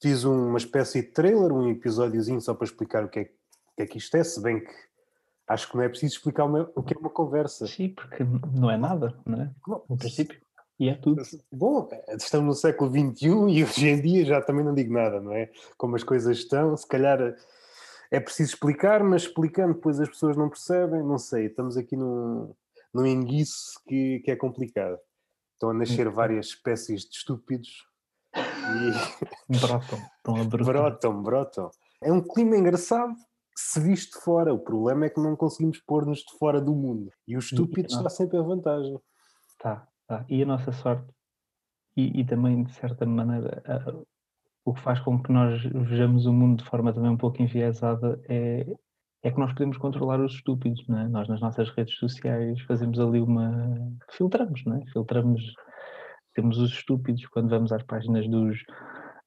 fiz uma espécie de trailer, um episódiozinho só para explicar o que é, o que, é que isto é, se bem que acho que não é preciso explicar uma, o que é uma conversa. Sim, porque não é nada, não é? No princípio. E é tudo. Bom, estamos no século XXI e hoje em dia já também não digo nada, não é? Como as coisas estão, se calhar é preciso explicar, mas explicando depois as pessoas não percebem, não sei, estamos aqui num, num enguiço que, que é complicado. Estão a nascer várias espécies de estúpidos e... brotam, estão a brotar. brotam, brotam. É um clima engraçado se visto de fora. O problema é que não conseguimos pôr-nos de fora do mundo. E o estúpido está sempre a vantagem. Tá, tá. E a nossa sorte, e, e também, de certa maneira, uh, o que faz com que nós vejamos o mundo de forma também um pouco enviesada é, é que nós podemos controlar os estúpidos, não é? Nós nas nossas redes sociais fazemos ali uma... filtramos, não é? Filtramos, temos os estúpidos quando vamos às páginas dos,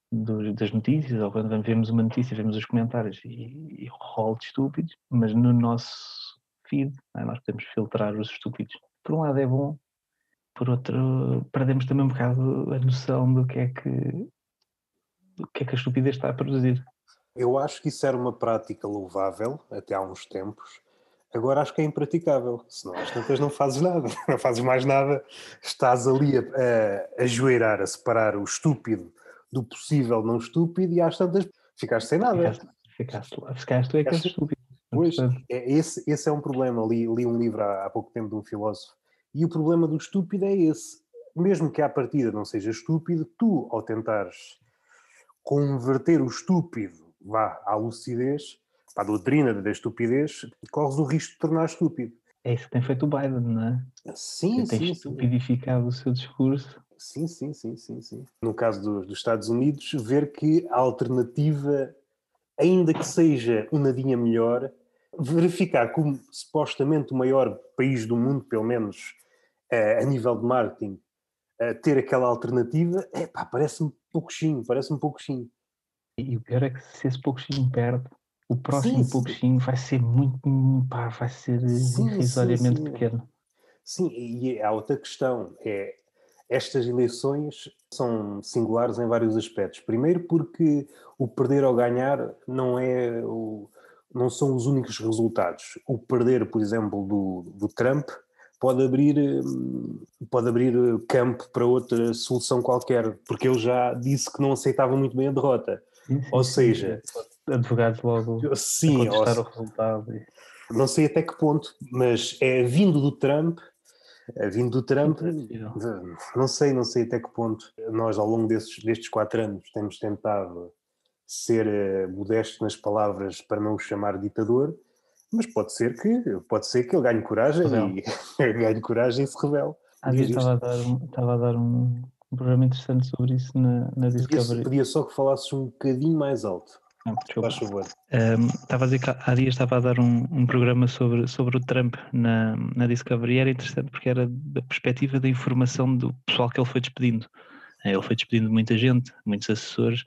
dos, das notícias ou quando vemos uma notícia, vemos os comentários e, e de estúpidos, mas no nosso feed é? nós podemos filtrar os estúpidos. Por um lado é bom, por outro perdemos também um bocado a noção do que é que o que é que a estupidez está a produzir. Eu acho que isso era uma prática louvável até há uns tempos. Agora acho que é impraticável, senão às tantas não fazes nada, não fazes mais nada, estás ali a, a, a joeirar, a separar o estúpido do possível não estúpido e às tantas ficaste sem nada. Ficaste, ficaste, ficaste tu é que és estúpido. Pois, é, esse, esse é um problema. Li, li um livro há, há pouco tempo de um filósofo e o problema do estúpido é esse. Mesmo que à partida não seja estúpido, tu, ao tentares converter o estúpido vá à lucidez, para a doutrina da estupidez, corres o risco de tornar estúpido. É isso que tem feito o Biden, não é? Sim, tem sim. estupidificado sim. o seu discurso. Sim, sim, sim, sim, sim. No caso do, dos Estados Unidos, ver que a alternativa, ainda que seja um nadinha melhor, verificar como supostamente o maior país do mundo, pelo menos eh, a nível de marketing, eh, ter aquela alternativa, é pá, parece-me pouquinho, parece-me pouquinho. E o pior é que se esse pouquinho perde, o próximo sim, pouquinho vai ser muito, pá, vai ser irrisoriamente pequeno. Sim, e há outra questão, é estas eleições são singulares em vários aspectos. Primeiro porque o perder ou ganhar não é o, não são os únicos resultados. O perder, por exemplo, do, do Trump pode abrir, hum, pode abrir campo para outra solução qualquer, porque ele já disse que não aceitava muito bem a derrota. Ou seja, advogados logo sim, a contestar ou, o resultado. Não sei até que ponto, mas é vindo do Trump, é vindo do Trump, não sei, não sei até que ponto. Nós ao longo desses, destes quatro anos temos tentado ser uh, modesto nas palavras para não o chamar ditador, mas pode ser que, pode ser que ele ganhe coragem e ganhe coragem e se revele. Há dias estava a dar, um, estava a dar um, um programa interessante sobre isso na, na Discovery. Pedia só que falasses um bocadinho mais alto. Não, Faz favor. Um, estava a dizer que há dias estava a dar um, um programa sobre, sobre o Trump na, na Discovery e era interessante porque era da perspectiva da informação do pessoal que ele foi despedindo. Ele foi despedindo muita gente, muitos assessores,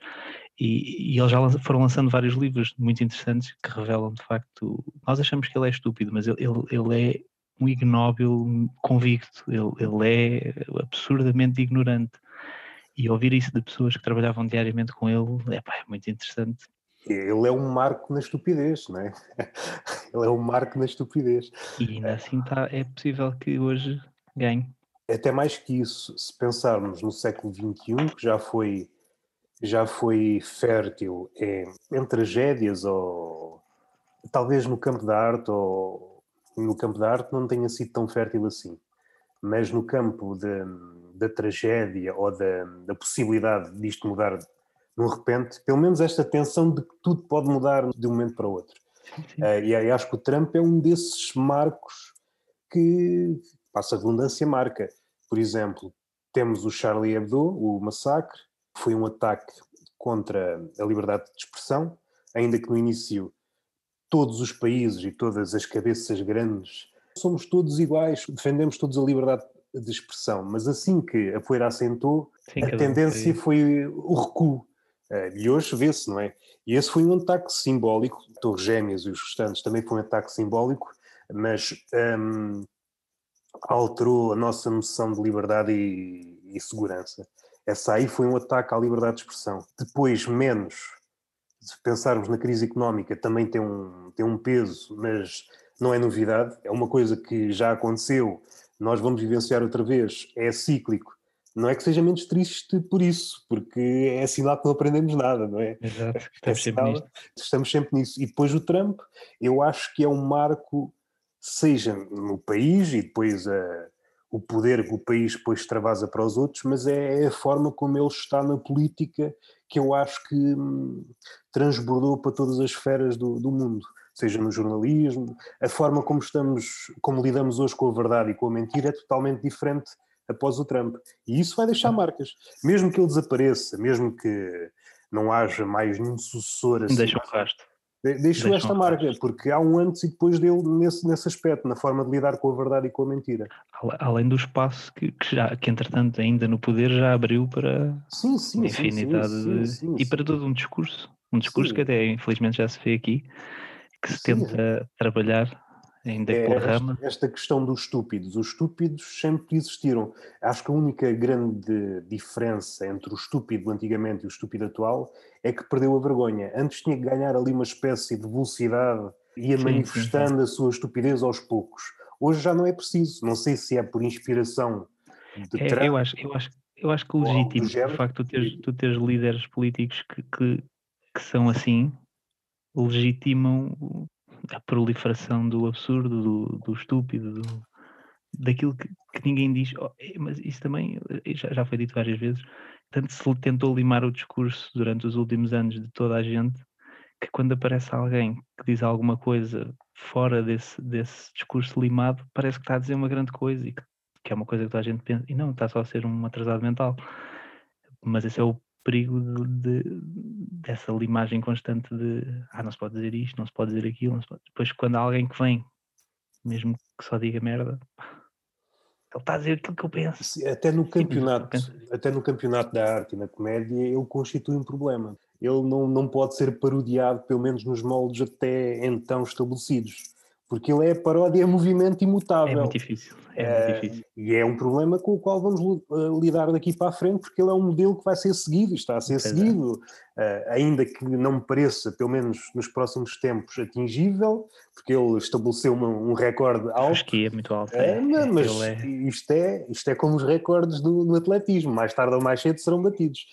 e, e eles já foram lançando vários livros muito interessantes que revelam de facto. Nós achamos que ele é estúpido, mas ele, ele, ele é um ignóbil convicto, ele, ele é absurdamente ignorante. E ouvir isso de pessoas que trabalhavam diariamente com ele é muito interessante. Ele é um marco na estupidez, não é? Ele é um marco na estupidez. E ainda assim tá, é possível que hoje ganhe. Até mais que isso, se pensarmos no século XXI, que já foi já foi fértil em, em tragédias ou talvez no campo da arte ou no campo da arte não tenha sido tão fértil assim, mas no campo da tragédia ou da, da possibilidade disto mudar de repente, pelo menos esta tensão de que tudo pode mudar de um momento para o outro. Uh, e aí acho que o Trump é um desses marcos que, passa a redundância, marca. Por exemplo, temos o Charlie Hebdo, o massacre, foi um ataque contra a liberdade de expressão, ainda que no início todos os países e todas as cabeças grandes somos todos iguais, defendemos todos a liberdade de expressão, mas assim que a poeira assentou, Sim, a tendência foi o recuo. Eh, e hoje vê-se, não é? E esse foi um ataque simbólico, Torres Gêmeas e os restantes também foi um ataque simbólico, mas um, alterou a nossa noção de liberdade e, e segurança. Essa aí foi um ataque à liberdade de expressão. Depois, menos, se pensarmos na crise económica, também tem um, tem um peso, mas não é novidade, é uma coisa que já aconteceu, nós vamos vivenciar outra vez, é cíclico. Não é que seja menos triste por isso, porque é sinal que não aprendemos nada, não é? Exato, É estamos sempre sinal- nisto. estamos sempre nisso. E depois o Trump, eu acho que é um marco, seja no país e depois a- o poder que o país depois extravasa para os outros, mas é a forma como ele está na política que eu acho que hum, transbordou para todas as esferas do, do mundo, seja no jornalismo, a forma como estamos, como lidamos hoje com a verdade e com a mentira é totalmente diferente após o Trump. E isso vai deixar marcas. Mesmo que ele desapareça, mesmo que não haja mais nenhum sucessor assim, Deixa um rastro. de- Deixou Deixam esta marca, porque há um antes e depois dele nesse, nesse aspecto, na forma de lidar com a verdade e com a mentira. Além do espaço que, que já, que entretanto ainda no poder já abriu para Sim, sim, uma sim, sim, infinidade sim, de, sim, e sim. para todo um discurso, um discurso Sim. que até infelizmente já se vê aqui, que se Sim. tenta trabalhar ainda É esta, rama. esta questão dos estúpidos. Os estúpidos sempre existiram. Acho que a única grande diferença entre o estúpido antigamente e o estúpido atual é que perdeu a vergonha. Antes tinha que ganhar ali uma espécie de velocidade, ia Sim, sim, manifestando a sua estupidez aos poucos. Hoje já não é preciso. Não sei se é por inspiração de É, Trump. eu, acho, eu, acho, eu acho que legítimo o género. facto de tu teres, tu teres líderes políticos que, que, que são assim, legitimam a proliferação do absurdo, do, do estúpido, do- daquilo que, que ninguém diz. Oh, é, mas isso também eh, já, já foi dito várias vezes. Tanto se tentou limar o discurso durante os últimos anos de toda a gente que quando aparece alguém que diz alguma coisa fora desse, desse discurso limado, parece que está a dizer uma grande coisa e que, que é uma coisa que toda a gente pensa, e não, está só a ser um atrasado mental. Mas esse é o perigo de, de- dessa limagem constante de ah, não se pode dizer isto, não se pode dizer aquilo, pode... depois quando há alguém que vem, mesmo que só diga merda, ele está a dizer aquilo que eu penso. Até no mas campeonato, até no campeonato da arte e na comédia, ele constitui um problema. Ele não, não pode ser parodiado, pelo menos nos moldes até então estabelecidos, porque ele é a paródia movimento É imutável. muito difícil, é Eh, muito difícil. E é um problema com o qual vamos eh, lidar daqui para a frente, porque ele é um modelo que vai ser seguido está a ser é. seguido, eh, ainda que não me pareça, pelo menos nos próximos tempos, atingível, porque ele estabeleceu uma- um recorde alto. Acho que é muito alto. É, é, mas é- isto, é, isto é como os recordes do, no atletismo, mais tarde ou mais cedo serão batidos.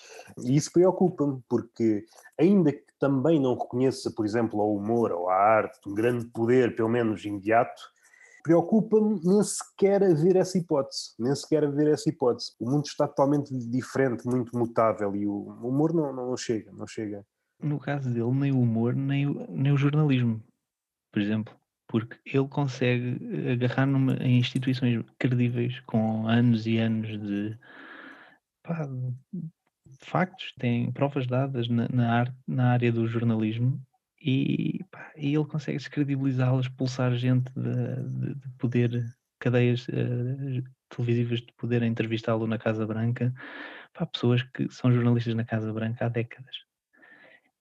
E isso preocupa-me, porque ainda que também não reconheça, por exemplo, ao humor ou à arte um grande poder, pelo menos imediato, preocupa-me nem sequer haver essa hipótese, nem sequer haver essa hipótese. O mundo está totalmente diferente, muito mutável e o humor não, não chega, não chega. no caso dele, nem o humor, nem o, nem o jornalismo, por exemplo. Porque ele consegue agarrar numa, em instituições credíveis com anos e anos de, pá, de factos, tem provas dadas na, na, arte, na área do jornalismo e, pá, e ele consegue descredibilizá-las, expulsar gente de, de- de poder, cadeias eh, televisivas de poder a entrevistá-lo na Casa Branca, pá, pessoas que são jornalistas na Casa Branca há décadas.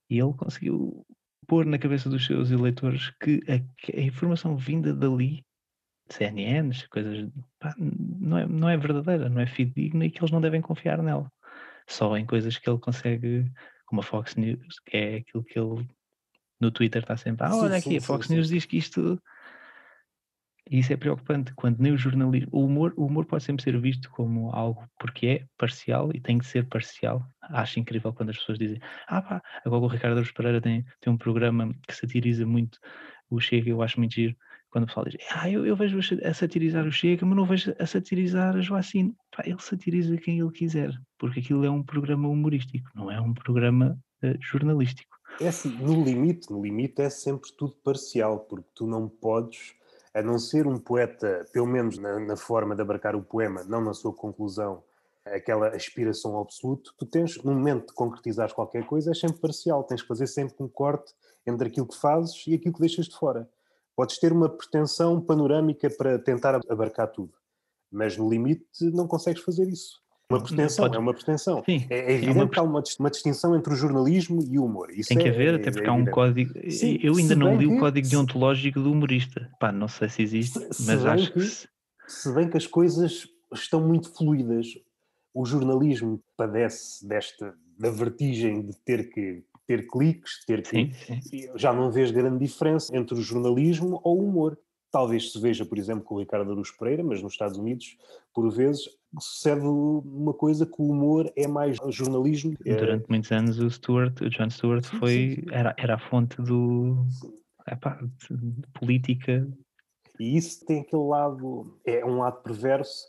E ele conseguiu pôr na cabeça dos seus eleitores que a, a informação vinda dali, CNNs, coisas, pá, não, é, não é verdadeira, não é fidedigna e que eles não devem confiar nela. Só em coisas que ele consegue, como a Fox News, que é aquilo que ele no Twitter está sempre, ah, olha sim, aqui, a sim, Fox sim. News diz que isto. E isso é preocupante, quando nem o jornalismo. O humor, o humor pode sempre ser visto como algo porque é parcial e tem que ser parcial. Acho incrível quando as pessoas dizem, ah pá, agora o Ricardo Aruz Pereira tem, tem um programa que satiriza muito o Chega, eu acho muito giro. Quando o pessoal diz, ah, eu, eu vejo a satirizar o Chega, mas não vejo a satirizar a Joacine. Pá, ele satiriza quem ele quiser, porque aquilo é um programa humorístico, não é um programa eh, jornalístico. É assim, no limite, no limite é sempre tudo parcial, porque tu não podes, a não ser um poeta, pelo menos na, na forma de abarcar o poema, não na sua conclusão, aquela aspiração ao absoluto, tu tens, no momento de concretizares qualquer coisa, é sempre parcial, tens que fazer sempre um corte entre aquilo que fazes e aquilo que deixas de fora. Podes ter uma pretensão panorâmica para tentar abarcar tudo, mas no limite não consegues fazer isso. Uma pretensão, podes- é uma pretensão. Sim, É, é é evidente uma que há uma, uma distinção entre o jornalismo e o humor. Isso Tem que é- haver, é- até porque é há um código. Sim, eu ainda se não li o que- código se- deontológico do humorista. Pá, não sei se existe, Se- se mas bem acho que, que- se- Se bem que as coisas estão muito fluídas, o jornalismo padece desta da vertigem de ter que ter cliques, ter que. Sim, sim. Já não vês grande diferença entre o jornalismo ou o humor. Talvez se veja, por exemplo, com o Ricardo Aruz Pereira, mas nos Estados Unidos, por vezes, sucede uma coisa que o humor é mais jornalismo. É Durante é... muitos anos o Stuart, o John Stewart, sim, foi, Era, era a fonte do, epá, de política. E isso tem aquele lado, é um lado perverso,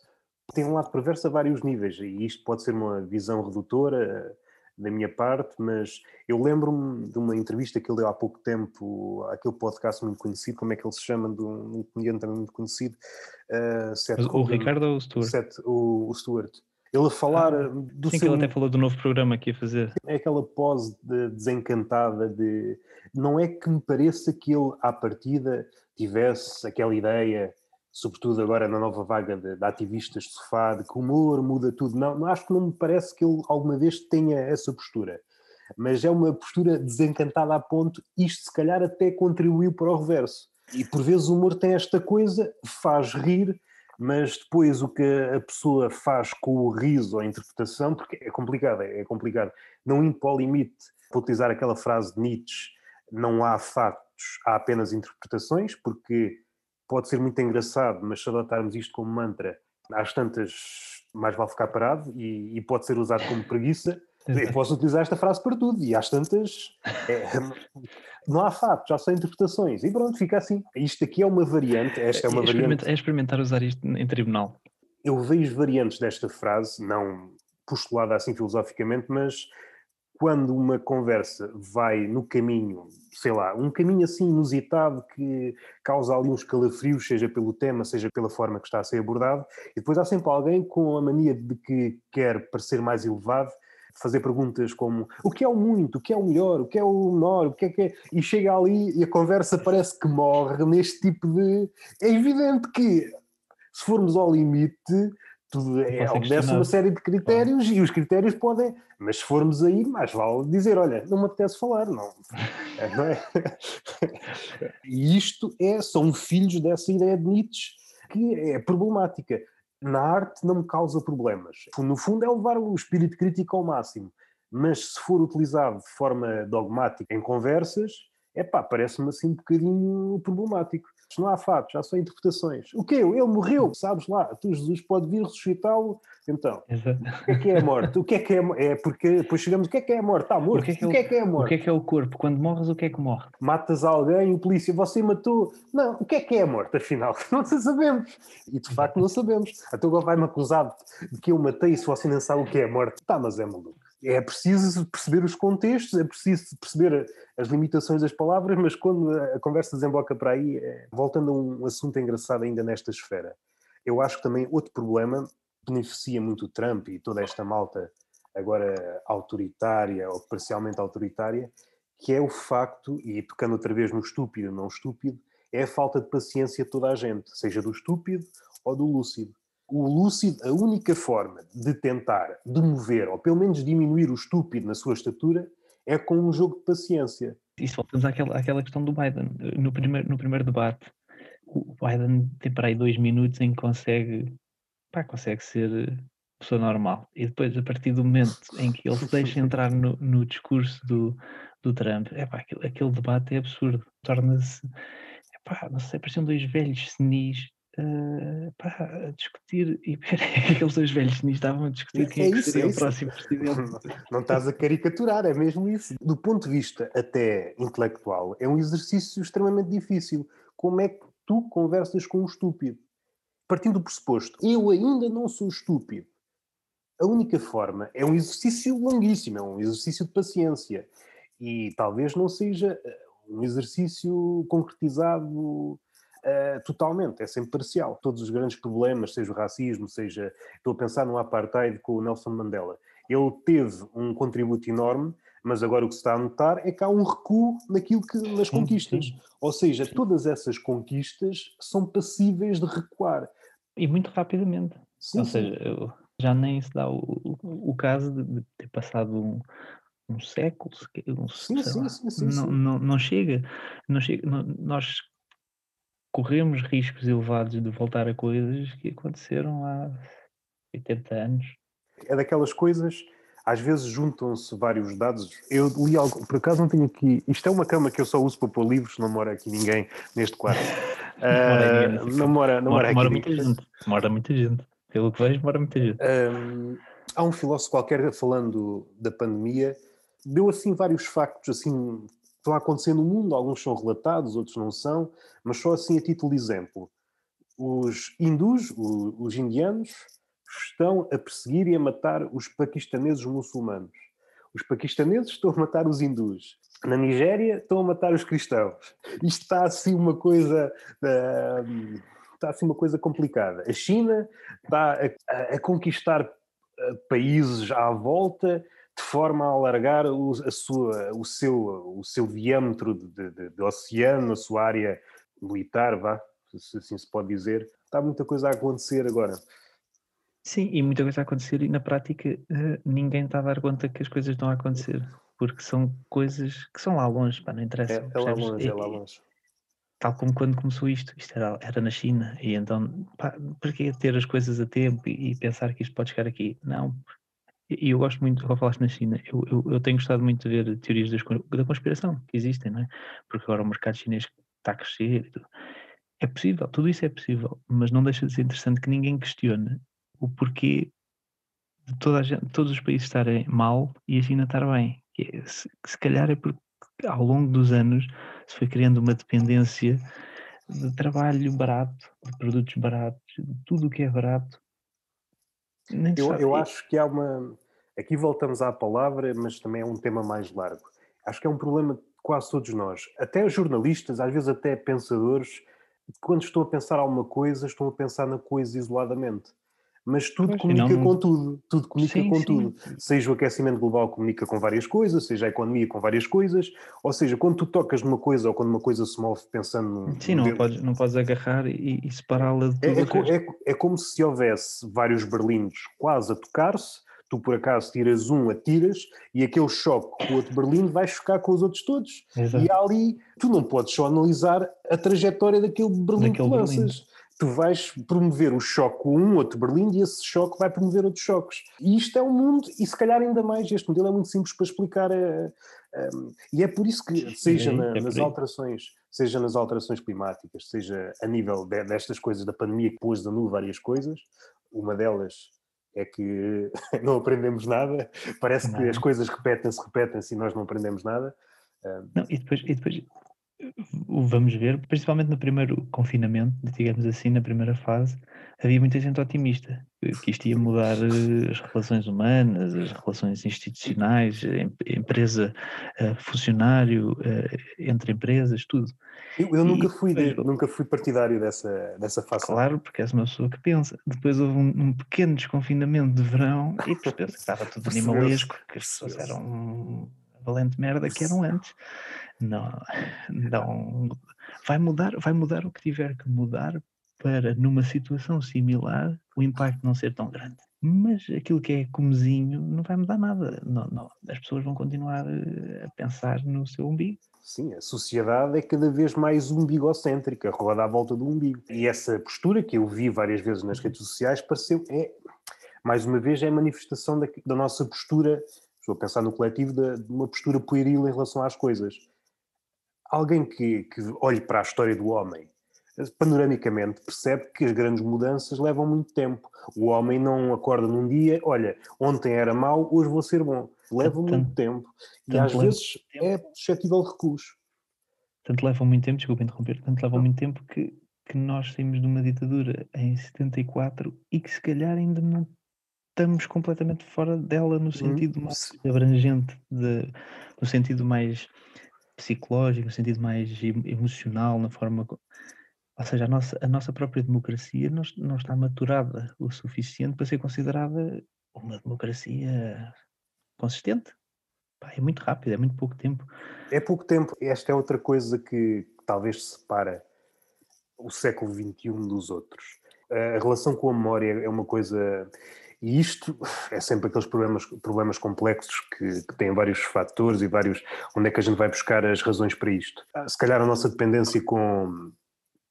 tem um lado perverso a vários níveis, e isto pode ser uma visão redutora, da minha parte, mas eu lembro-me de uma entrevista que ele deu há pouco tempo àquele podcast muito conhecido, como é que ele se chama, de um comediante também muito conhecido. Uh, Seth o, Ricardo ou o Stuart? Seth, o, o Stuart. Ele a falar ah, do sim, seu... que ele até falou do novo programa que ia fazer. É aquela pose de desencantada de... Não é que me pareça que ele, à partida, tivesse aquela ideia sobretudo agora na nova vaga de, de, ativistas de sofá, de que humor muda tudo. Não, acho que não me parece que ele alguma vez tenha essa postura. Mas é uma postura desencantada a ponto, isto se calhar até contribuiu para o reverso. E por vezes o humor tem esta coisa, faz rir, mas depois o que a pessoa faz com o riso ou a interpretação, porque é complicado, é complicado. Não indo para o limite, para utilizar aquela frase de Nietzsche, não há factos, há apenas interpretações, porque pode ser muito engraçado, mas se adotarmos isto como mantra, às tantas mais vale ficar parado e, e pode ser usado como preguiça. Eu posso utilizar esta frase para tudo e às tantas é, não há fatos, já são interpretações e pronto, fica assim. Isto aqui é uma variante, esta é uma é variante. É experimentar usar isto em tribunal. Eu vejo variantes desta frase, não postulada assim filosoficamente, mas quando uma conversa vai no caminho, sei lá, um caminho assim inusitado que causa ali uns calafrios, seja pelo tema, seja pela forma que está a ser abordado, e depois há sempre alguém com a mania de que quer parecer mais elevado, fazer perguntas como o que é o muito, o que é o melhor, o que é o menor, o que é que é, e chega ali e a conversa parece que morre neste tipo de. É evidente que se formos ao limite, tudo é, obedece uma série de critérios e os critérios podem, mas se formos aí, mais vale dizer, olha, não me apetece falar, não. É, não é? E isto é, são filhos dessa ideia de Nietzsche que é problemática. Na arte não me causa problemas. No fundo é levar o espírito crítico ao máximo, mas se for utilizado de forma dogmática em conversas, é pá, parece-me assim um bocadinho problemático não há fatos, há só interpretações. O quê? Ele morreu, sabes lá, tu Jesus pode vir ressuscitá-lo. Então, o que é que é a morte? O que é que é, é porque depois chegamos, o que é que é a morte? Está morto. O que é que é, o, que é, que é a morte? O que é que é o corpo? Quando morres, o que é que morre? Matas alguém, o polícia, você matou. Não, o que é que é a morte, afinal? Não sabemos. E de facto não sabemos. Até agora vai-me acusar de que eu matei se você não sabe o que é a morte. Tá, mas é maluco é preciso perceber os contextos, é preciso perceber as limitações das palavras, mas quando a conversa desemboca para aí, é... voltando a um assunto engraçado ainda nesta esfera, eu acho que também outro problema beneficia muito o Trump e toda esta malta agora autoritária ou parcialmente autoritária, que é o facto, e tocando outra vez no estúpido não estúpido, é a falta de paciência de toda a gente, seja do estúpido ou do lúcido o lúcido, a única forma de tentar demover, ou pelo menos diminuir o estúpido na sua estatura, é com um jogo de paciência. Isso voltamos àquela, àquela questão do Biden. No primeiro, no primeiro debate, o Biden tem para aí dois minutos em que consegue, pá, consegue ser pessoa normal. E depois, a partir do momento em que ele se deixa entrar no, no discurso do, do Trump, é pá, aquele, aquele debate é absurdo. Torna-se, não sei, pareciam dois velhos senis uh, pá, a discutir e aqueles dois velhos nem estavam a discutir quem é, é seria é o próximo presidente. Não, não estás a caricaturar, é mesmo isso. Do ponto de vista até intelectual, é um exercício extremamente difícil. Como é que tu conversas com um estúpido? Partindo do pressuposto, eu ainda não sou estúpido. A única forma é um exercício longuíssimo, é um exercício de paciência. E talvez não seja eh, um exercício concretizado uh, totalmente, é sempre parcial. Todos os grandes problemas, seja o racismo, seja. Estou a pensar no apartheid com o Nelson Mandela. Ele teve um contributo enorme, mas agora o que se está a notar é que há um recuo naquilo que, nas conquistas. Ou seja, todas essas conquistas são passíveis de recuar. E muito rapidamente. Sim, Ou seja, já nem se dá o, o, o caso de, ter passado um, um século, um, sim, sim, sim, não, não, não, chega, não chega não, nós corremos riscos elevados de voltar a coisas que aconteceram há 80 anos. é daquelas coisas às vezes juntam-se vários dados. Eu li algo, por acaso não tenho aqui. Isto é uma cama que eu só uso para pôr livros, não mora aqui ninguém neste quarto. uh, não mora, não mora, mora, mora muita gente. Mora muita gente. Pelo que vejo, mora muita gente. Um, há um filósofo qualquer falando da pandemia, deu assim vários factos assim estão a acontecer no mundo, alguns são relatados, outros não são, mas só assim a título de exemplo. Os hindus, os indianos, estão a perseguir e a matar os paquistaneses muçulmanos. Os paquistaneses estão a matar os hindus. Na Nigéria estão a matar os cristãos. Isto está assim uma coisa. Uh, está assim uma coisa complicada. A China está a, a, conquistar uh, países à volta de forma a alargar o, a sua, o, seu, o seu diâmetro de, de, de oceano, a sua área militar, vá, se assim se pode dizer. Está muita coisa a acontecer agora. Sim, e muita coisa a acontecer e na prática uh, ninguém está a dar conta que as coisas estão a acontecer, porque são coisas que são lá longe, pá, não interessa. É, é lá longe, é lá longe. Tal como quando começou isto, isto era, era na China, e então, pá, para que ter as coisas a tempo e, e, pensar que isto pode chegar aqui? Não. E eu gosto muito, como falaste na China, eu, eu, eu, tenho gostado muito de ver teorias das, da conspiração que existem, não é? Porque agora o mercado chinês está a crescer e tudo. É possível, tudo isso é possível, mas não deixa de ser interessante que ninguém questione o porquê de toda gente, todos os países estarem mal e a China estar bem. É, se, se calhar é porque ao longo dos anos se foi criando uma dependência de trabalho barato, de produtos baratos, de tudo o que é barato. eu, eu acho que há uma. Aqui voltamos à palavra, mas também é um tema mais largo. Acho que é um problema de quase todos nós. Até jornalistas, às vezes até pensadores, quando estão a pensar alguma coisa, estão a pensar na coisa isoladamente mas tudo pois, comunica não... com tudo, tudo comunica sim, com sim. tudo. Seja o aquecimento global comunica com várias coisas, seja a economia com várias coisas, ou seja, quando tu tocas numa coisa ou quando uma coisa se move pensando num. Sim, não, podes, não podes agarrar e, e separá-la de é, tudo. É, é, é, como se houvesse vários berlindos quase a tocar-se, tu por acaso tiras um, atiras, e aquele choque com o outro berlindo vai chocar com os outros todos. Exato. E ali, tu não podes só analisar a trajetória daquele berlim que lanças. Berlindo tu vais promover o choque com um outro Berlim e esse choque vai promover outros choques. E isto é um mundo, e se calhar ainda mais, este modelo é muito simples para explicar. Eh, eh, e é por isso que, seja na, é nas alterações, seja nas alterações climáticas, seja a nível de, destas coisas da pandemia que pôs da nu várias coisas, uma delas é que não aprendemos nada, parece não. que as coisas repetem-se, repetem-se e nós não aprendemos nada. Não, e depois, e depois vamos ver, principalmente no primeiro confinamento, digamos assim, na primeira fase, havia muita gente otimista, que isto ia mudar eh, as relações humanas, as relações institucionais, empresa, eh, funcionário, eh, entre empresas, tudo. Eu, eu nunca, fui de, nunca fui partidário dessa, dessa fase. Claro, porque és uma pessoa que pensa. Depois houve um, um pequeno desconfinamento de verão e percebeu-se que estava tudo animalesco, que as pessoas eram valente merda que eram antes. Não, não vai mudar, vai mudar o que tiver que mudar para numa situação similar o impacto não ser tão grande. Mas aquilo que é comezinho não vai mudar nada. Não, não. As pessoas vão continuar eh, a pensar no seu umbigo. Sim, a sociedade é cada vez mais umbigocêntrica, roda à volta do umbigo. E essa postura que eu vi várias vezes nas redes sociais pareceu, é, mais uma vez, é a manifestação da, da nossa postura, estou a pensar no coletivo, de, de uma postura pueril em relação às coisas alguém que, que olhe para a história do homem panoramicamente percebe que as grandes mudanças levam muito tempo. O homem não acorda num dia, olha, ontem era mau, hoje vou ser bom. Leva tanto, muito tempo. E às vezes tempo. é suscetível de recuos. Tanto leva muito tempo, desculpa interromper, tanto leva muito tempo que, que nós saímos de uma ditadura em 74 e que se calhar ainda não estamos completamente fora dela no hum, sentido hum. mais abrangente, de, no sentido mais psicológico, no sentido mais emocional, na forma. Ou seja, a nossa, a nossa própria democracia não, não está maturada o suficiente para ser considerada uma democracia consistente. Pá, é muito rápido, é muito pouco tempo. É pouco tempo. Esta é outra coisa que talvez separa o século XXI dos outros. A relação com a memória é uma coisa e isto é sempre aqueles problemas, problemas complexos que, que, têm vários fatores e vários. onde é que a gente vai buscar as razões para isto? Ah, se calhar a nossa dependência com,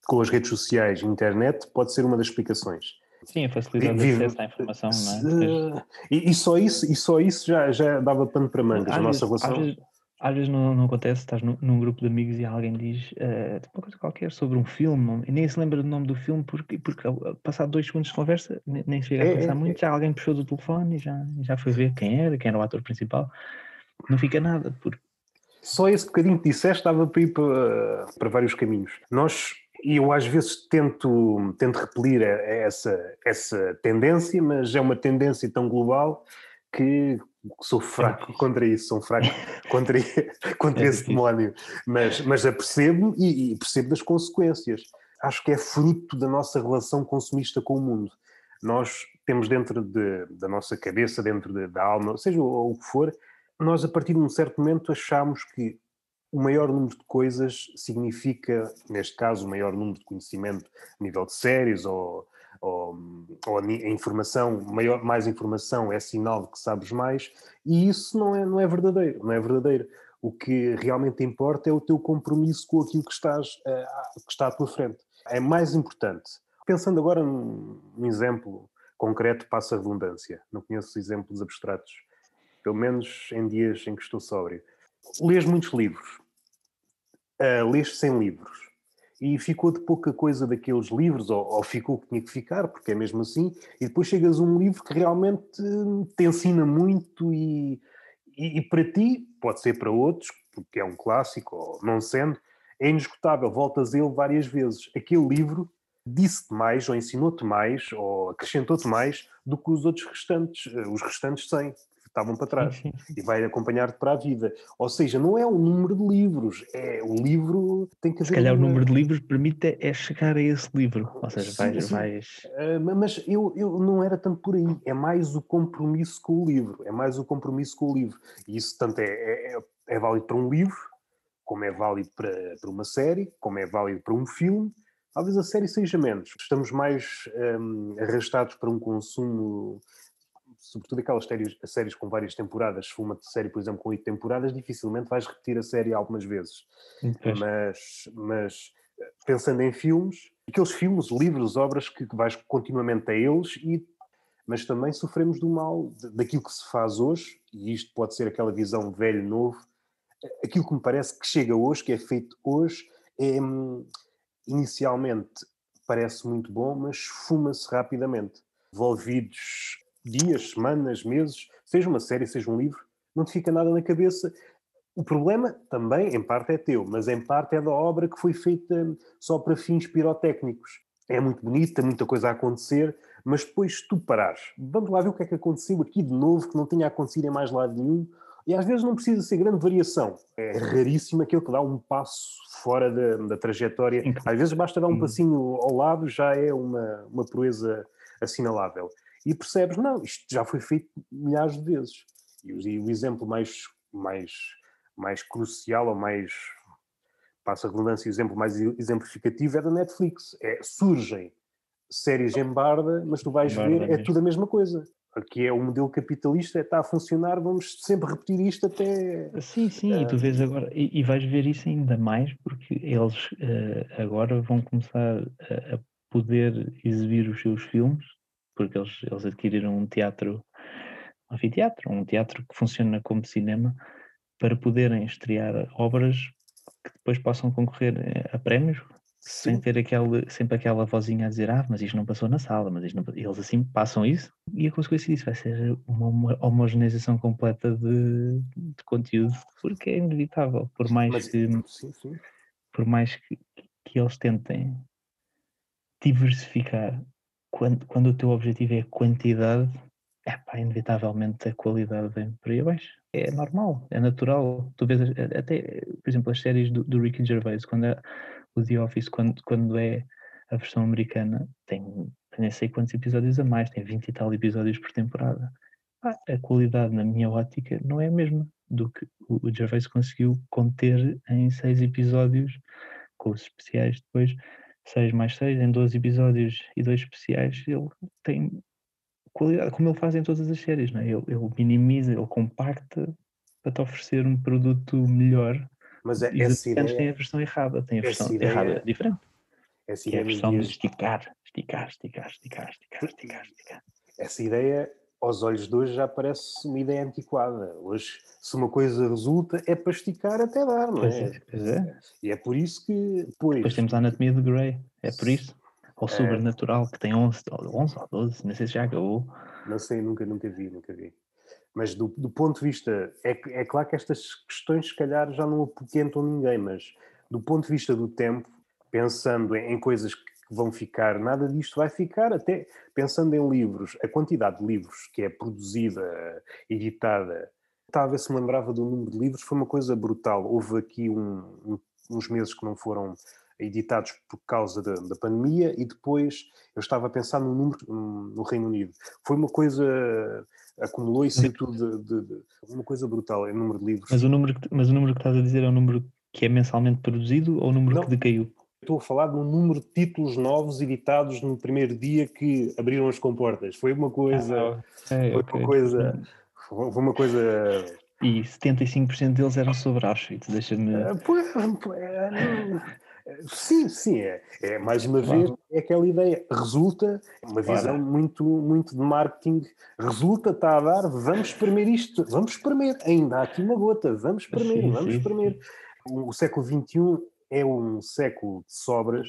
com as redes sociais e internet pode ser uma das explicações. Sim, a facilidade de acesso à informação, não é? E, e, só isso, e só isso já, já dava pano para mangas, a nossa relação. Às vezes, às vezes não, não, acontece, estás num, num, grupo de amigos e alguém diz uh, uma coisa qualquer sobre um filme e nem se lembra do nome do filme porque, porque passado dois segundos de conversa, nem, nem se chega é, a pensar é, muito, é. já alguém puxou do telefone e já, já foi ver quem era, quem era o ator principal. Não fica nada, porque só esse bocadinho que disseste dava para ir para, para vários caminhos. Nós e eu às vezes tento, tento repelir essa, essa tendência, mas é uma tendência tão global que sou fraco contra isso, sou fraco contra, contra é esse demónio, mas, mas apercebo e, e percebo das consequências. Acho que é fruto da nossa relação consumista com o mundo. Nós temos dentro de, da nossa cabeça, dentro de, da alma, seja o, o que for, nós a partir de um certo momento achamos que o maior número de coisas significa, neste caso, o maior número de conhecimento a nível de séries ou, ou, ou a informação, maior, mais informação é sinal de que sabes mais, e isso não é, não é verdadeiro, não é verdadeiro. O que realmente importa é o teu compromisso com aquilo que, estás, uh, que está à tua frente. É mais importante. Pensando agora num, num exemplo concreto, passa a redundância, não conheço exemplos abstratos, pelo menos em dias em que estou sóbrio lês muitos livros, uh, lês 100 livros, e ficou de pouca coisa daqueles livros, ou, ou, ficou o que tinha que ficar, porque é mesmo assim, e depois chegas a um livro que realmente te ensina muito e, e, e para ti, pode ser para outros, porque é um clássico, ou não sendo, é inesgotável, voltas a ele várias vezes. Aquele livro disse-te mais, ou ensinou-te mais, ou acrescentou-te mais do que os outros restantes, eh, os restantes 100 estavam para trás sim, sim. e vai acompanhar-te para a vida. Ou seja, não é o número de livros, é o livro tem que. Se calhar uma... o número de livros permite é chegar a esse livro. Ou seja, sim, vais. vais... Uh, mas eu, eu não era tanto por aí, é mais o compromisso com o livro, é mais o compromisso com o livro. E isso tanto é, é, é, válido para um livro, como é válido para, para uma série, como é válido para um filme. Talvez a série seja menos. Estamos mais um, arrastados para um consumo sobretudo aquelas séries, séries com várias temporadas, se uma série, por exemplo, com oito temporadas, dificilmente vais repetir a série algumas vezes. Mas, mas pensando em filmes, aqueles filmes, livros, obras que, que vais continuamente a eles e mas também sofremos do mal daquilo que se faz hoje, e isto pode ser aquela visão velho-novo, aquilo que me parece que chega hoje, que é feito hoje, é, inicialmente parece muito bom, mas fuma-se rapidamente. Envolvidos dias, semanas, meses, seja uma série, seja um livro, não te fica nada na cabeça. O problema também, em parte, é teu, mas em parte é da obra que foi feita só para fins pirotécnicos. É muito bonita, muita coisa a acontecer, mas depois tu parares, vamos lá ver o que é que aconteceu aqui de novo, que não tinha acontecido em mais lado nenhum, e às vezes não precisa ser grande variação. É raríssimo aquele que dá um passo fora da, da trajetória. Às vezes basta dar um passinho ao lado, já é uma, uma proeza assinalável e percebes, não, isto já foi feito milhares de vezes. E o, e o exemplo mais, mais, mais crucial, ou mais, passa a redundância, o exemplo mais exemplificativo é da Netflix. É, surgem séries em barda, mas tu vais barda ver, é mesmo. tudo a mesma coisa. Aqui é o modelo capitalista, está a funcionar, vamos sempre repetir isto até. Sim, sim, e tu vês agora, e, e, vais ver isso ainda mais, porque eles uh, agora vão começar a, a poder exibir os seus filmes porque eles, eles adquiriram um teatro, um anfiteatro, um teatro que funciona como cinema, para poderem estrear obras que depois possam concorrer eh, a prémios, Sim. sem ter aquele, sempre aquela vozinha a dizer, ah, mas isto não passou na sala, mas isto não Eles assim passam isso e a consequência disso vai ser uma homogeneização completa de, de conteúdo, porque é inevitável, por mais mas, que sim, sim. por mais que, que eles tentem diversificar quando, quando o teu objetivo é quantidade, é pá, inevitavelmente a qualidade vem por aí abaixo. É normal, é natural. Tu vês até, por exemplo, as séries do, do Ricky Gervais, quando é o The Office, quando, quando é a versão americana, tem, nem sei quantos episódios a mais, tem 20 e tal episódios por temporada. A qualidade, na minha ótica, não é a mesma do que o Gervais conseguiu conter em seis episódios, com os especiais depois, 6 mais 6, em 12 episódios e dois especiais, ele tem qualidade, como ele faz em todas as séries, não é? ele, ele minimiza, ele compacta para te oferecer um produto melhor. Mas é, e essa ideia, tem a versão errada, tem a versão ideia, errada diferente. Essa que é a versão de esticar, esticar, esticar, esticar, esticar, esticar, esticar. Essa ideia, aos olhos de hoje, já parece uma ideia antiquada. Hoje, se uma coisa resulta, é para esticar até dar, não Pois é? é, pois é. E é por isso que, pois, Depois temos a anatomia de Grey, é por isso. Ou É. sobrenatural, que tem 11, ou 11 ou 12, não sei se já acabou. não sei, nunca, nunca vi, nunca vi. Mas do, do ponto de vista, é, é claro que estas questões se calhar já não apoquentam ninguém, mas do ponto de vista do tempo, pensando em, em coisas que vão ficar, nada disto vai ficar, até pensando em livros, a quantidade de livros que é produzida, editada, estava a ver se me lembrava do número de livros, foi uma coisa brutal. Houve aqui um- um- uns meses que não foram editados por causa da, da pandemia e depois eu estava a pensar no número no Reino Unido. Foi uma coisa, acumulou-se tudo de, de- de- uma coisa brutal em número de livros. Mas o, número que, mas o número que estás a dizer é o número que é mensalmente produzido ou o número Não. que decaiu? Estou a falar no número de títulos novos editados no primeiro dia que abriram as comportas. Foi uma coisa, Ah, foi ok. uma coisa, foi uma coisa E 75% deles eram sobre Auschwitz, deixa-me. Ah, não, Sim, sim, é, é mais uma Claro. vez é aquela ideia, resulta, uma Claro. visão muito, muito de marketing, resulta, está a dar, vamos espremer isto, vamos espremer, ainda há aqui uma gota, vamos espremer, Sim, vamos sim, espremer. O, o século XXI é um século de sobras,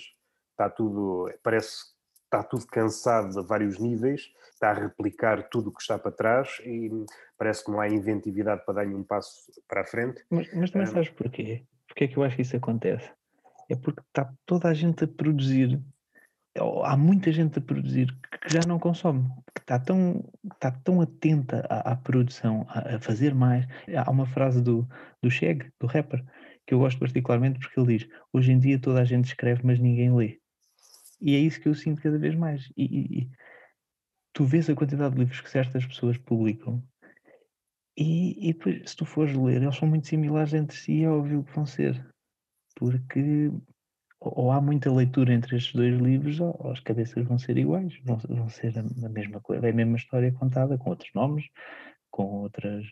está tudo, parece está tudo cansado a vários níveis, está a replicar tudo o que está para trás e parece que não há inventividade para dar nenhum passo para a frente. Mas, mas também Ah. sabes porquê? Porquê é que eu acho que isso acontece? É porque está toda a gente a produzir, há muita gente a produzir que já não consome, que está tão, está tão atenta à, à produção, a, a fazer mais. Há uma frase do, do Cheg, do rapper, que eu gosto particularmente porque ele diz: Hoje em dia toda a gente escreve, mas ninguém lê. E é isso que eu sinto cada vez mais. E, e- e tu vês a quantidade de livros que certas pessoas publicam e, e depois, se tu fores ler, eles são muito similares entre si, é óbvio que vão ser. Porque ou, há muita leitura entre estes dois livros, ou, as cabeças vão ser iguais, vão, vão ser a, a mesma coisa, é a mesma história contada, com outros nomes, com outras.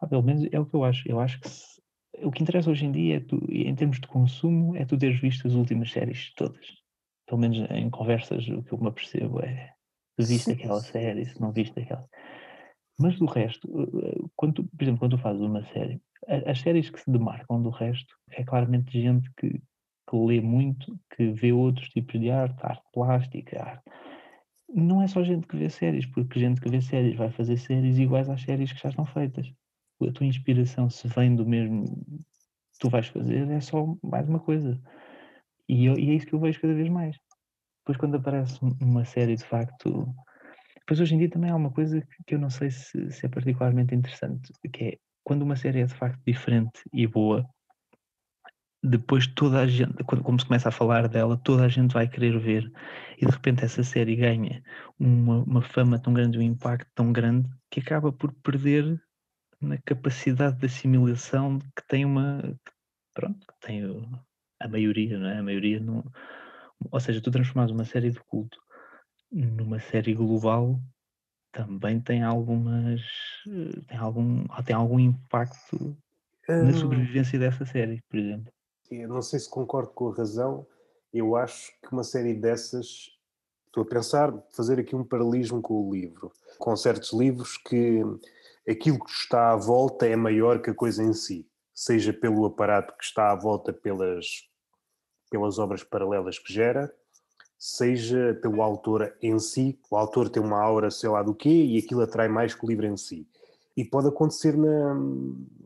Ah, pelo menos é o que eu acho. Eu acho que se- o que interessa hoje em dia, é tu, em termos de consumo, é tu teres visto as últimas séries todas. Pelo menos em conversas, o que eu me apercebo é se viste Sim, aquela série, se não viste aquela. Mas do resto, eh, eh, quando tu- por exemplo, quando tu fazes uma série, as séries que se demarcam do resto é claramente gente que, que lê muito, que vê outros tipos de arte, arte plástica, arte. Não é só gente que vê séries, porque gente que vê séries vai fazer séries iguais às séries que já estão feitas. A tua inspiração, se vem do mesmo que tu vais fazer, é só mais uma coisa. E, eu- e é isso que eu vejo cada vez mais. Depois, quando aparece um- uma série de facto. Depois, hoje em dia, também há uma coisa que, que eu não sei se, se é particularmente interessante, que é quando uma série é de facto diferente e boa, depois toda a gente, quando, como se começa a falar dela, toda a gente vai querer ver, e de repente essa série ganha uma, uma fama tão grande, um impacto tão grande, que acaba por perder na capacidade de assimilação que tem uma. Pronto, que tem a maioria, não é? A maioria não. Ou seja, tu transformas uma série de culto numa série global também tem algumas. tem algum, tem algum impacto na Hum, sobrevivência dessa série, por exemplo. eu não sei se concordo com a razão, eu acho que uma série dessas, estou a pensar, fazer aqui um paralelismo com o livro, com certos livros que aquilo que está à volta é maior que a coisa em si, seja pelo aparato que está à volta pelas, pelas obras paralelas que gera, seja pelo autor em si, o autor tem uma aura sei lá do quê e aquilo atrai mais que o livro em si. E pode acontecer na-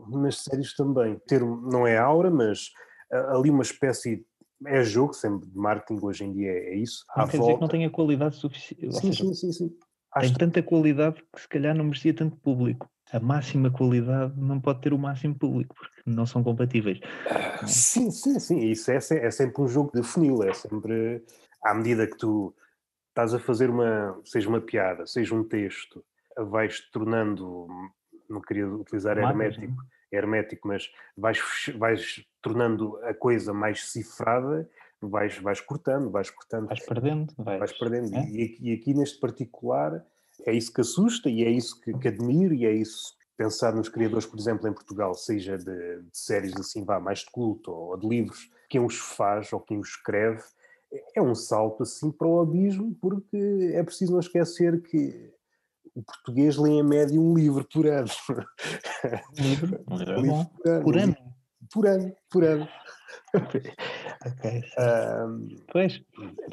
nas séries também. Ter, não é aura, mas ali uma espécie. É jogo, sempre de marketing hoje em dia é isso. Não À quer dizer que não volta. tenha qualidade suficiente. Sim, seja, sim, sim, sim. Tem Acho que tanta qualidade que se calhar não merecia tanto público. A máxima qualidade não pode ter o máximo público, porque não são compatíveis. Sim, sim, sim. Isso é, é sempre um jogo de funil, é sempre à medida que tu estás a fazer uma, seja uma piada, seja um texto, vais tornando, não queria utilizar hermético, hermético, mas vais, vais tornando a coisa mais cifrada, vais, vais cortando, vais cortando, Vais perdendo, vais, vais perdendo. é? E, aqui- e aqui neste particular é isso que assusta e é isso que, que admiro e é isso pensar nos criadores, por exemplo, em Portugal, seja de, de séries assim, vá, mais de culto ou de livros, quem os faz ou quem os escreve, é um salto assim para o abismo, porque é preciso não esquecer que o português lê em média um livro por ano. Um livro, um livro, livro por ano. Por ano. Por ano, por ano. ok. Um, pois.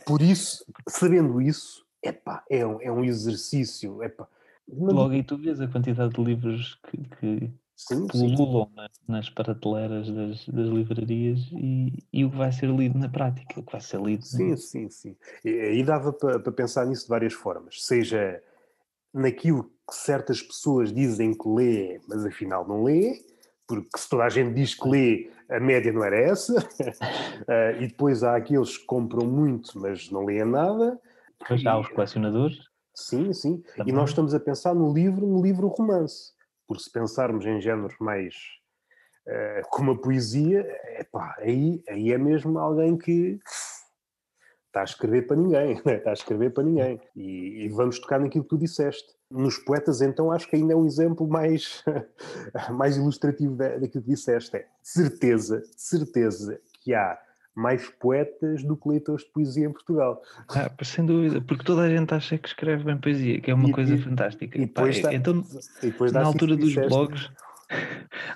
Por isso, sabendo isso, epá, é, um, é um exercício. Epá, Logo aí tu vês a quantidade de livros que, que, sim, pululam nas prateleiras das, das livrarias e, e, o que vai ser lido na prática, o que vai ser lido. Sim, sim, sim. E, e dava para, para pensar nisso de várias formas. Seja naquilo que certas pessoas dizem que lê, mas afinal não lê, porque se toda a gente diz que lê, a média não era essa, uh, e depois há aqueles que compram muito, mas não leem nada. Depois há os colecionadores. Sim, sim. Também. E nós estamos a pensar no livro, no livro romance, porque se pensarmos em géneros mais uh, como a poesia, epá, aí, aí é mesmo alguém que está a escrever para ninguém, né? está a escrever para ninguém. E, e, vamos tocar naquilo que tu disseste. Nos poetas, então, acho que ainda é um exemplo mais, mais ilustrativo daquilo que disseste. É certeza, certeza que há mais poetas do que leitores de poesia em Portugal. Ah, sem dúvida, porque toda a gente acha que escreve bem poesia, que é uma e, coisa e, fantástica. E depois Pá, então, depois na altura dos blogs,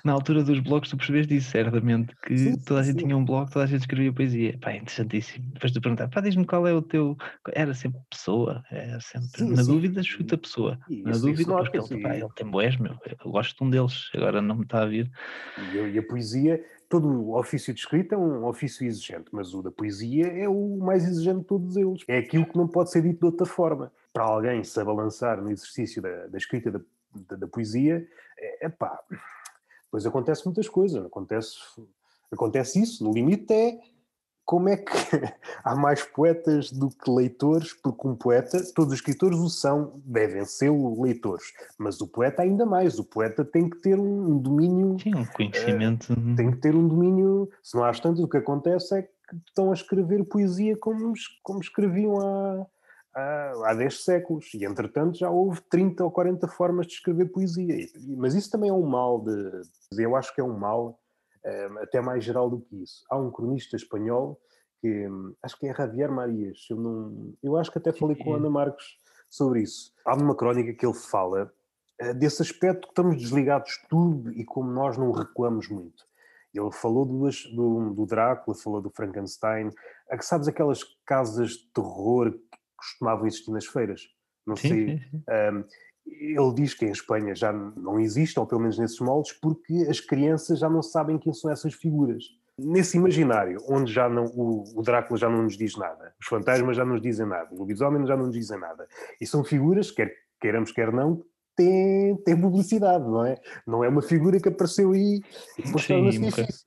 na altura dos blogs tu percebeste isso certamente, que sim, toda a gente sim. tinha um blog, toda a gente escrevia poesia. Pá, é interessantíssimo. Depois de perguntar, pá, diz-me qual é o teu. Era sempre pessoa, era sempre. Sim, na dúvida, chuta pessoa. na isso, dúvida, isso porque ele, pá, ele tem boés, meu. Eu gosto de um deles, agora não me está a vir. E, e a poesia, todo o ofício de escrita é um ofício exigente, mas o da poesia é o mais exigente de todos eles. É aquilo que não pode ser dito de outra forma. Para alguém se abalançar no exercício da, da escrita da da, da poesia, é pá, depois acontece muitas coisas, acontece, acontece isso, no limite é como é que há mais poetas do que leitores, porque um poeta, todos os escritores o são, devem ser leitores, mas o poeta ainda mais, o poeta tem que ter um domínio... Sim, um conhecimento... Uh, tem que ter um domínio, se não há tanto, o que acontece é que estão a escrever poesia como, como escreviam há, há, há 10 séculos e, entretanto, já houve 30 ou 40 formas de escrever poesia. Mas isso também é um mal de. Eu acho que é um mal um, até mais geral do que isso. Há um cronista espanhol que acho que é Javier Marias. Eu, não, eu acho que até falei com a Ana Marcos sobre isso. Há uma crónica que ele fala uh, desse aspecto que estamos desligados de tudo e como nós não recuamos muito. Ele falou do, do, do Drácula, falou do Frankenstein. Sabes aquelas casas de terror costumavam existir nas feiras. Não sim, sei. Sim, sim. Um, ele diz que em Espanha já não existe, ou pelo menos nesses moldes, porque as crianças já não sabem quem são essas figuras. Nesse imaginário, onde já não, o, o Drácula já não nos diz nada, os fantasmas já não nos dizem nada, o lobisomem já não nos dizem nada. E são figuras, quer queiramos, quer não, têm, têm publicidade, não é? Não é uma figura que apareceu aí e depois torna-se difícil.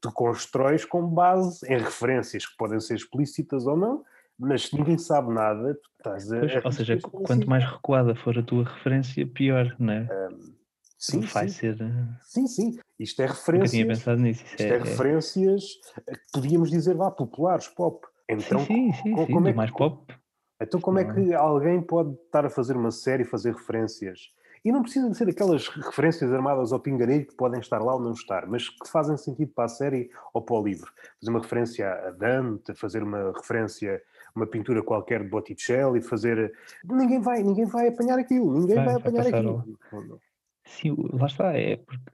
Tu constróis com base em referências que podem ser explícitas ou não, mas se ninguém sabe nada, tu estás a. Pois, ou seja, quanto mais recuada for a tua referência, pior, não é? Um, sim, vai sim. ser. Eh, sim, sim. Isto é referências. tinha pensado nisso. Isto é, é, é referências que podíamos dizer lá, populares, pop. Então, sim, sim, sim, como é que, mais pop. Então, como é que alguém pode estar a fazer uma série e fazer referências? E não precisa de ser aquelas referências armadas ao pingarelho que podem estar lá ou não estar, mas que fazem sentido para a série ou para o livro. Fazer uma referência a Dante, fazer uma referência uma pintura qualquer de Botticelli, fazer. Ninguém vai, ninguém vai apanhar aquilo, ninguém vai, vai apanhar vai aquilo. Sim, lá está, é porque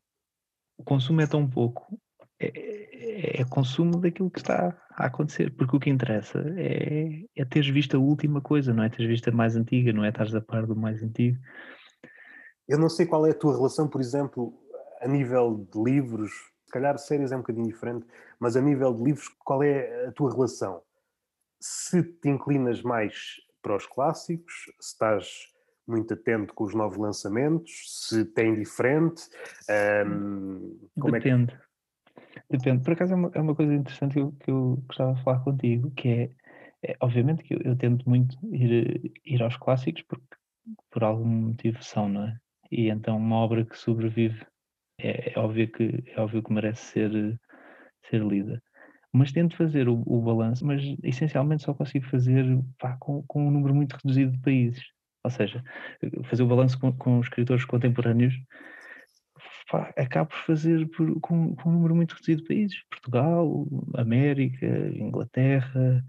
o consumo é tão pouco, é, é, é, consumo daquilo que está a acontecer, porque o que interessa é, é teres visto a última coisa, não é teres visto a mais antiga, não é estares a par do mais antigo. Eu não sei qual é a tua relação, por exemplo, a nível de livros, se calhar séries é um bocadinho diferente, mas a nível de livros, qual é a tua relação? Se te inclinas mais para os clássicos, se estás muito atento com os novos lançamentos, se tem diferente, um, Depende. É que... Depende. Por acaso é uma, é uma coisa interessante que eu, que eu, gostava de falar contigo, que é, é obviamente que eu, eu, tento muito ir, ir aos clássicos porque por algum motivo são, não é? E então uma obra que sobrevive é, é óbvio que é óbvio que merece ser, ser lida mas tento fazer o, o balanço, mas essencialmente só consigo fazer pá, com, com, um número muito reduzido de países. Ou seja, fazer o balanço com, com escritores contemporâneos pá, acabo por fazer por, com, com, um número muito reduzido de países. Portugal, América, Inglaterra,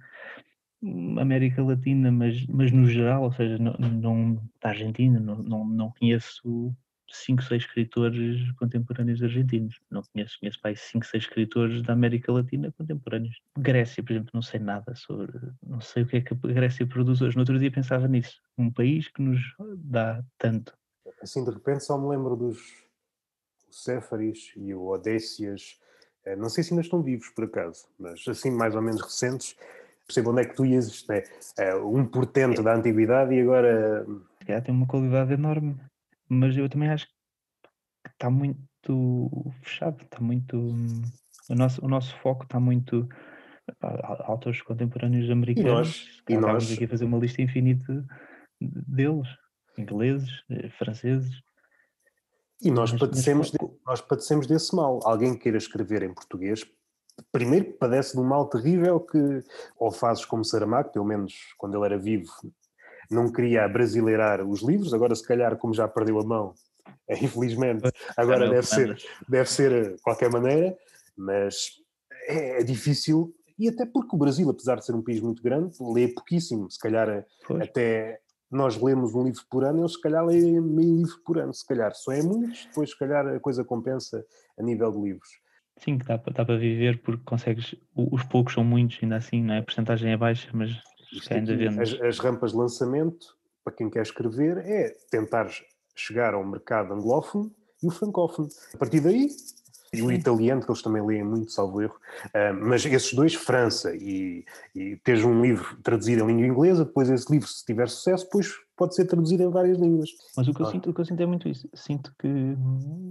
América Latina, mas, mas no geral, ou seja, não, não da Argentina, não, não, não conheço cinco, seis escritores contemporâneos argentinos. Não conheço, conheço mais cinco, seis escritores da América Latina contemporâneos. Grécia, por exemplo, não sei nada sobre, não sei o que é que a Grécia produz hoje. No outro dia pensava nisso. Um país que nos dá tanto. Assim, de repente, só me lembro dos Céfaris e o Odécias. Eh, não sei se ainda estão vivos, por acaso, mas assim, mais ou menos recentes. Percebo onde é que tu ias, né? um portento da antiguidade e agora. Já tem uma qualidade enorme mas eu também acho que está muito fechado, está muito. O nosso, o nosso foco está muito. autores contemporâneos americanos. E nós, e nós aqui a fazer uma lista infinita deles, ingleses, eh, franceses. E nós mas, padecemos, mas... De, nós padecemos desse mal. Alguém que queira escrever em português, primeiro padece de um mal terrível que, ou fazes como Saramago, pelo menos quando ele era vivo, não queria brasileirar os livros, agora se calhar como já perdeu a mão, é, infelizmente, agora deve ser, deve ser de eh, qualquer maneira, mas é, é, difícil, e até porque o Brasil, apesar de ser um país muito grande, lê pouquíssimo, se calhar eh, pois. até nós lemos um livro por ano, eles se calhar leem meio livro por ano, se calhar só é muitos, depois se calhar a coisa compensa a nível de livros. Sim, que dá, dá para viver porque consegues, os poucos são muitos, ainda assim, não é? a porcentagem é baixa, mas aqui, as, as, rampas de lançamento, para quem quer escrever, é tentar chegar ao mercado anglófono e o francófono. A partir daí, e o italiano, que eles também leem muito, salvo erro, uh, mas esses dois, França e, e teres um livro traduzido em língua inglesa, depois esse livro, se tiver sucesso, depois pode ser traduzido em várias línguas. Mas o que, eu sinto, o que eu sinto é muito isso. Sinto que,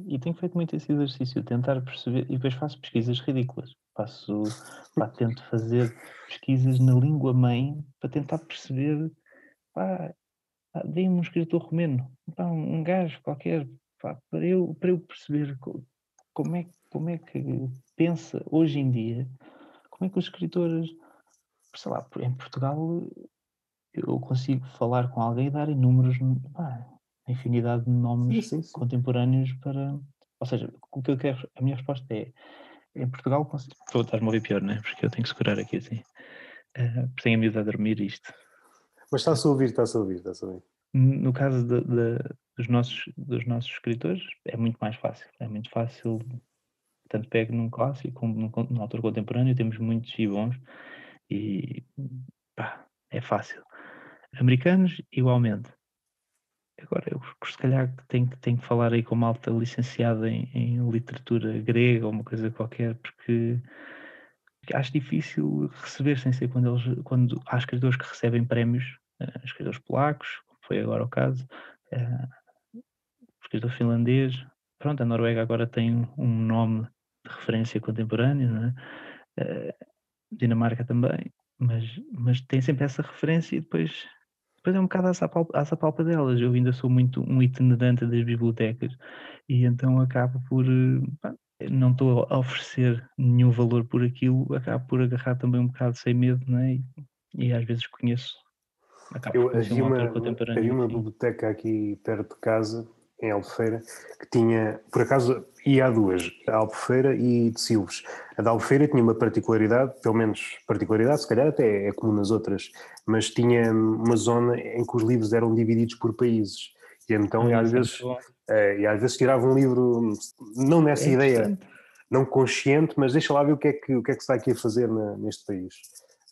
e tenho feito muito esse exercício, tentar perceber, e depois faço pesquisas ridículas. Faço, pá, tento fazer pesquisas na língua mãe para tentar perceber, pá, dei um escritor romeno, pá, um gajo qualquer, pá, para, eu, para eu perceber como é, como é que pensa hoje em dia, como é que os escritores, sei lá, em Portugal eu consigo falar com alguém e dar inúmeros, pá, infinidade de nomes sim, sim, sim. contemporâneos para. Ou seja, o que eu quero, a minha resposta é em Portugal consigo. Estou a estar-me a ouvir pior, né? Porque eu tenho que segurar aqui assim. Uh, porque tenho a miúdo a dormir isto. Mas está-se a ouvir, está-se a ouvir, está-se a ouvir. No caso de, de, dos, nossos, dos nossos escritores, é muito mais fácil. É muito fácil, tanto pego num clássico como num, num autor contemporâneo, temos muitos e bons, e pá, é fácil. Americanos, igualmente. Agora, eu se calhar tenho, tenho que falar aí com uma alta licenciada em, em literatura grega ou uma coisa qualquer, porque acho difícil receber, sem ser quando, eles, quando há escritores que recebem prémios, uh, escritores polacos, como foi agora o caso, uh, escritor finlandês. Pronto, a Noruega agora tem um nome de referência contemporâneo, não é? Uh, Dinamarca também, mas, mas tem sempre essa referência e depois depois é um bocado às apalpa delas. Eu ainda sou muito um itinerante das bibliotecas e então acabo por. Pá, não estou a oferecer nenhum valor por aquilo, acabo por agarrar também um bocado sem medo, não é? E, e às vezes conheço. Acabo eu, havia, um uma, havia uma biblioteca aqui perto de casa em Albufeira, que tinha, por acaso, ia a duas, a Albufeira e de Silves. A da Albufeira tinha uma particularidade, pelo menos particularidade, se calhar até é comum nas outras, mas tinha uma zona em que os livros eram divididos por países. E então, e às, vezes, é, e às vezes tirava um livro, não nessa é ideia, não consciente, mas deixa lá ver o que é que, o que, é que se está aqui a fazer na, neste país.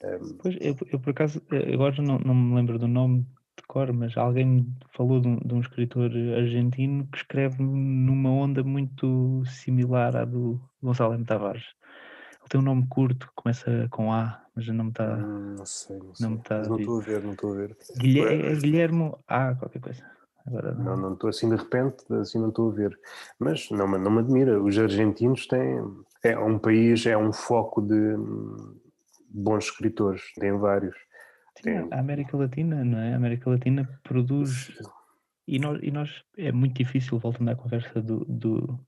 Um, pois, eu, eu, por acaso, eh, agora não, não me lembro do nome de cor, mas alguém me falou de um, de um, escritor argentino que escreve numa onda muito similar à do Gonçalo M. Tavares. Ele tem um nome curto, começa com A, mas não me está. Hum, não sei, não sei. Não estou a ver, não estou a ver. Guilherme, é Guilhermo A, qualquer coisa. Agora não. não, estou assim de repente, assim não estou a ver. Mas não, não me admira. Os argentinos têm. É um país, é um foco de bons escritores, tem vários. Sim, a América Latina, não é? A América Latina produz. E nós, e nós é muito difícil, voltando à conversa do, do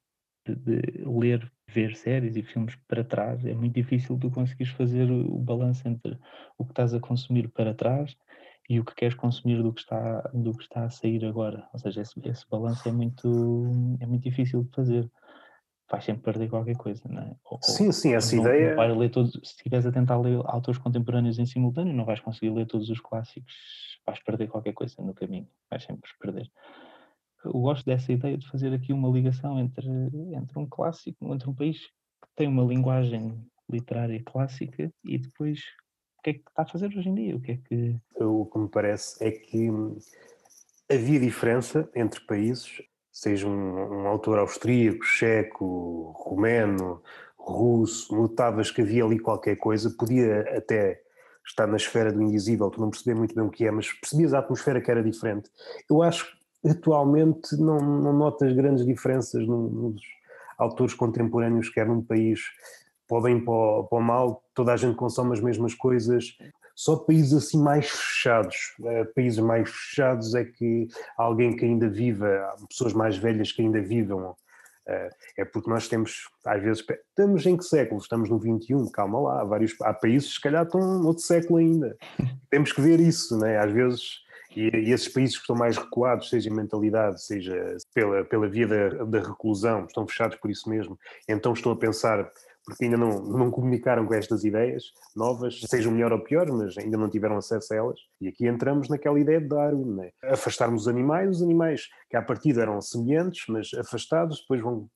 de, de, ler, ver séries e filmes para trás, é muito difícil tu conseguires fazer o, o balanço entre o que estás a consumir para trás e o que queres consumir do que está, do que está a sair agora. Ou seja, esse, esse balanço é muito, é muito difícil de fazer. Vais sempre perder qualquer coisa, não é? Ou, sim, sim, essa não, ideia. Não vais ler todos, se estiveres a tentar ler autores contemporâneos em simultâneo, não vais conseguir ler todos os clássicos, vais perder qualquer coisa no caminho, vais sempre perder. Eu gosto dessa ideia de fazer aqui uma ligação entre, entre um clássico, entre um país que tem uma linguagem literária clássica e depois o que é que está a fazer hoje em dia? O que é que. O que me parece é que havia diferença entre países seja um, um autor austríaco, checo, romeno, russo, notavas que havia ali qualquer coisa, podia até estar na esfera do invisível, tu não perceber muito bem o que é, mas percebias a atmosfera que era diferente. Eu acho que atualmente não, não notas grandes diferenças nos autores contemporâneos, quer num país bem para o, para o mal, toda a gente consome as mesmas coisas, só países assim mais fechados, eh, países mais fechados é que alguém que ainda viva, pessoas mais velhas que ainda vivam, eh, é porque nós temos, às vezes, estamos em que século? Estamos no 21, calma lá, há, vários, há países que se calhar estão no outro século ainda. Temos que ver isso, né? às vezes, e, e, esses países que estão mais recuados, seja em mentalidade, seja pela, pela via da, da reclusão, estão fechados por isso mesmo, então estão a pensar porque ainda não, não comunicaram com estas ideias novas, sejam melhor ou pior, mas ainda não tiveram acesso a elas. E aqui entramos naquela ideia de Darwin, né? afastarmos os animais, os animais que à partida eram semelhantes, mas afastados, depois vão.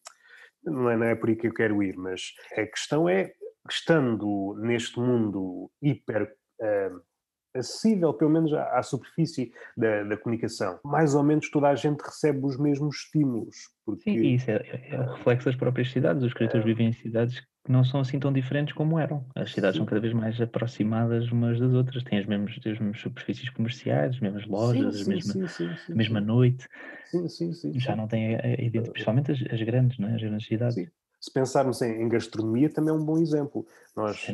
Não é, não é por aí que eu quero ir, mas a questão é, estando neste mundo hiper. Uh, acessível, pelo menos à, à superfície da, da, comunicação. Mais ou menos toda a gente recebe os mesmos estímulos. Porque... Sim, isso é, é, é reflexo das próprias cidades. Os escritores é... vivem em cidades não são assim tão diferentes como eram. As cidades sim. são cada vez mais aproximadas umas das outras, têm as mesmas, as mesmas superfícies comerciais, as mesmas lojas, sim, sim, a mesma, a mesma noite. Já não tem a, a, principalmente as, as, grandes, é? as grandes cidades se pensarmos em, em, gastronomia, também é um bom exemplo. Nós,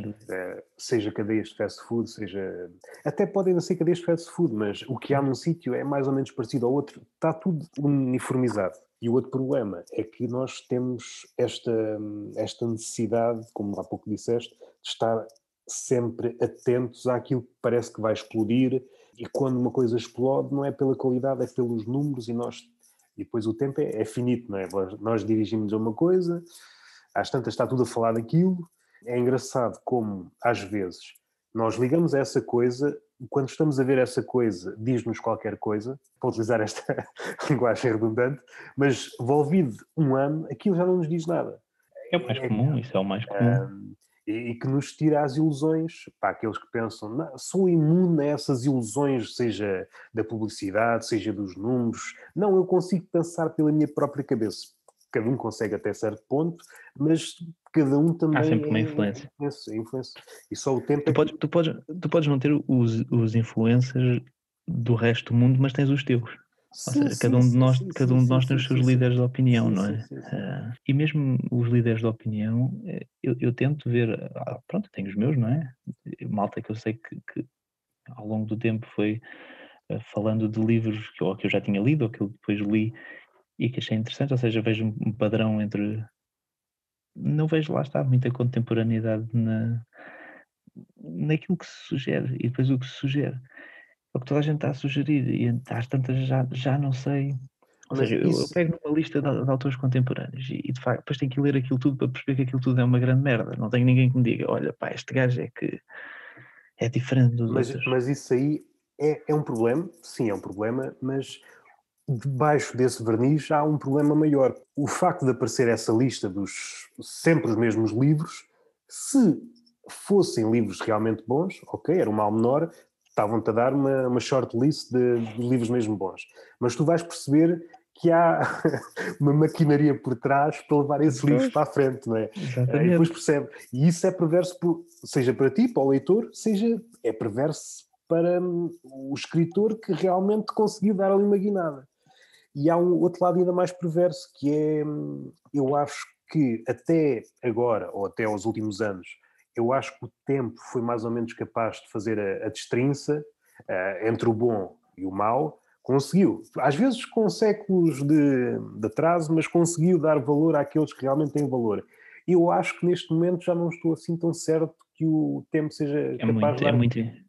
seja cadeias de fast food, seja. Até podem não ser cadeias de fast food, mas o que há num sítio é mais ou menos parecido ao outro. Está tudo uniformizado. E o outro problema é que nós temos esta, esta necessidade, como há pouco disseste, de estar sempre atentos àquilo que parece que vai explodir. E quando uma coisa explode, não é pela qualidade, é pelos números, e nós. E depois o tempo é, é finito, não é? Nós dirigimos a uma coisa, às tantas está tudo a falar daquilo. É engraçado como, às vezes, nós ligamos a essa coisa, quando estamos a ver essa coisa, diz-nos qualquer coisa, para utilizar esta linguagem redundante, mas envolvido um ano, aquilo já não nos diz nada. É o mais comum, isso é o mais comum. Um, e, e, que nos tira as ilusões, para aqueles que pensam, não, sou imune a essas ilusões, seja da publicidade, seja dos números. Não, eu consigo pensar pela minha própria cabeça cada um consegue até certo ponto, mas cada um também. Há sempre uma influência. É influência, influência. E só o tempo. Tu, é podes, tu, podes, tu podes não ter os, os influencers do resto do mundo, mas tens os teus. Sim, seja, sim, cada um de nós, sim, cada um de nós tem os seus líderes de opinião, não é? Uh, e mesmo os líderes de opinião, eh, eu, eu tento ver, ah, pronto, tenho os meus, não é? Malta que eu sei que, que ao longo do tempo foi uh, falando de livros que, ou que eu já tinha lido ou que eu depois li e que achei interessante, ou seja, vejo um padrão entre. Não vejo lá está muita contemporaneidade na, naquilo que se sugere e depois o que se sugere. É o que toda a gente está a sugerir e às tantas já, já não sei. Ou seja, isso... eu, eu, pego numa lista de, de, autores contemporâneos e, e, de facto depois tenho que ler aquilo tudo para perceber que aquilo tudo é uma grande merda. Não tenho ninguém que me diga, olha pá, este gajo é que é diferente dos mas, outros. Mas isso aí é, é um problema, sim, é um problema, mas debaixo desse verniz há um problema maior. O facto de aparecer essa lista dos sempre os mesmos livros, se fossem livros realmente bons, ok, era um mal menor, estavam-te a dar uma, uma short list de, de, livros mesmo bons. Mas tu vais perceber que há uma maquinaria por trás para levar esses livros para a frente, não é? Exatamente. E depois percebe. E isso é perverso, por, seja para ti, para o leitor, seja é perverso para hum, o escritor que realmente conseguiu dar ali uma guinada. E há um outro lado ainda mais perverso, que é, eu acho que até agora, ou até aos últimos anos, eu acho que o tempo foi mais ou menos capaz de fazer a, a destrinça uh, entre o bom e o mau, conseguiu. Às vezes com séculos de, de atraso, mas conseguiu dar valor àqueles que realmente têm valor. Eu acho que neste momento já não estou assim tão certo que o tempo seja é capaz muito, de dar... É muito,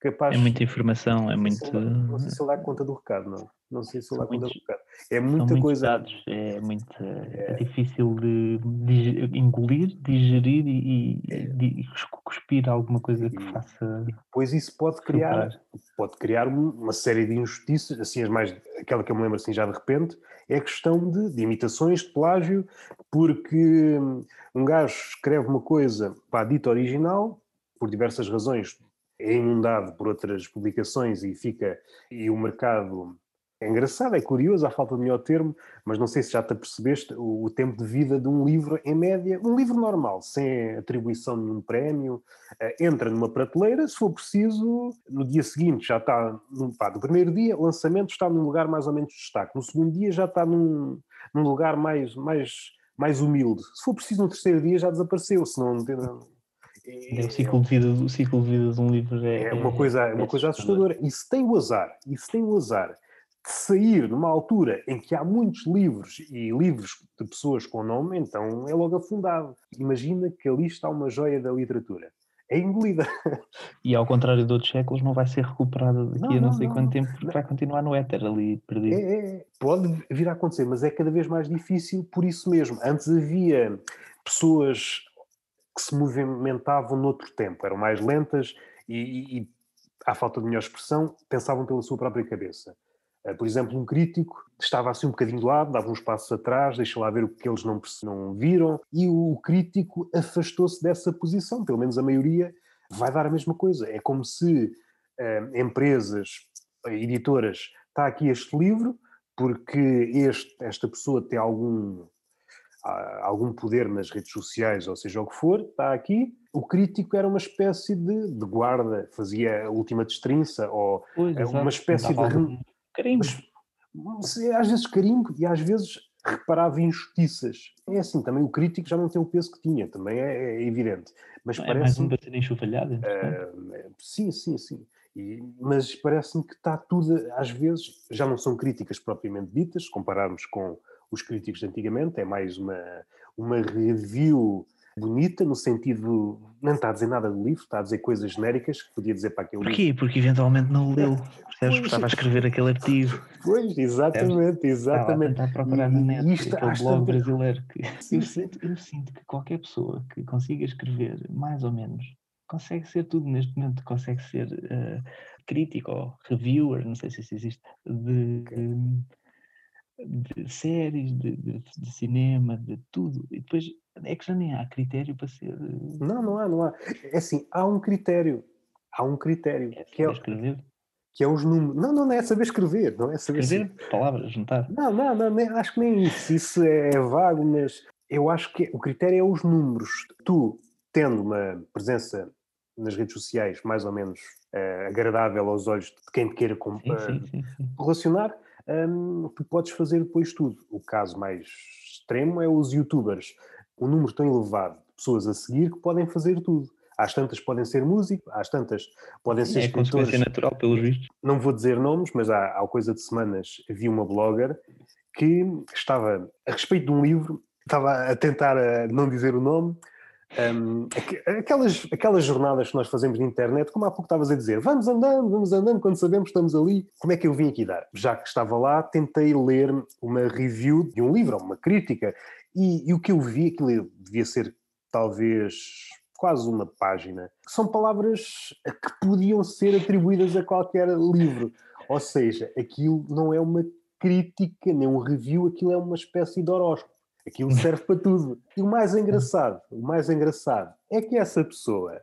capaz. É muita informação, é muito. Não sei se ele dá conta do recado, não. Não sei se ele dá conta do recado. É muita coisa. dados, é muito é difícil de dig- engolir, digerir e, e cuspir alguma coisa que É. E- faça Pois isso pode criar, filtrar. pode criar um- uma série de injustiças, assim, as mais, aquela que eu me lembro assim já de repente, é a questão de, de imitações, de plágio, porque hum, um gajo escreve uma coisa para a dita original, por diversas razões, é inundado por outras publicações e fica, e o mercado é engraçado, é curioso, há falta de melhor termo, mas não sei se já te apercebeste o, o tempo de vida de um livro, em média, um livro normal, sem atribuição de nenhum prémio, eh, entra numa prateleira, se for preciso, no dia seguinte já está, no, pá, no primeiro dia, o lançamento está num lugar mais ou menos de destaque, no segundo dia já está num, num lugar mais, mais, mais humilde, se for preciso no terceiro dia já desapareceu, senão não. É o ciclo de vida, o ciclo de vida de um livro é, É uma coisa, é uma coisa assustadora. E se tem o azar, e se tem o azar de sair numa altura em que há muitos livros e livros de pessoas com nome, então é logo afundado. Imagina que ali está uma joia da literatura. É engolida. E ao contrário de outros séculos, não vai ser recuperada daqui Não, a não, não, sei não, quanto tempo, porque vai continuar no éter ali perdido. É, é, pode vir a acontecer, mas é cada vez mais difícil por isso mesmo. Antes havia pessoas que se movimentavam noutro tempo, eram mais lentas e, e, à falta de melhor expressão, pensavam pela sua própria cabeça. Eh, Por exemplo, um crítico estava assim um bocadinho de lado, dava uns passos atrás, deixa lá ver o que eles não, não viram, e o crítico afastou-se dessa posição, pelo menos a maioria vai dar a mesma coisa. É como se eh, empresas, editoras, está aqui este livro, porque este, esta pessoa tem algum, ah, algum poder nas redes sociais, ou seja o que for, está aqui. O crítico era uma espécie de, de guarda, fazia a última destrinça, ou Pois, é exato, uma espécie dava de algum carimbo. se- às vezes carimbo e às vezes reparava injustiças. É assim, também o crítico já não tem o peso que tinha, também é, é evidente. Mas é mais parece um bater entretanto. Uh, sim, sim, sim. E- mas parece-me que está tudo, às vezes, já não são críticas propriamente ditas, se compararmos com os críticos de antigamente, é mais uma, uma review bonita, no sentido, não está a dizer nada do livro, está a dizer coisas genéricas que podia dizer para aquele livro. Porquê? Porque eventualmente não o leu. Percebes? Estava a escrever aquele artigo. Pois, exatamente, Estava a exatamente. procurar na net isto aquele blog tantas- brasileiro que eu, sinto, eu sinto que qualquer pessoa que consiga escrever mais ou menos consegue ser tudo neste momento, consegue ser eh, crítico ou reviewer, não sei se isso existe, de, de séries, de, de- de cinema, de tudo. E depois é que já nem há critério para ser eh, Não, não há, não há. É assim, há um critério. Há um critério, é que é, escrever, que é os números. Não, não, não é saber escrever, não é saber escrever palavras, juntar. Não, não, não, nem- acho que nem isso. Isso é vago, mas eu acho que o critério é os números. Tu, tendo uma presença nas redes sociais mais ou menos eh, agradável aos olhos de quem te queira Sim, eh, sim, sim, sim. relacionar, hum, tu podes fazer depois tudo. O caso mais extremo é os youtubers. Um número tão elevado de pessoas a seguir que podem fazer tudo. Às tantas podem ser músicos, às tantas podem ser É a escritores consequência natural, pelos vistos. não vou dizer nomes, mas há, há coisa de semanas vi uma blogger que estava, a respeito de um livro, estava a tentar eh, não dizer o nome, aqu- aquelas, aquelas jornadas que nós fazemos de internet, como há pouco estavas a dizer, vamos andando, vamos andando, quando sabemos estamos ali, como é que eu vim aqui dar? Já que estava lá, tentei ler uma review de um livro, uma crítica, e, e o que eu vi, aquilo devia ser talvez quase uma página, são palavras que podiam ser atribuídas a qualquer livro. Ou seja, aquilo não é uma crítica, nem um review, aquilo é uma espécie de horóscopo. Aquilo serve para tudo. E o mais engraçado, o mais engraçado é que essa pessoa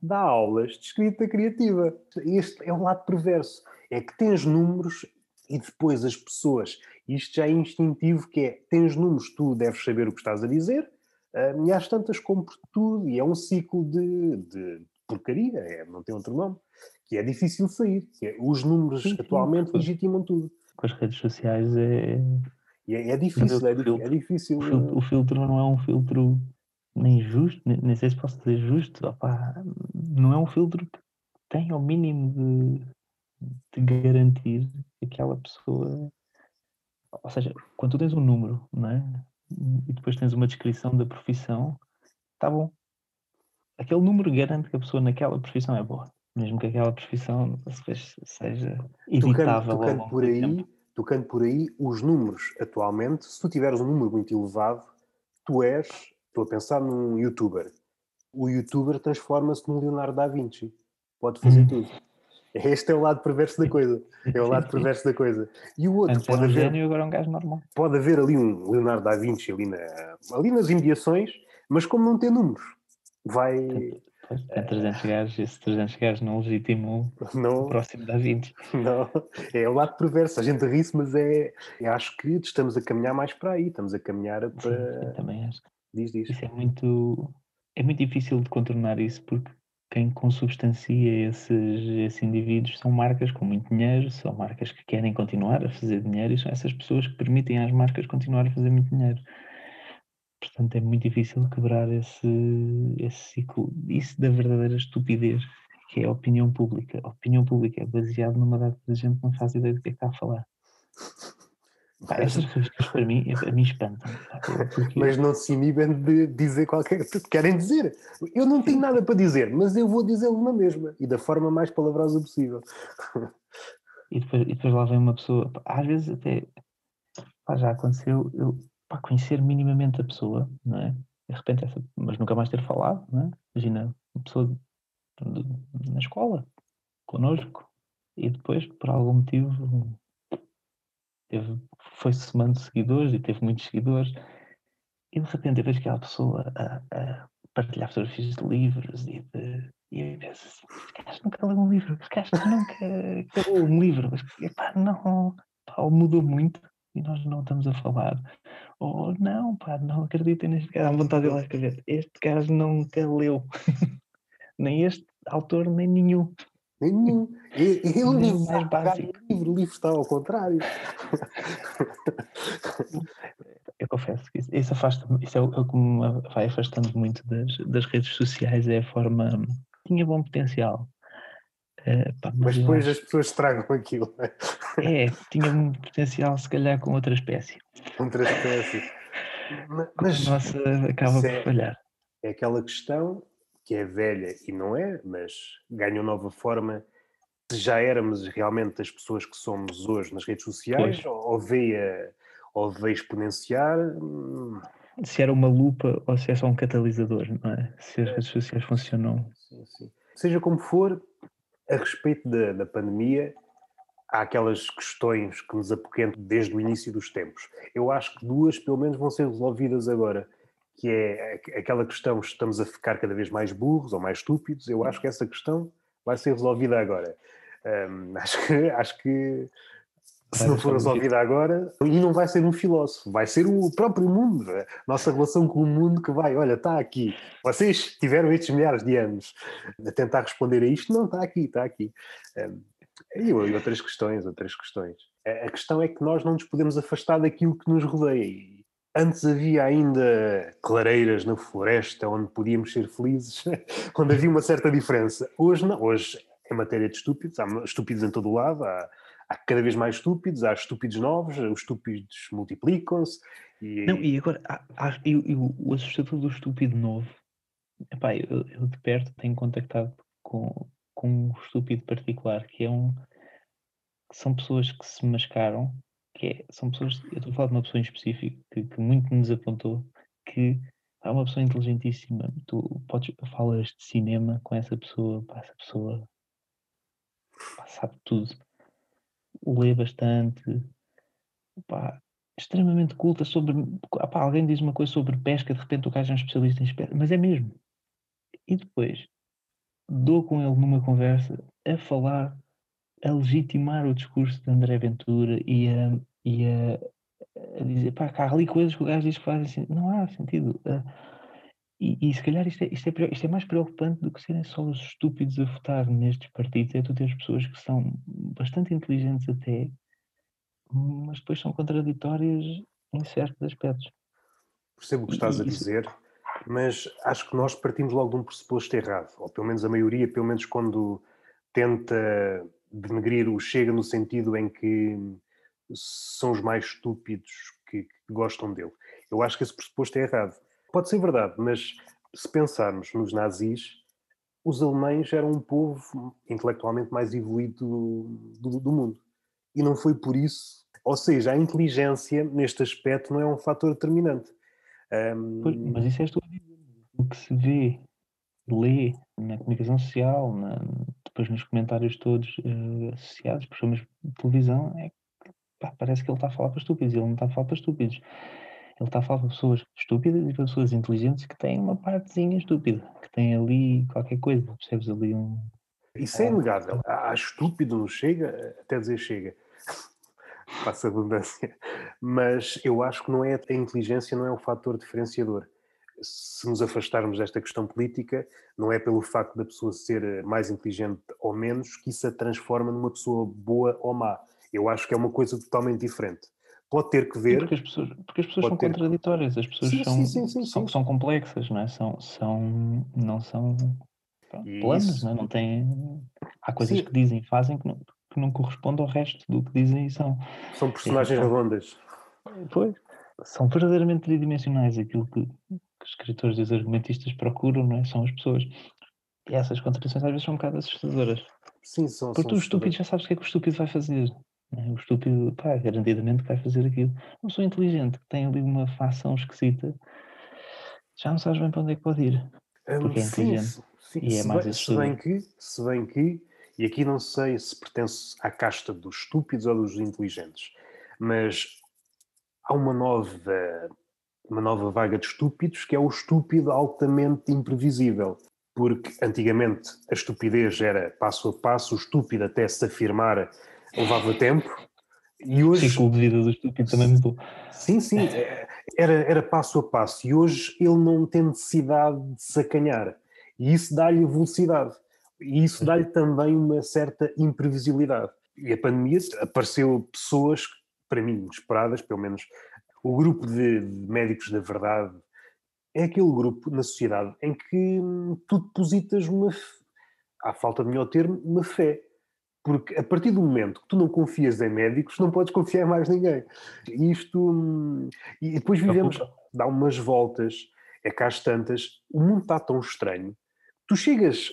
dá aulas de escrita criativa. Este é o lado perverso. É que tens números e depois as pessoas, isto já é instintivo, que é, tens números, tu deves saber o que estás a dizer, ah, e às tantas compro tudo, e é um ciclo de, de porcaria, é, não tem outro nome, que é difícil de sair. que é, os números Sim, sim, atualmente legitimam tudo. Com as redes sociais é, E é, é difícil, é, é difícil. O filtro, o filtro não é um filtro nem justo, nem, nem sei se posso dizer justo, opá, não é um filtro que tem ao mínimo de, de garantir que aquela pessoa. Ou seja, quando tu tens um número, não é? E depois tens uma descrição da profissão, está bom. Aquele número garante que a pessoa naquela profissão é boa. mesmo que aquela profissão seja evitável. Tocando, tocando por aí, tocando por aí, os números atualmente, se tu tiveres um número muito elevado, tu és, estou a pensar num youtuber, o youtuber transforma-se num Leonardo da Vinci, pode fazer hum. tudo. Este é o lado perverso da coisa. É o lado perverso da coisa. E o outro Antes pode um haver. Gênio, agora é um gajo normal. Pode haver ali um Leonardo da Vinci ali, na, ali nas imediações, mas como não tem números, vai. Tem 300 gajos, esses 300 gajos não legitimam não, próximo da 20. Não, é o lado perverso. A gente ri-se, mas é. Eu acho que estamos a caminhar mais para aí. Estamos a caminhar para. Sim, também acho. Diz, diz. Isso é muito. É muito difícil de contornar isso porque quem consubstancia esses, esses indivíduos são marcas com muito dinheiro, são marcas que querem continuar a fazer dinheiro e são essas pessoas que permitem às marcas continuar a fazer muito dinheiro. Portanto, é muito difícil quebrar esse, esse ciclo. Isso da verdadeira estupidez, que é a opinião pública. A opinião pública é baseada numa data de gente que não faz ideia do que é que está a falar. Pá, essas coisas para mim, a mim espantam. Porque... Mas não se inibem de dizer qualquer coisa que querem dizer. Eu não tenho nada para dizer, mas eu vou dizê-lo na mesma e da forma mais palavrosa possível. E depois, e depois lá vem uma pessoa, às vezes até pá, já aconteceu eu pá, conhecer minimamente a pessoa, não é? De repente essa, mas nunca mais ter falado, não é? Imagina uma pessoa na escola, connosco, e depois, por algum motivo, teve, foi somando seguidores e teve muitos seguidores. E de repente eu vejo aquela pessoa a, a partilhar fotografias de livros e de. E eu penso assim, gajo nunca leu um livro, gajo nunca leu um livro, mas epá, não, pá, mudou muito e nós não estamos a falar. Ou não, pá, não acreditem neste gajo, à vontade de lá escrever, este gajo nunca leu, nem este autor, nem nenhum. Nenhum. Ele nem mais básico. O livro, o livro está ao contrário. Eu confesso que isso, afasta isso é o, é o que me vai afastando muito das, das redes sociais, é a forma. Tinha bom potencial. Uh, pá, mas, mas depois acho... as pessoas estragam aquilo. É? é, tinha um potencial se calhar com outra espécie. Outra espécie. Mas, Nossa, acaba por é, falhar. É aquela questão que é velha e não é, mas ganhou nova forma. Se já éramos realmente as pessoas que somos hoje nas redes sociais, pois. ou veio, ou veio exponenciar. Hum. Se era uma lupa ou se é só um catalisador, não é? Se as redes sociais funcionam. Sim, sim. Seja como for, a respeito da, da pandemia, há aquelas questões que nos apoquentam desde o início dos tempos. Eu acho que duas, pelo menos, vão ser resolvidas agora que é aquela questão, estamos a ficar cada vez mais burros ou mais estúpidos, eu acho que essa questão vai ser resolvida agora. Um, acho que, acho que se não for resolvida agora, e não vai ser um filósofo, vai ser o próprio mundo, a nossa relação com o mundo que vai, olha, está aqui. Vocês tiveram estes milhares de anos a tentar responder a isto, não, está aqui, está aqui. E outras questões, outras questões. A questão é que nós não nos podemos afastar daquilo que nos rodeia Antes havia ainda clareiras na floresta onde podíamos ser felizes, onde havia uma certa diferença. Hoje não, hoje é matéria de estúpidos, há estúpidos em todo o lado, há, há cada vez mais estúpidos, há estúpidos novos, os estúpidos multiplicam-se. E... Não, e agora, há, há, eu, eu, o assustador do estúpido novo, epá, eu, eu de perto tenho contactado com, com um estúpido particular, que é um que são pessoas que se mascaram que é, são pessoas, eu estou a falar de uma pessoa em específico que, que muito nos apontou que é uma pessoa inteligentíssima, tu podes, falas de cinema com essa pessoa, pá, essa pessoa pá, sabe tudo, lê bastante, pá, extremamente culta sobre, pá, alguém diz uma coisa sobre pesca, de repente o gajo é um especialista em pesca, mas é mesmo. E depois dou com ele numa conversa a falar a legitimar o discurso de André Ventura e a, e a, a dizer, pá, há ali coisas que o gajo diz que fazem sentido. Não há sentido. Uh, e, e, se calhar isto é, isto, é, isto é mais preocupante do que serem só os estúpidos a votar nestes partidos, é tu teres pessoas que são bastante inteligentes até, mas depois são contraditórias em certos aspectos. Percebo o que estás e, a dizer, mas acho que nós partimos logo de um pressuposto errado, ou pelo menos a maioria, pelo menos quando tenta denegrir o Chega no sentido em que são os mais estúpidos que, que gostam dele. Eu acho que esse pressuposto é errado. Pode ser verdade, mas se pensarmos nos nazis, os alemães eram um povo intelectualmente mais evoluído do, do, do mundo. E não foi por isso. Ou seja, a inteligência, neste aspecto, não é um fator determinante. Um... Pois, mas isso é tu O que se vê, lê na comunicação social, na, depois nos comentários todos uh, associados, programas de televisão, é pá, parece que ele está a falar para estúpidos. Ele não está a falar para estúpidos. Ele está a falar para pessoas estúpidas e para pessoas inteligentes que têm uma partezinha estúpida, que têm ali qualquer coisa, percebes ali um. Isso é inegável. Há estúpido não chega, até dizer chega. Passa abundância. Mas eu acho que não é a inteligência não é o fator diferenciador. Se nos afastarmos desta questão política, não é pelo facto da pessoa ser mais inteligente ou menos que isso a transforma numa pessoa boa ou má. Eu acho que é uma coisa totalmente diferente pode ter que ver. Porque as pessoas, porque as pessoas são contraditórias, as pessoas sim, são, sim, sim, são, são, complexas, não é? São, são, não são planos, não, é? não têm. Há coisas que dizem e fazem que não, que não correspondem ao resto do que dizem e são. São personagens então, redondas. Pois. São verdadeiramente tridimensionais aquilo que, que os escritores e os argumentistas procuram, não é? São as pessoas. E essas contradições às vezes são um bocado assustadoras. Sim, são. Porque são tu, estúpido, já sabes o que é que o estúpido vai fazer. Né? O estúpido, pá, garantidamente vai fazer aquilo. Uma pessoa inteligente que tem ali uma facção esquisita, já não sabes bem para onde é que pode ir. Hum, porque é inteligente. Sim, sim, e é se mais bem, se bem que, se bem que, e aqui não sei se pertence à casta dos estúpidos ou dos inteligentes, mas há uma nova, uma nova vaga de estúpidos que é o estúpido altamente imprevisível. Porque antigamente a estupidez era passo a passo, o estúpido até se afirmar levava tempo. E hoje... O ciclo de vida do estúpido também mudou. Sim, sim, é, era, era passo a passo. E hoje ele não tem necessidade de sacanhar. E isso dá-lhe velocidade. E isso dá-lhe também uma certa imprevisibilidade. E a pandemia apareceu pessoas, para mim, inesperadas, pelo menos o grupo de médicos da verdade é aquele grupo na sociedade em que tu depositas uma, à falta de melhor termo, uma fé. Porque a partir do momento que tu não confias em médicos, não podes confiar em mais ninguém. E isto. E depois vivemos, dá umas voltas, é cá as tantas, o mundo está tão estranho. Tu chegas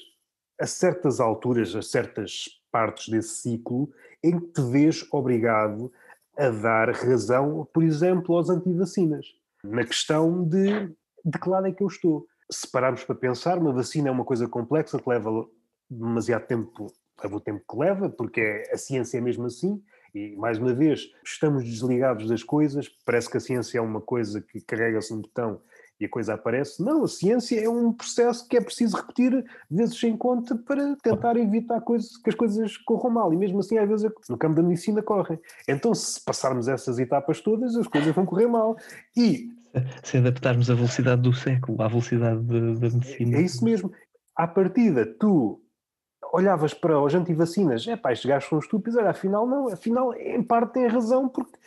a certas alturas, a certas partes desse ciclo, em que te vês obrigado a dar razão, por exemplo, aos antivacinas, na questão de de que lado é que eu estou. Se pararmos para pensar, uma vacina é uma coisa complexa que leva demasiado tempo leva o tempo que leva, porque é, a ciência é mesmo assim, e mais uma vez, estamos desligados das coisas, parece que a ciência é uma coisa que carrega-se um botão e a coisa aparece. Não, a ciência é um processo que é preciso repetir vezes sem conta para tentar evitar coisas, que as coisas corram mal. E mesmo assim, às vezes, no campo da medicina correm. Então, se passarmos essas etapas todas, as coisas vão correr mal. E. Se adaptarmos a velocidade do século à velocidade da medicina. É isso mesmo. À partida, tu olhavas para os antivacinas, é pá, estes gajos são estúpidos, afinal não, afinal em parte tem razão, porque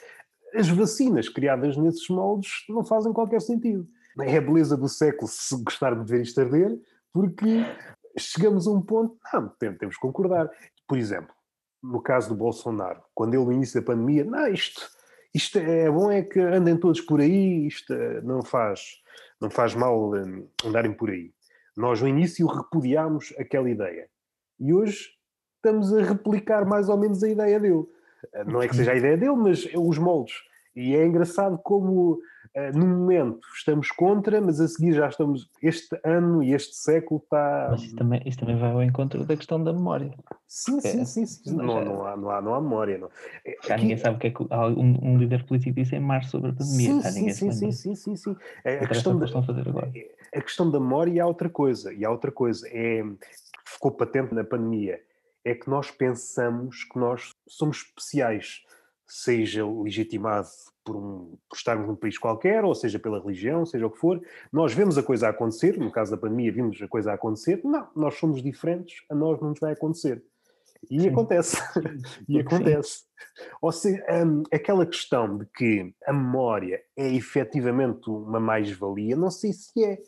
as vacinas criadas nesses moldes não fazem qualquer sentido. É a beleza do século se gostarmos de ver isto arder, porque chegamos a um ponto, não, temos que concordar. Por exemplo, no caso do Bolsonaro, quando ele no início da pandemia, não, isto, isto é bom é que andem todos por aí, isto eh, não faz, não faz mal eh, andarem por aí. Nós no início repudiámos aquela ideia. E hoje estamos a replicar mais ou menos a ideia dele. Eh, não é que seja a ideia dele, mas os moldes. E é engraçado como, uh, no momento, estamos contra, mas a seguir já estamos. Este ano e este século está. Mas isso também, isso também vai ao encontro da questão da memória. Sim, sim, sim. sim. Não, é não, há, não, há, não há memória. Não. Já Aqui... ninguém sabe o que é que um, um, líder político disse em março sobre a pandemia. Sim, sim, sim, sim, sim, sim, é, A, questão da, a questão da memória há outra coisa. E há outra coisa. É ficou patente na pandemia é que nós pensamos que nós somos especiais, seja legitimado por, um, por estarmos num país qualquer, ou seja pela religião, seja o que for. Nós vemos a coisa a acontecer, no caso da pandemia, vimos a coisa a acontecer. Não, nós somos diferentes, a nós não nos vai acontecer. E Sim. acontece. e acontece. Ou seja, um, aquela questão de que a memória é efetivamente uma mais-valia, não sei se é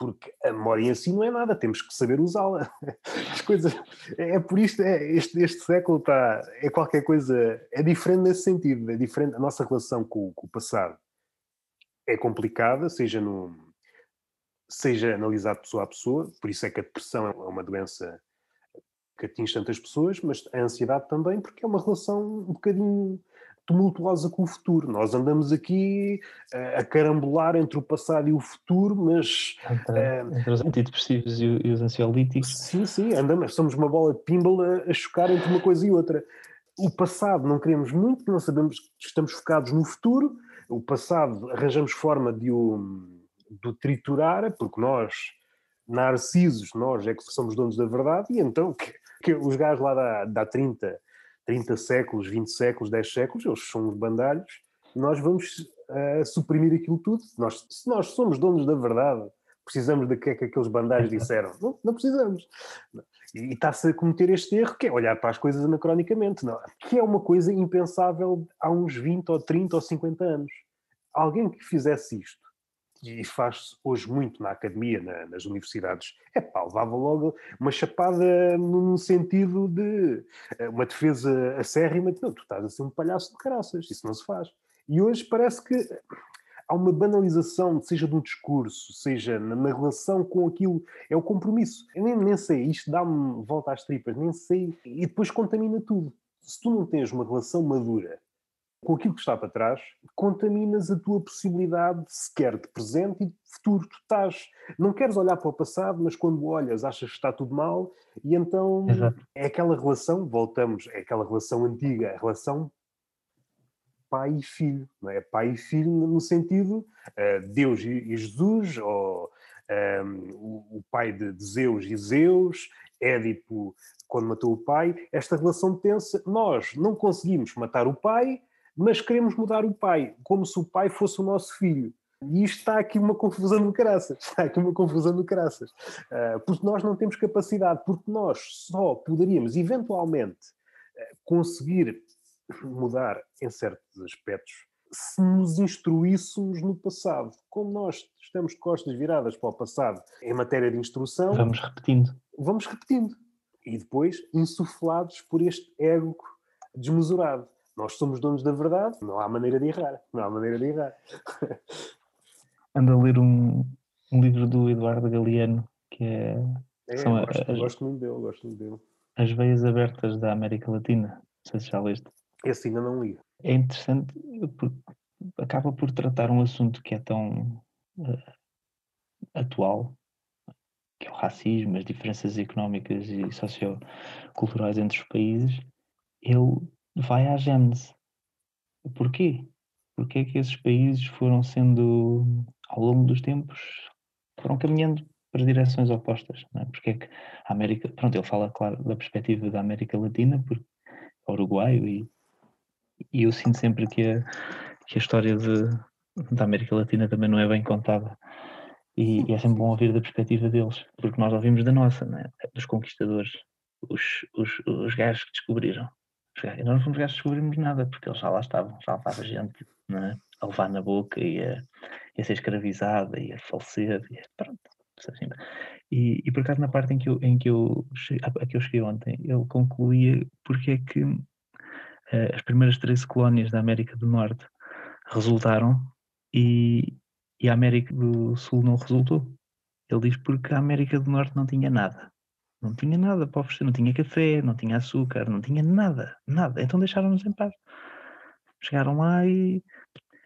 porque a memória em si não é nada, temos que saber usá-la. As coisas, é, é por isto, é, este, este século está, é qualquer coisa, é diferente nesse sentido, é diferente, a nossa relação com, com o passado é complicada, seja no, seja analisado pessoa a pessoa, por isso é que a depressão é uma doença que atinge tantas pessoas, mas a ansiedade também, porque é uma relação um bocadinho tumultuosa com o futuro. Nós andamos aqui uh, a carambolar entre o passado e o futuro, mas. Entre, uh, entre os antidepressivos e, e, os ansiolíticos. Sim, sim, andamos, somos uma bola de pinball a, a, chocar entre uma coisa e outra. O passado não queremos muito, não sabemos que estamos focados no futuro. O passado arranjamos forma de o, de o triturar, porque nós, narcisos, nós é que somos donos da verdade, e então que, que os gajos lá da, da 30 30 séculos, 20 séculos, 10 séculos, eles são os bandalhos, nós vamos uh, suprimir aquilo tudo. Nós, se nós somos donos da verdade, precisamos de que é que aqueles bandalhos disseram? Não, não precisamos. E está-se a cometer este erro, que é olhar para as coisas anacronicamente, não? que é uma coisa impensável há uns 20 ou 30 ou 50 anos. Alguém que fizesse isto e faz-se hoje muito na academia, na, nas universidades, é pá, levava logo uma chapada no sentido de eh, uma defesa acérrima de não, tu estás a ser um palhaço de caraças, isso não se faz. E hoje parece que há uma banalização, seja de um discurso, seja na, na relação com aquilo, é o compromisso. Eu nem, nem sei, isto dá-me volta às tripas, nem sei, e depois contamina tudo. Se tu não tens uma relação madura com aquilo que está para trás, contaminas a tua possibilidade sequer de presente e de futuro. Tu estás, não queres olhar para o passado, mas quando olhas achas que está tudo mal e então Exato. é aquela relação, voltamos, é aquela relação antiga, a relação pai e filho, não é? Pai e filho no sentido uh, Deus e, Jesus, ou um, ehm, o, o, pai de, de Zeus e Zeus, Édipo quando matou o pai, esta relação tensa, nós não conseguimos matar o pai, mas queremos mudar o pai, como se o pai fosse o nosso filho. E isto está aqui uma confusão do caraças, está aqui uma confusão do caraças, uh, porque nós não temos capacidade, porque nós só poderíamos eventualmente uh, conseguir mudar em certos aspectos se nos instruíssemos no passado. Como nós estamos de costas viradas para o passado em matéria de instrução, vamos repetindo. Vamos repetindo. E depois insuflados por este ego desmesurado. Nós somos donos da verdade, não há maneira de errar. Não há maneira de errar. Ando a ler um, um livro do Eduardo Galeano, que é. é são gosto, as, gosto muito dele, gosto muito dele. As Veias Abertas da América Latina. Não sei se já leste. Esse ainda não li. É interessante porque acaba por tratar um assunto que é tão uh, atual, que é o racismo, as diferenças económicas e socioculturais entre os países. Ele vai à gênese. Porquê? Porquê é que esses países foram sendo, ao longo dos tempos, foram caminhando para direções opostas? Não é? Porque é que a América, pronto, ele fala, claro, da perspectiva da América Latina, porque é uruguaio, e, e eu sinto sempre que a, que a história de, da América Latina também não é bem contada. E, e, é sempre bom ouvir da perspectiva deles, porque nós ouvimos da nossa, é? dos conquistadores, os, os, os gajos que descobriram. E nós não fomos gajos descobrimos nada, porque eles já lá estavam, já estava gente é? a levar na boca e a, a, ser escravizada e a falecer, e pronto. Assim. E, e por acaso na parte em que eu, em que eu, a que eu cheguei ontem, ele concluía porque é que uh, as primeiras 13 colónias da América do Norte resultaram e, e a América do Sul não resultou. Ele diz porque a América do Norte não tinha nada. Não tinha nada para oferecer, não tinha café, não tinha açúcar, não tinha nada, nada. Então deixaram-nos em paz. Chegaram lá e,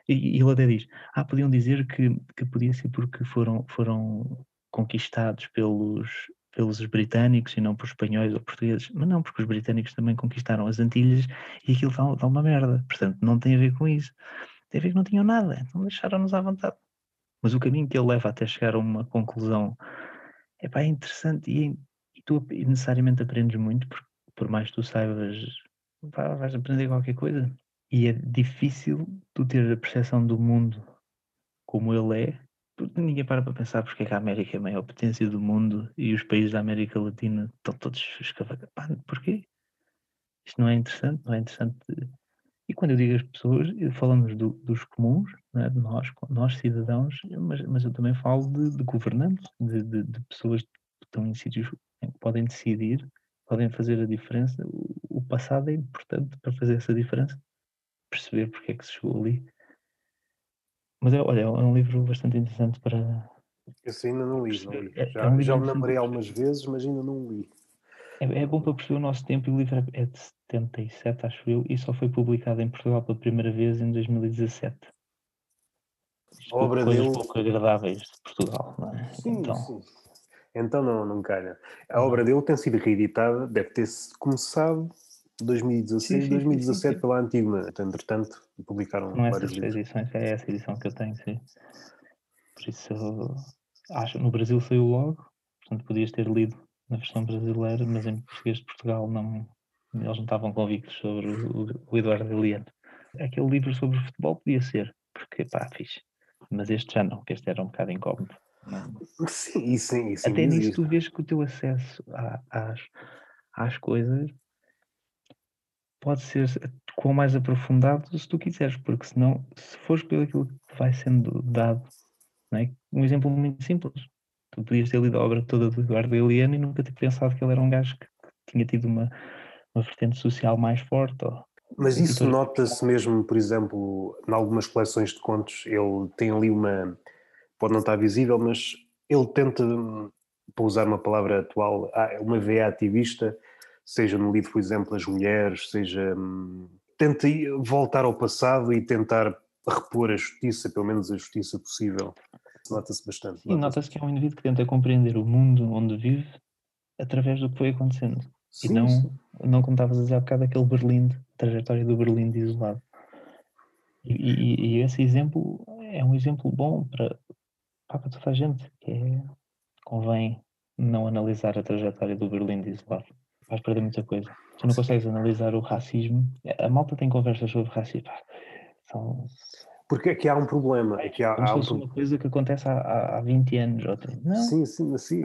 e, e ele até diz: Ah, podiam dizer que, que podia ser porque foram, foram conquistados pelos, pelos britânicos e não por espanhóis ou portugueses. Mas não, porque os britânicos também conquistaram as Antilhas e aquilo dá, uma merda. Portanto, não tem a ver com isso. Tem a ver que não tinham nada, então deixaram-nos à vontade. Mas o caminho que ele leva até chegar a uma conclusão é pá, é interessante e é tu necessariamente aprendes muito, porque por mais que tu saibas, vais aprender qualquer coisa. E é difícil tu ter a percepção do mundo como ele é, porque ninguém para para pensar porque é que a América é a maior potência do mundo e os países da América Latina estão todos escavados. Porquê? Isto não é interessante, não é interessante. E quando eu digo as pessoas, falamos do, dos comuns, é? de nós, nós cidadãos, mas, mas eu também falo de, de governantes, de, de, de pessoas que estão em sítios podem decidir, podem fazer a diferença. O, passado é importante para fazer essa diferença, perceber porque é que se chegou ali. Mas é, olha, é um livro bastante interessante para, Esse ainda não li, não li. É, já, é um já namorei algumas vezes, mas ainda não li. É, é, bom para perceber o nosso tempo e o livro é de 77, acho eu, e só foi publicado em Portugal pela primeira vez em 2017. A obra coisas dele... pouco agradáveis de Portugal, não é? Sim, então... sim. Então não, não calha. A obra dele tem sido reeditada, deve ter começado 2016, sim, sim, 2017 sim, pela Antigma. Entretanto, publicaram não vários livros. edições, é essa edição que eu tenho, sim. Por isso, acho no Brasil saiu logo, portanto podias ter lido na versão brasileira, mas em português de Portugal não, eles não estavam convictos sobre o, o Eduardo Eliano. Aquele livro sobre futebol podia ser, porque pá, fixe. Mas este já não, que este era um bocado incómodo. Sim, sim, sim. Até nisso tu vês que o teu acesso a, às, às coisas pode ser com mais aprofundado se tu quiseres, porque senão, se fores pelo aquilo que vai sendo dado, é? um exemplo muito simples, tu podias ter lido a obra toda do Eduardo Eliano e nunca ter pensado que ele era um gajo que, que tinha tido uma, uma vertente social mais forte. Ou... Mas isso nota-se mesmo, por exemplo, em algumas coleções de contos, ele tem ali uma, pode não estar visível, mas ele tenta, para usar uma palavra atual, uma veia ativista, seja no livro, por exemplo, As Mulheres, seja. Hum, tenta voltar ao passado e tentar repor a justiça, pelo menos a justiça possível. Nota-se bastante. Sim, nota-se que é um indivíduo que tenta compreender o mundo onde vive através do que foi acontecendo. Sim, e não, sim. não como estavas a dizer há bocado, aquele Berlim, a trajetória do Berlim de isolado. E, e, e, esse exemplo é um exemplo bom para, para toda a gente, que é, convém não analisar a trajetória do Berlim de isolado. Vais perder muita coisa. Tu não consegues analisar o racismo. A malta tem conversas sobre racismo. São, porque aqui há um problema. Aqui há, Como há um... uma coisa que acontece há, há 20 anos. Ou Não. Sim, sim, assim.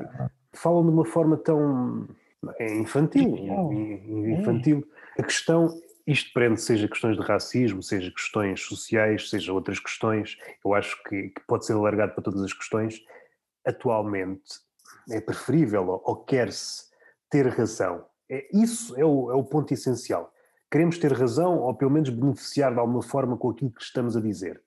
Falam de uma forma tão é infantil. infantil. É. A questão, isto prende seja questões de racismo, seja questões sociais, seja outras questões, eu acho que, que pode ser alargado para todas as questões. Atualmente é preferível ou, quer-se ter razão. É, isso é o, é o ponto essencial queremos ter razão ou pelo menos beneficiar de alguma forma com aquilo que estamos a dizer.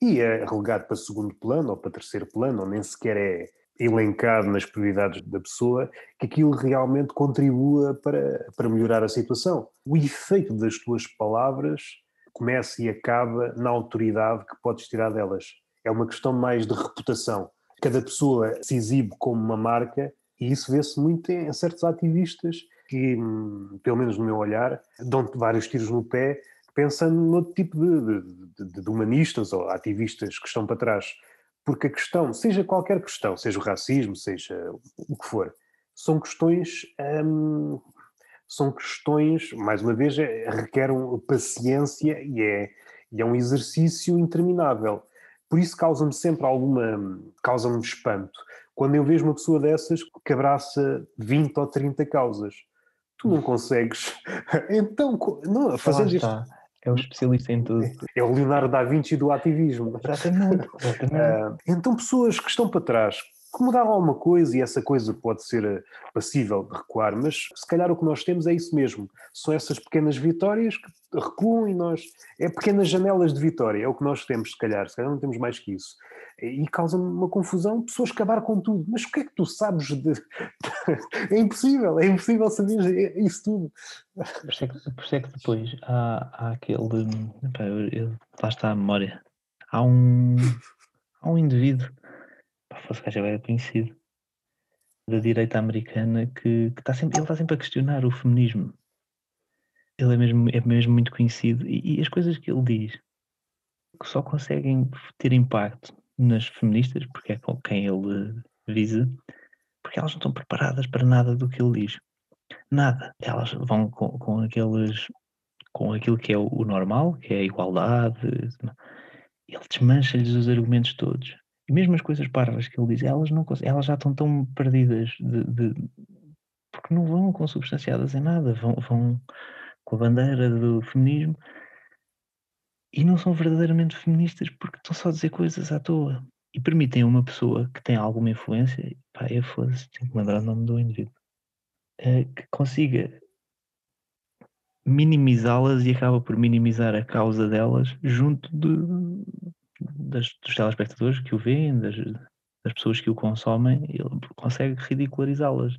E é relegado para segundo plano ou para terceiro plano, ou nem sequer é elencado nas prioridades da pessoa, que aquilo realmente contribua para, para melhorar a situação. O efeito das tuas palavras começa e acaba na autoridade que podes tirar delas. É uma questão mais de reputação. Cada pessoa se exibe como uma marca e isso vê-se muito em certos ativistas que, hum, pelo menos no meu olhar, dão vários tiros no pé pensando no outro tipo de, de, de, humanistas ou ativistas que estão para trás. Porque a questão, seja qualquer questão, seja o racismo, seja o que for, são questões. Hum, são questões, mais uma vez, é, requerem paciência e é, e é um exercício interminável. Por isso causa-me sempre alguma. causa-me espanto. Quando eu vejo uma pessoa dessas que abraça 20 ou 30 causas tu não consegues. Então, não, fazer isto. É um especialista em tudo. É o Leonardo da Vinci do ativismo. Exatamente. exatamente. Uh, então, pessoas que estão para trás, que mudaram alguma coisa e essa coisa pode ser eh, passível de recuar, mas se calhar o que nós temos é isso mesmo. São essas pequenas vitórias que recuam e nós. É pequenas janelas de vitória, é o que nós temos, se calhar. Se calhar não temos mais que isso e causa uma confusão pessoas acabar com tudo. Mas o que é que tu sabes de. é impossível, é impossível saber isso tudo. Por isso é que, por isso é que depois há, há aquele. Lá está a memória. Há um, há um indivíduo, que já é conhecido, da direita americana que, que está sempre, ele está sempre a questionar o feminismo. Ele é mesmo, é mesmo muito conhecido e, e as coisas que ele diz que só conseguem ter impacto nas feministas, porque é com quem ele visa, porque elas não estão preparadas para nada do que ele diz. Nada. Elas vão com, com aqueles com aquilo que é o, normal, que é a igualdade. Ele desmancha-lhes os argumentos todos. E mesmo as coisas parvas que ele diz, elas, não, elas já estão tão perdidas de, de, porque não vão consubstanciadas em nada, vão, vão com a bandeira do feminismo e não são verdadeiramente feministas porque estão só a dizer coisas à toa. E permitem a uma pessoa que tem alguma influência, pá, eu fosse, tenho que lembrar o nome do indivíduo, é, que consiga minimizá-las e acaba por minimizar a causa delas junto de, das, dos telespectadores que o veem, das, das pessoas que o consomem, ele consegue ridicularizá-las.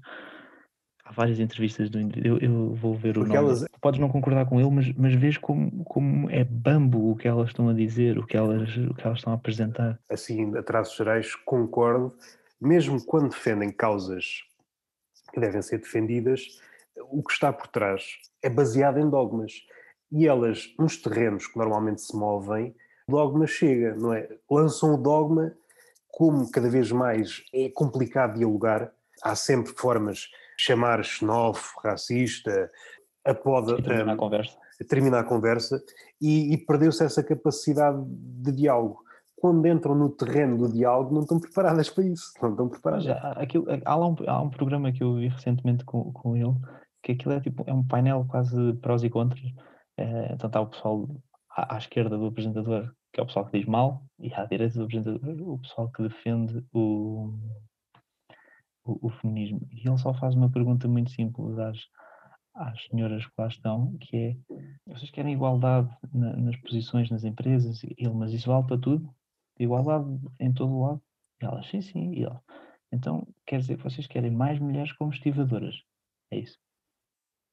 Há várias entrevistas do eu, eu vou ver Porque o nome. Elas... Podes não concordar com ele, mas, mas vês como, como é bambo o que elas estão a dizer, o que elas, o que elas estão a apresentar. Assim, a traços gerais, concordo. Mesmo quando defendem causas que devem ser defendidas, o que está por trás é baseado em dogmas. E elas, nos terrenos que normalmente se movem, dogma chega, não é? Lançam o dogma, como cada vez mais é complicado dialogar, há sempre formas de chamar xenófobo, racista, a poda, terminar a conversa. terminar a conversa e, e perdeu-se essa capacidade de diálogo quando entram no terreno do diálogo, não estão preparadas para isso. Não estão preparadas. Já, aquilo, há, lá um, há um programa que eu vi recentemente com, com ele, que aquilo é tipo é um painel quase prós e contras. É, então está o pessoal à, à, esquerda do apresentador, que é o pessoal que diz mal, e à direita do apresentador, o pessoal que defende o, o, o feminismo. E ele só faz uma pergunta muito simples às, às senhoras que lá estão, que é vocês querem igualdade na, nas posições nas empresas? E ele, mas isso vale para tudo? igualdade em todo o lado? E ela, sim, sim. E ela, então quer dizer que vocês querem mais mulheres como estivadoras? É isso.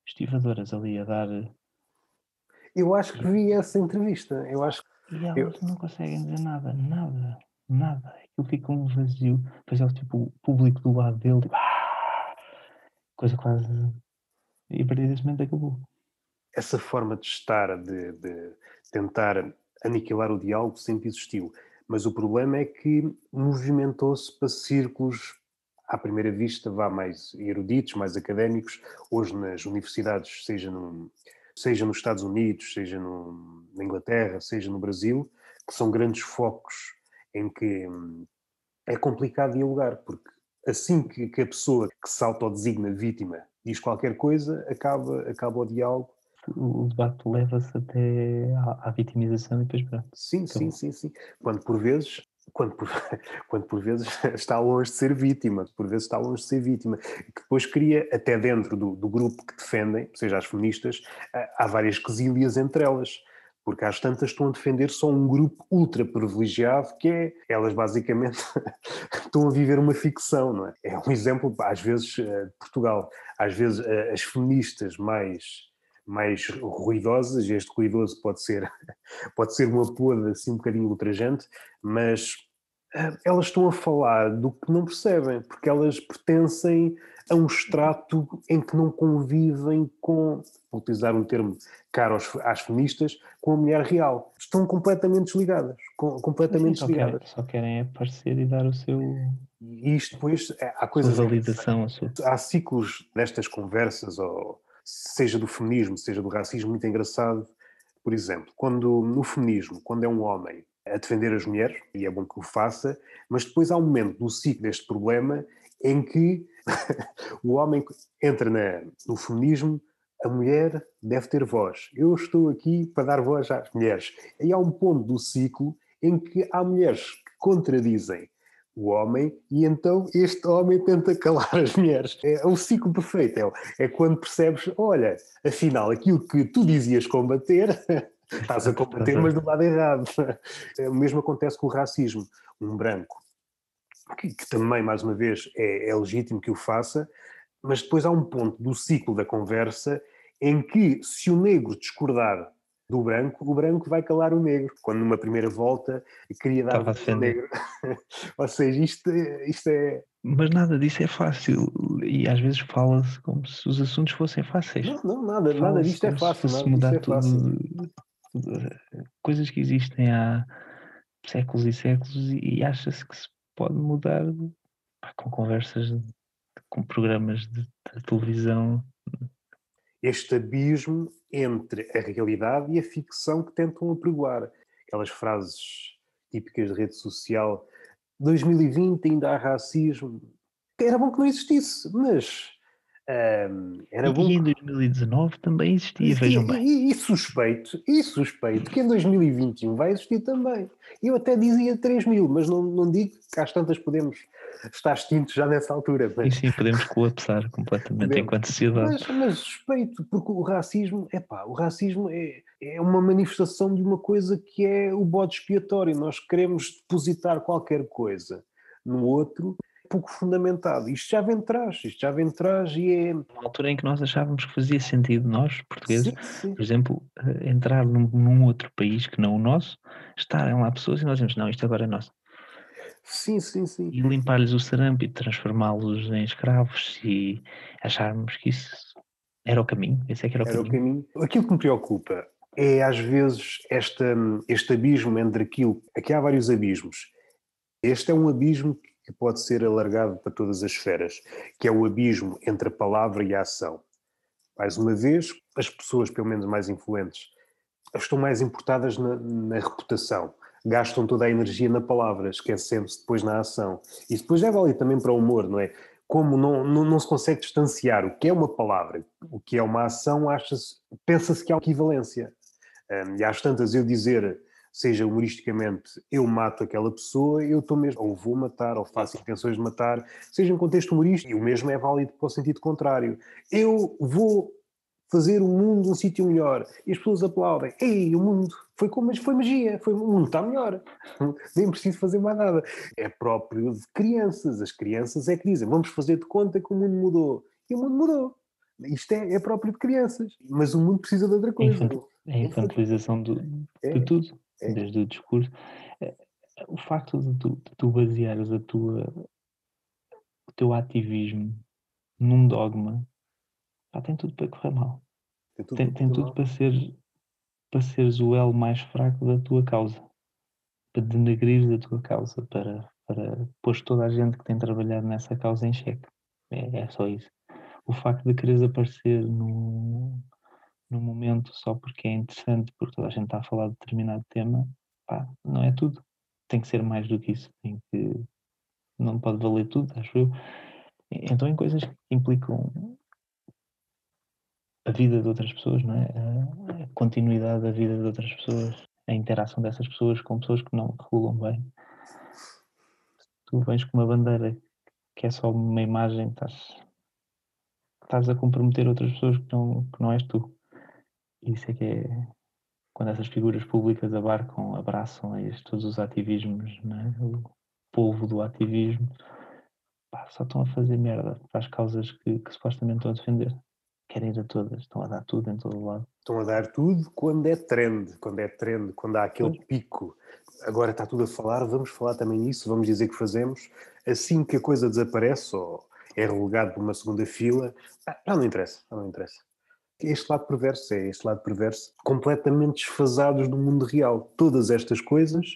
Estivadoras ali a dar. Eu acho que vi essa entrevista. Eu acho E elas eu... não conseguem dizer nada, nada, nada. Aquilo fica um vazio. Depois é tipo o público do lado dele, tipo, ah! coisa quase. E a partir desse momento acabou. Essa forma de estar, de, de tentar aniquilar o diálogo, sempre existiu. Mas o problema é que movimentou-se para círculos, à primeira vista, vá mais eruditos, mais académicos. Hoje, nas universidades, seja, no, seja nos Estados Unidos, seja no, na Inglaterra, seja no Brasil, que são grandes focos em que hum, é complicado dialogar, porque assim que, que a pessoa que se autodesigna vítima diz qualquer coisa, acaba, acaba o diálogo o debate leva-se até à, à, vitimização e depois pronto. Sim, sim, sim, sim. Quando por vezes quando por, quando por vezes está longe de ser vítima, por vezes está longe de ser vítima, que depois cria, até dentro do, do grupo que defendem, seja as feministas, há várias quesílias entre elas, porque às tantas estão a defender só um grupo ultra privilegiado que é, elas basicamente estão a viver uma ficção, não é? É um exemplo, às vezes, eh, de Portugal, às vezes eh, as feministas mais mais ruidosas, este ruidoso pode ser, pode ser uma poda assim um bocadinho ultrajante, mas eh, elas estão a falar do que não percebem, porque elas pertencem a um extrato em que não convivem com, vou utilizar um termo caro aos, às feministas, com a mulher real. Estão completamente desligadas, com, completamente Sim, só desligadas. Querem, só querem aparecer e dar o seu... E isto depois, eh, há coisas... validação. Há ciclos destas conversas ou seja do feminismo, seja do racismo, muito engraçado. Por exemplo, quando no feminismo, quando é um homem a defender as mulheres, e é bom que o faça, mas depois há um momento do ciclo deste problema em que o homem entra na, no feminismo, a mulher deve ter voz. Eu estou aqui para dar voz às mulheres. E há um ponto do ciclo em que há mulheres que contradizem o homem, e então este homem tenta calar as mulheres. É o ciclo perfeito. É, é quando percebes: olha, afinal, aquilo que tu dizias combater, estás a combater, mas do lado errado. É, o mesmo acontece com o racismo. Um branco, que, que também, mais uma vez, é, é legítimo que o faça, mas depois há um ponto do ciclo da conversa em que, se o negro discordar do branco, o branco vai calar o negro. Quando numa primeira volta queria dar o negro. Ou seja, isto, isto é. Mas nada disso é fácil e às vezes fala-se como se os assuntos fossem fáceis. Não, não nada, nada disto é fácil. Se mudar é tudo, tudo, coisas que existem há séculos e séculos e, e acha-se que se pode mudar pá, com conversas, com programas de, de televisão. Este abismo entre a realidade e a ficção que tentam apregoar. Aquelas frases típicas de rede social, 2020 ainda há racismo. Era bom que não existisse, mas um, era e, bom. Em 2019 também existia, e, vejam bem. E, e, suspeito, e suspeito que em 2021 vai existir também. Eu até dizia 3 mil, mas não, não digo que às tantas podemos estar extintos já nessa altura. Mas... sim, podemos colapsar completamente podemos. enquanto sociedade. Mas, mas suspeito, porque o racismo, é pá, o racismo é, é uma manifestação de uma coisa que é o bode expiatório. Nós queremos depositar qualquer coisa no outro, pouco fundamentado. Isto já vem de trás, isto já vem de trás e é. Na altura em que nós achávamos que fazia sentido, nós, portugueses, sim, sim. por exemplo, eh, entrar num, num, outro país que não o nosso, estarem lá pessoas e nós dizemos, não, isto agora é nosso. Sim, sim, sim. E limpar-lhes o sarampo e transformá-los em escravos e acharmos que isso era o caminho. Esse é que era o era caminho. O caminho. Aquilo que me preocupa é às vezes este, este abismo entre aquilo. Aqui há vários abismos. Este é um abismo que pode ser alargado para todas as esferas, que é o abismo entre a palavra e a ação. Mais uma vez, as pessoas, pelo menos mais influentes, estão mais importadas na, na reputação, gastam toda a energia na palavra, esquecendo-se depois na ação. E depois é válido também para o humor, não é? Como não, não, não se consegue distanciar o que é uma palavra, o que é uma ação, pensa-se que há equivalência. Um, e às tantas eu dizer seja humoristicamente eu mato aquela pessoa, eu estou mesmo, ou vou matar, ou faço intenções de matar, seja em contexto humorístico, e o mesmo é válido para o sentido contrário. Eu vou fazer o mundo um sítio melhor, e as pessoas aplaudem, ei, o mundo foi como, foi magia, foi, o mundo está melhor, nem preciso fazer mais nada. É próprio de crianças, as crianças é que dizem, vamos fazer de conta que o mundo mudou, e o mundo mudou. Isto é, é próprio de crianças, mas o mundo precisa de outra coisa. É a infantilização do, é. de tudo é. desde o discurso. Eh, o facto de tu, de tu baseares a tua, o teu ativismo num dogma pá, tem tudo para correr mal. Tem tudo, tem, tem tudo para, ser, para seres o elo mais fraco da tua causa, para denegrir da tua causa, para, para pôr toda a gente que tem trabalhado nessa causa em xeque. É, é só isso. O facto de quereres aparecer num, no momento só porque é interessante, porque toda a gente está a falar de determinado tema, pá, não é tudo. Tem que ser mais do que isso. Tem que, não pode valer tudo, acho eu. Então, em coisas que implicam a vida de outras pessoas, não é? a continuidade da vida de outras pessoas, a interação dessas pessoas com pessoas que não regulam bem. Tu vens com uma bandeira que é só uma imagem, estás, estás a comprometer outras pessoas que não, que não és tu. Isso é que é quando essas figuras públicas abarcam, abraçam estes, todos os ativismos, é? o povo do ativismo, pá, só estão a fazer merda para as causas que, que, supostamente estão a defender. Querem ir a todas, estão a dar tudo em todo o lado. Estão a dar tudo quando é trend, quando é trend, quando há aquele pois. pico. Agora está tudo a falar, vamos falar também nisso, vamos dizer que fazemos. Assim que a coisa desaparece ou é relegado para uma segunda fila, ah, não interessa, não interessa este lado perverso, é este lado perverso, completamente desfasados do mundo real. Todas estas coisas.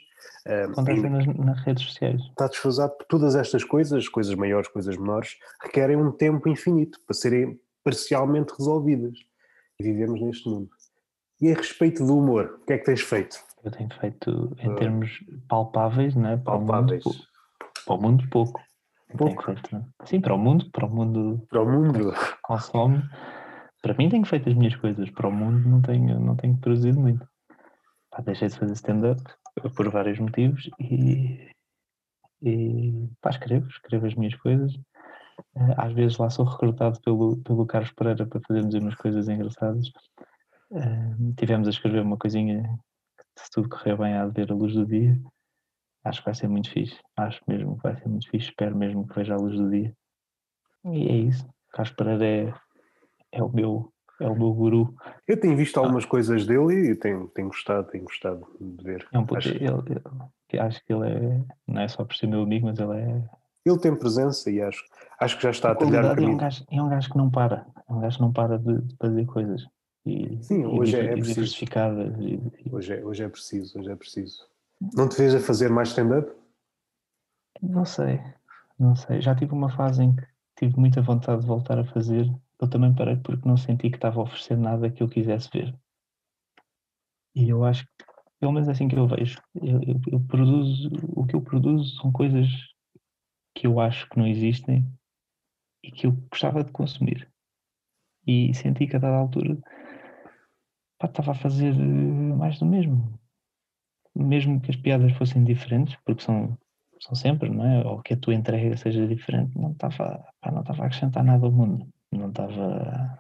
Acontecem um, nas, nas, redes sociais. Está desfasado por todas estas coisas, coisas maiores, coisas menores, requerem um tempo infinito para serem parcialmente resolvidas. E vivemos neste mundo. E a respeito do humor, o que é que tens feito? Eu tenho feito em uh, termos palpáveis, né? palpáveis. Para o mundo, para o mundo pouco. Pouco? Feito, sim, para o mundo, para o mundo. Para o mundo. Consome para mim tenho feito as minhas coisas, para o mundo não tenho, não tenho produzido muito. Pá, deixei de fazer stand-up por vários motivos e, e pá, escrevo, escrevo as minhas coisas. Eh, às vezes lá sou recrutado pelo, pelo Carlos Pereira para fazermos umas coisas engraçadas. Uh, tivemos a escrever uma coisinha que, se tudo correr bem, há de ver a luz do dia. Acho que vai ser muito fixe. Acho mesmo que vai ser muito fixe. Espero mesmo que veja a luz do dia. E é isso. Carlos Pereira é é o meu, é o meu guru. Eu tenho visto algumas ah. coisas dele e tenho, tenho gostado, tenho gostado de ver. É um acho... Ele, ele, acho que ele é, não é só por ser meu amigo, mas ele é. Ele tem presença e acho, acho que já está a trilhar o caminho. É um, gajo, é um gajo que não para, é um gajo que não para de, de fazer coisas. E, Sim, hoje e, é, é preciso. E, hoje, é, hoje é preciso, hoje é preciso. Não te vês a fazer mais stand-up? Não sei, não sei. Já tive uma fase em que tive muita vontade de voltar a fazer, eu também parei porque não senti que estava a oferecer nada que eu quisesse ver. E eu acho que, pelo menos é assim que eu vejo, eu, eu, eu produzo, o que eu produzo são coisas que eu acho que não existem e que eu gostava de consumir. E senti que a dada altura pá, estava a fazer eh, mais do mesmo. Mesmo que as piadas fossem diferentes, porque são, são sempre, não é? Ou que a tua entrega seja diferente, não estava, pá, não estava a acrescentar nada ao mundo não estava.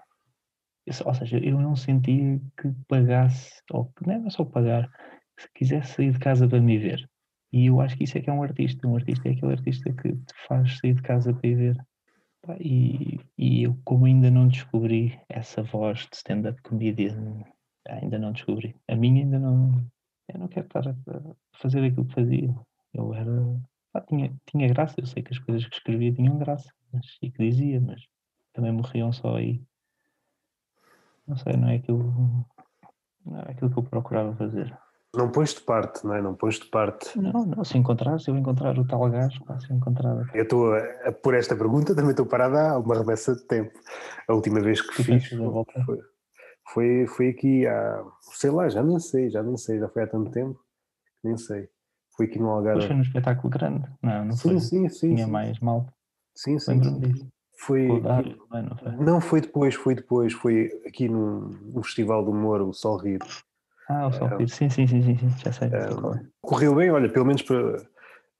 Ou seja, eu não sentia que pagasse, ou que não era só pagar, se quisesse sair de casa para me ver. E eu acho que isso é que é um artista. Um artista é aquele artista que te faz sair de casa para ir ver. E, e eu, como ainda não descobri essa voz de stand-up comedian, ainda não descobri. A minha ainda não. Eu não quero estar a fazer aquilo que fazia. Eu era. Ah, tinha, tinha graça, eu sei que as coisas que escrevia tinham graça mas, e que dizia, mas também morriam só aí. Não sei, não é aquilo, não é aquilo que eu procurava fazer. Não pões de parte, não é? Não pões de parte. Não, não, se encontrar, se eu encontrar o tal gajo, pá, se eu encontrar. Eu estou, a, por esta pergunta, também estou parada há uma remessa de tempo. A última vez que fiz foi, foi, foi aqui há, sei lá, já nem sei, já nem sei, já foi há tanto tempo, nem sei. Foi aqui no Algarve. Mas foi num espetáculo grande, não, não sim, foi? Sim, sim, Tinha sim. mais mal. Sim, sim. sim. disso. Foi, Dário, não, foi. não, foi depois, foi depois, foi aqui no, no Festival do Humor, o Sol Rir. Ah, o Sol Rir, sim, sim, sim, sim, sim, já sei. Uh, correu bem, olha, pelo menos para.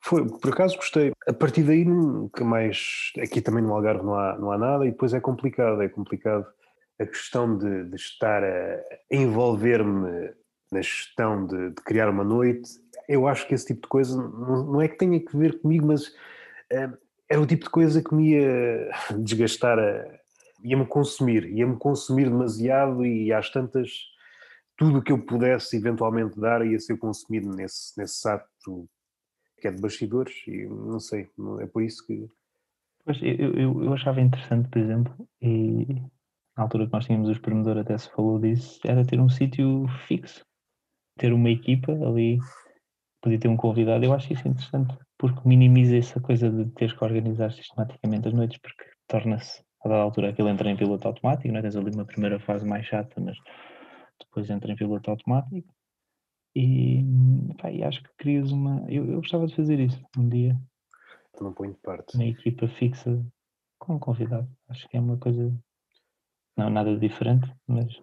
Foi, por acaso gostei. A partir daí nunca mais. Aqui também no Algarve não há, não há nada e depois é complicado, é complicado a questão de, de estar a, a envolver-me na gestão de, de, criar uma noite. Eu acho que esse tipo de coisa não, não é que tenha que ver comigo, mas uh, era o tipo de coisa que me ia desgastar, ia-me consumir, ia-me consumir demasiado e às tantas tudo o que eu pudesse eventualmente dar ia ser consumido nesse, nesse ato que é de bastidores e não sei, é por isso que... Pois, eu, eu, eu achava interessante, por exemplo, e na altura que nós tínhamos o espremedor até se falou disso, era ter um sítio fixo, ter uma equipa ali, podia ter um convidado, eu acho isso interessante porque minimiza essa coisa de teres que organizar sistematicamente as noites, porque torna-se, a dada altura, aquilo entra em piloto automático, não é? tens ali uma primeira fase mais chata, mas depois entra em piloto automático. E, pá, e acho que crias uma. Eu, eu gostava de fazer isso um dia. Não ponho de parte. Uma equipa fixa com um convidado. Acho que é uma coisa. Não, nada diferente, mas.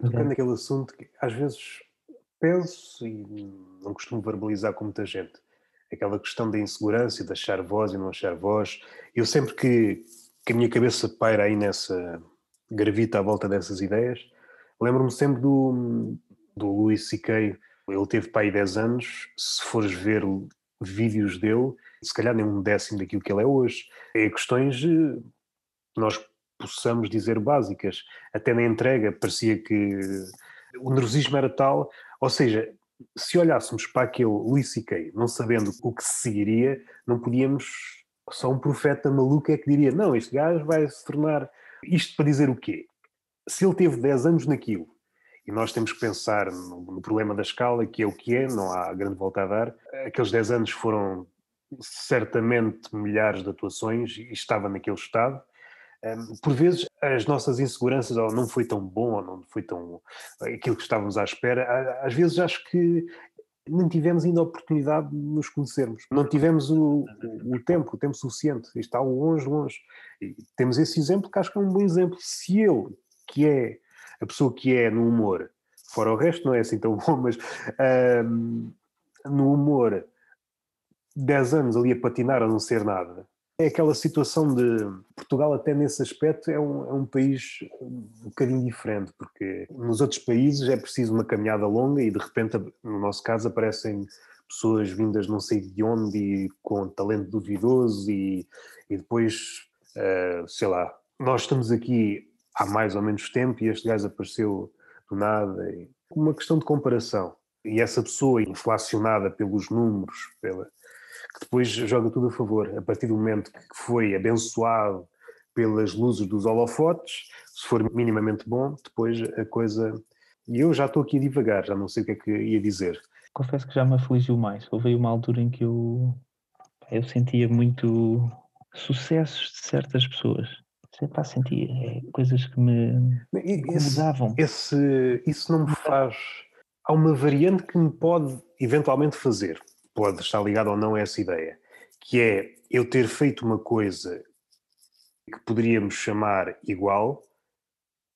Tocando é. assunto que às vezes penso e não costumo verbalizar com muita gente aquela questão da insegurança e de achar voz e não achar voz. Eu sempre que, que a minha cabeça paira aí nessa, gravita à volta dessas ideias, lembro-me sempre do, do Louis C.K., ele teve para aí 10 anos, se fores ver vídeos dele, se calhar nem um décimo daquilo que ele é hoje. É questões que nós possamos dizer básicas. Até na entrega parecia que o nervosismo era tal, ou seja, se olhássemos para aquele Luís C.K., não sabendo o que se seguiria, não podíamos. Só um profeta maluco é que diria: não, este gajo vai se tornar. Isto para dizer o quê? Se ele teve 10 anos naquilo, e nós temos que pensar no, no problema da escala, que é o que é, não há grande volta a dar, aqueles 10 anos foram certamente milhares de atuações e estava naquele estado por vezes as nossas inseguranças ou não foi tão bom ou não foi tão aquilo que estávamos à espera às vezes acho que não tivemos ainda a oportunidade de nos conhecermos. Não tivemos o, o tempo o tempo suficiente. Está longe longe. E temos esse exemplo que acho que é um bom exemplo. Se eu que é a pessoa que é no humor fora o resto não é assim tão bom mas no humor 10 anos ali a patinar a não ser nada é aquela situação de Portugal, até nesse aspecto, é um, é um país um bocadinho diferente, porque nos outros países é preciso uma caminhada longa e de repente, no nosso caso, aparecem pessoas vindas não sei de onde e com talento duvidoso e, e depois, uh, sei lá, nós estamos aqui há mais ou menos tempo e este gajo apareceu do nada. Uma questão de comparação. E essa pessoa inflacionada pelos números, pela, que depois joga tudo a favor. A partir do momento que foi abençoado pelas luzes dos holofotes, se for minimamente bom, depois a coisa. E eu já estou aqui a divagar, já não sei o que é que ia dizer. Confesso que já me afligiu mais. Houve uma altura em que eu, eu sentia muito sucessos de certas pessoas. Sempre sentia é, coisas que me incomodavam. Esse, esse, isso não me faz. Há uma variante que me pode eventualmente fazer pode estar ligado ou não a essa ideia, que é eu ter feito uma coisa que poderíamos chamar igual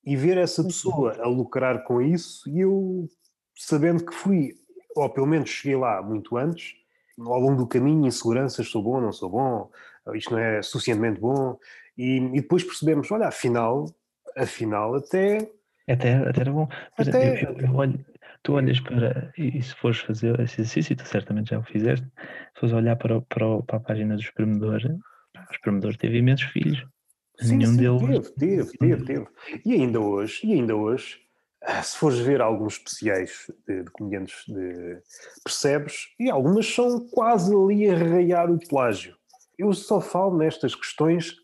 e ver essa pessoa a lucrar com isso e eu sabendo que fui, ou pelo menos cheguei lá muito antes, ao longo do caminho, inseguranças, sou bom, não sou bom, isto não é suficientemente bom, e, e depois percebemos, olha, afinal, afinal até... Até, até era bom. Até... Eu, eu, olho, Tu olhas para, e se fores fazer esse exercício, tu certamente já o fizeste, se fores olhar para, para, para a página do espremedor, o espremedor teve imensos filhos. Sim, Nenhum sim, deles. Teve, teve, teve, teve. E ainda hoje, e ainda hoje, ah, se fores ver alguns especiais de, de comediantes, de, percebes, e algumas são quase ali a arraiar o plágio. Eu só falo nestas questões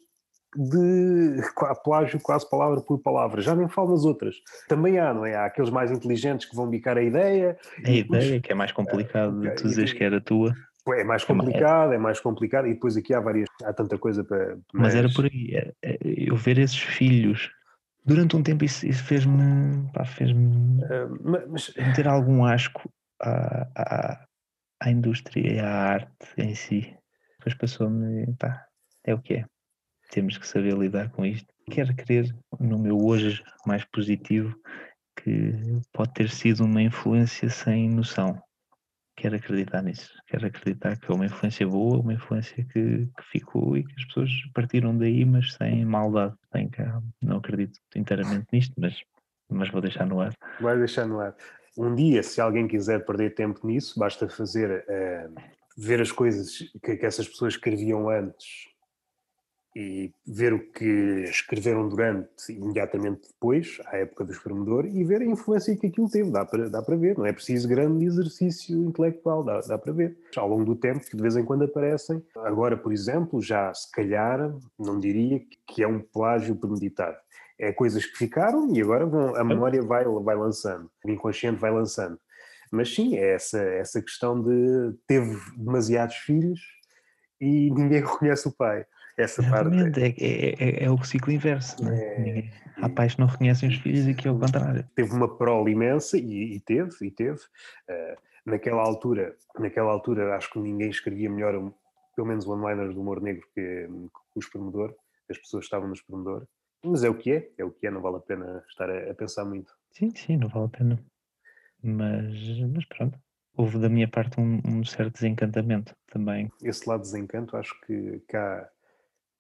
de plágio quase palavra por palavra, já nem falo nas outras. Também há, não é? Há aqueles mais inteligentes que vão bicar a ideia. A ideia, que é mais complicado de tu dizeres que era tua. É mais complicado, é mais complicado, e depois aqui há várias, há tanta coisa para. Mas, mas era por aí, é, é, eu ver esses filhos durante um tempo isso, isso fez-me fez-me uh, mas... ter algum asco à, à, à indústria e à arte em si. Depois passou-me, pá, é o que é. Temos que saber lidar com isto. Quero crer no meu hoje mais positivo que pode ter sido uma influência sem noção. Quero acreditar nisso. Quero acreditar que é uma influência boa, uma influência que, que ficou e que as pessoas partiram daí, mas sem maldade. Não acredito inteiramente nisto, mas, mas vou deixar no ar. Vai deixar no ar. Um dia, se alguém quiser perder tempo nisso, basta fazer uh, ver as coisas que, que essas pessoas escreviam antes e ver o que escreveram durante imediatamente depois, à época do espremedor, e ver a influência que aquilo teve. Dá para, dá para ver, não é preciso grande exercício intelectual, dá, dá para ver. Ao longo do tempo, que de vez em quando aparecem. Agora, por exemplo, já se calhar, não diria que é um plágio premeditado. É coisas que ficaram e agora vão, a memória vai, vai lançando, o inconsciente vai lançando. Mas sim, é essa, essa questão de teve demasiados filhos e ninguém reconhece o pai essa Exatamente, parte. É, é, é, é, o ciclo inverso. Não é? é há pais que não reconhecem os filhos e que é o contrário. Teve uma prole imensa e, e teve, e teve. Uh, naquela altura, naquela altura acho que ninguém escrevia melhor, pelo menos one-liners do humor negro que, que o espremedor, as pessoas estavam no espremedor. Mas é o que é, é o que é, não vale a pena estar a, a pensar muito. Sim, sim, não vale a pena. Mas, mas pronto, houve da minha parte um, um, certo desencantamento também. Esse lado de desencanto, acho que cá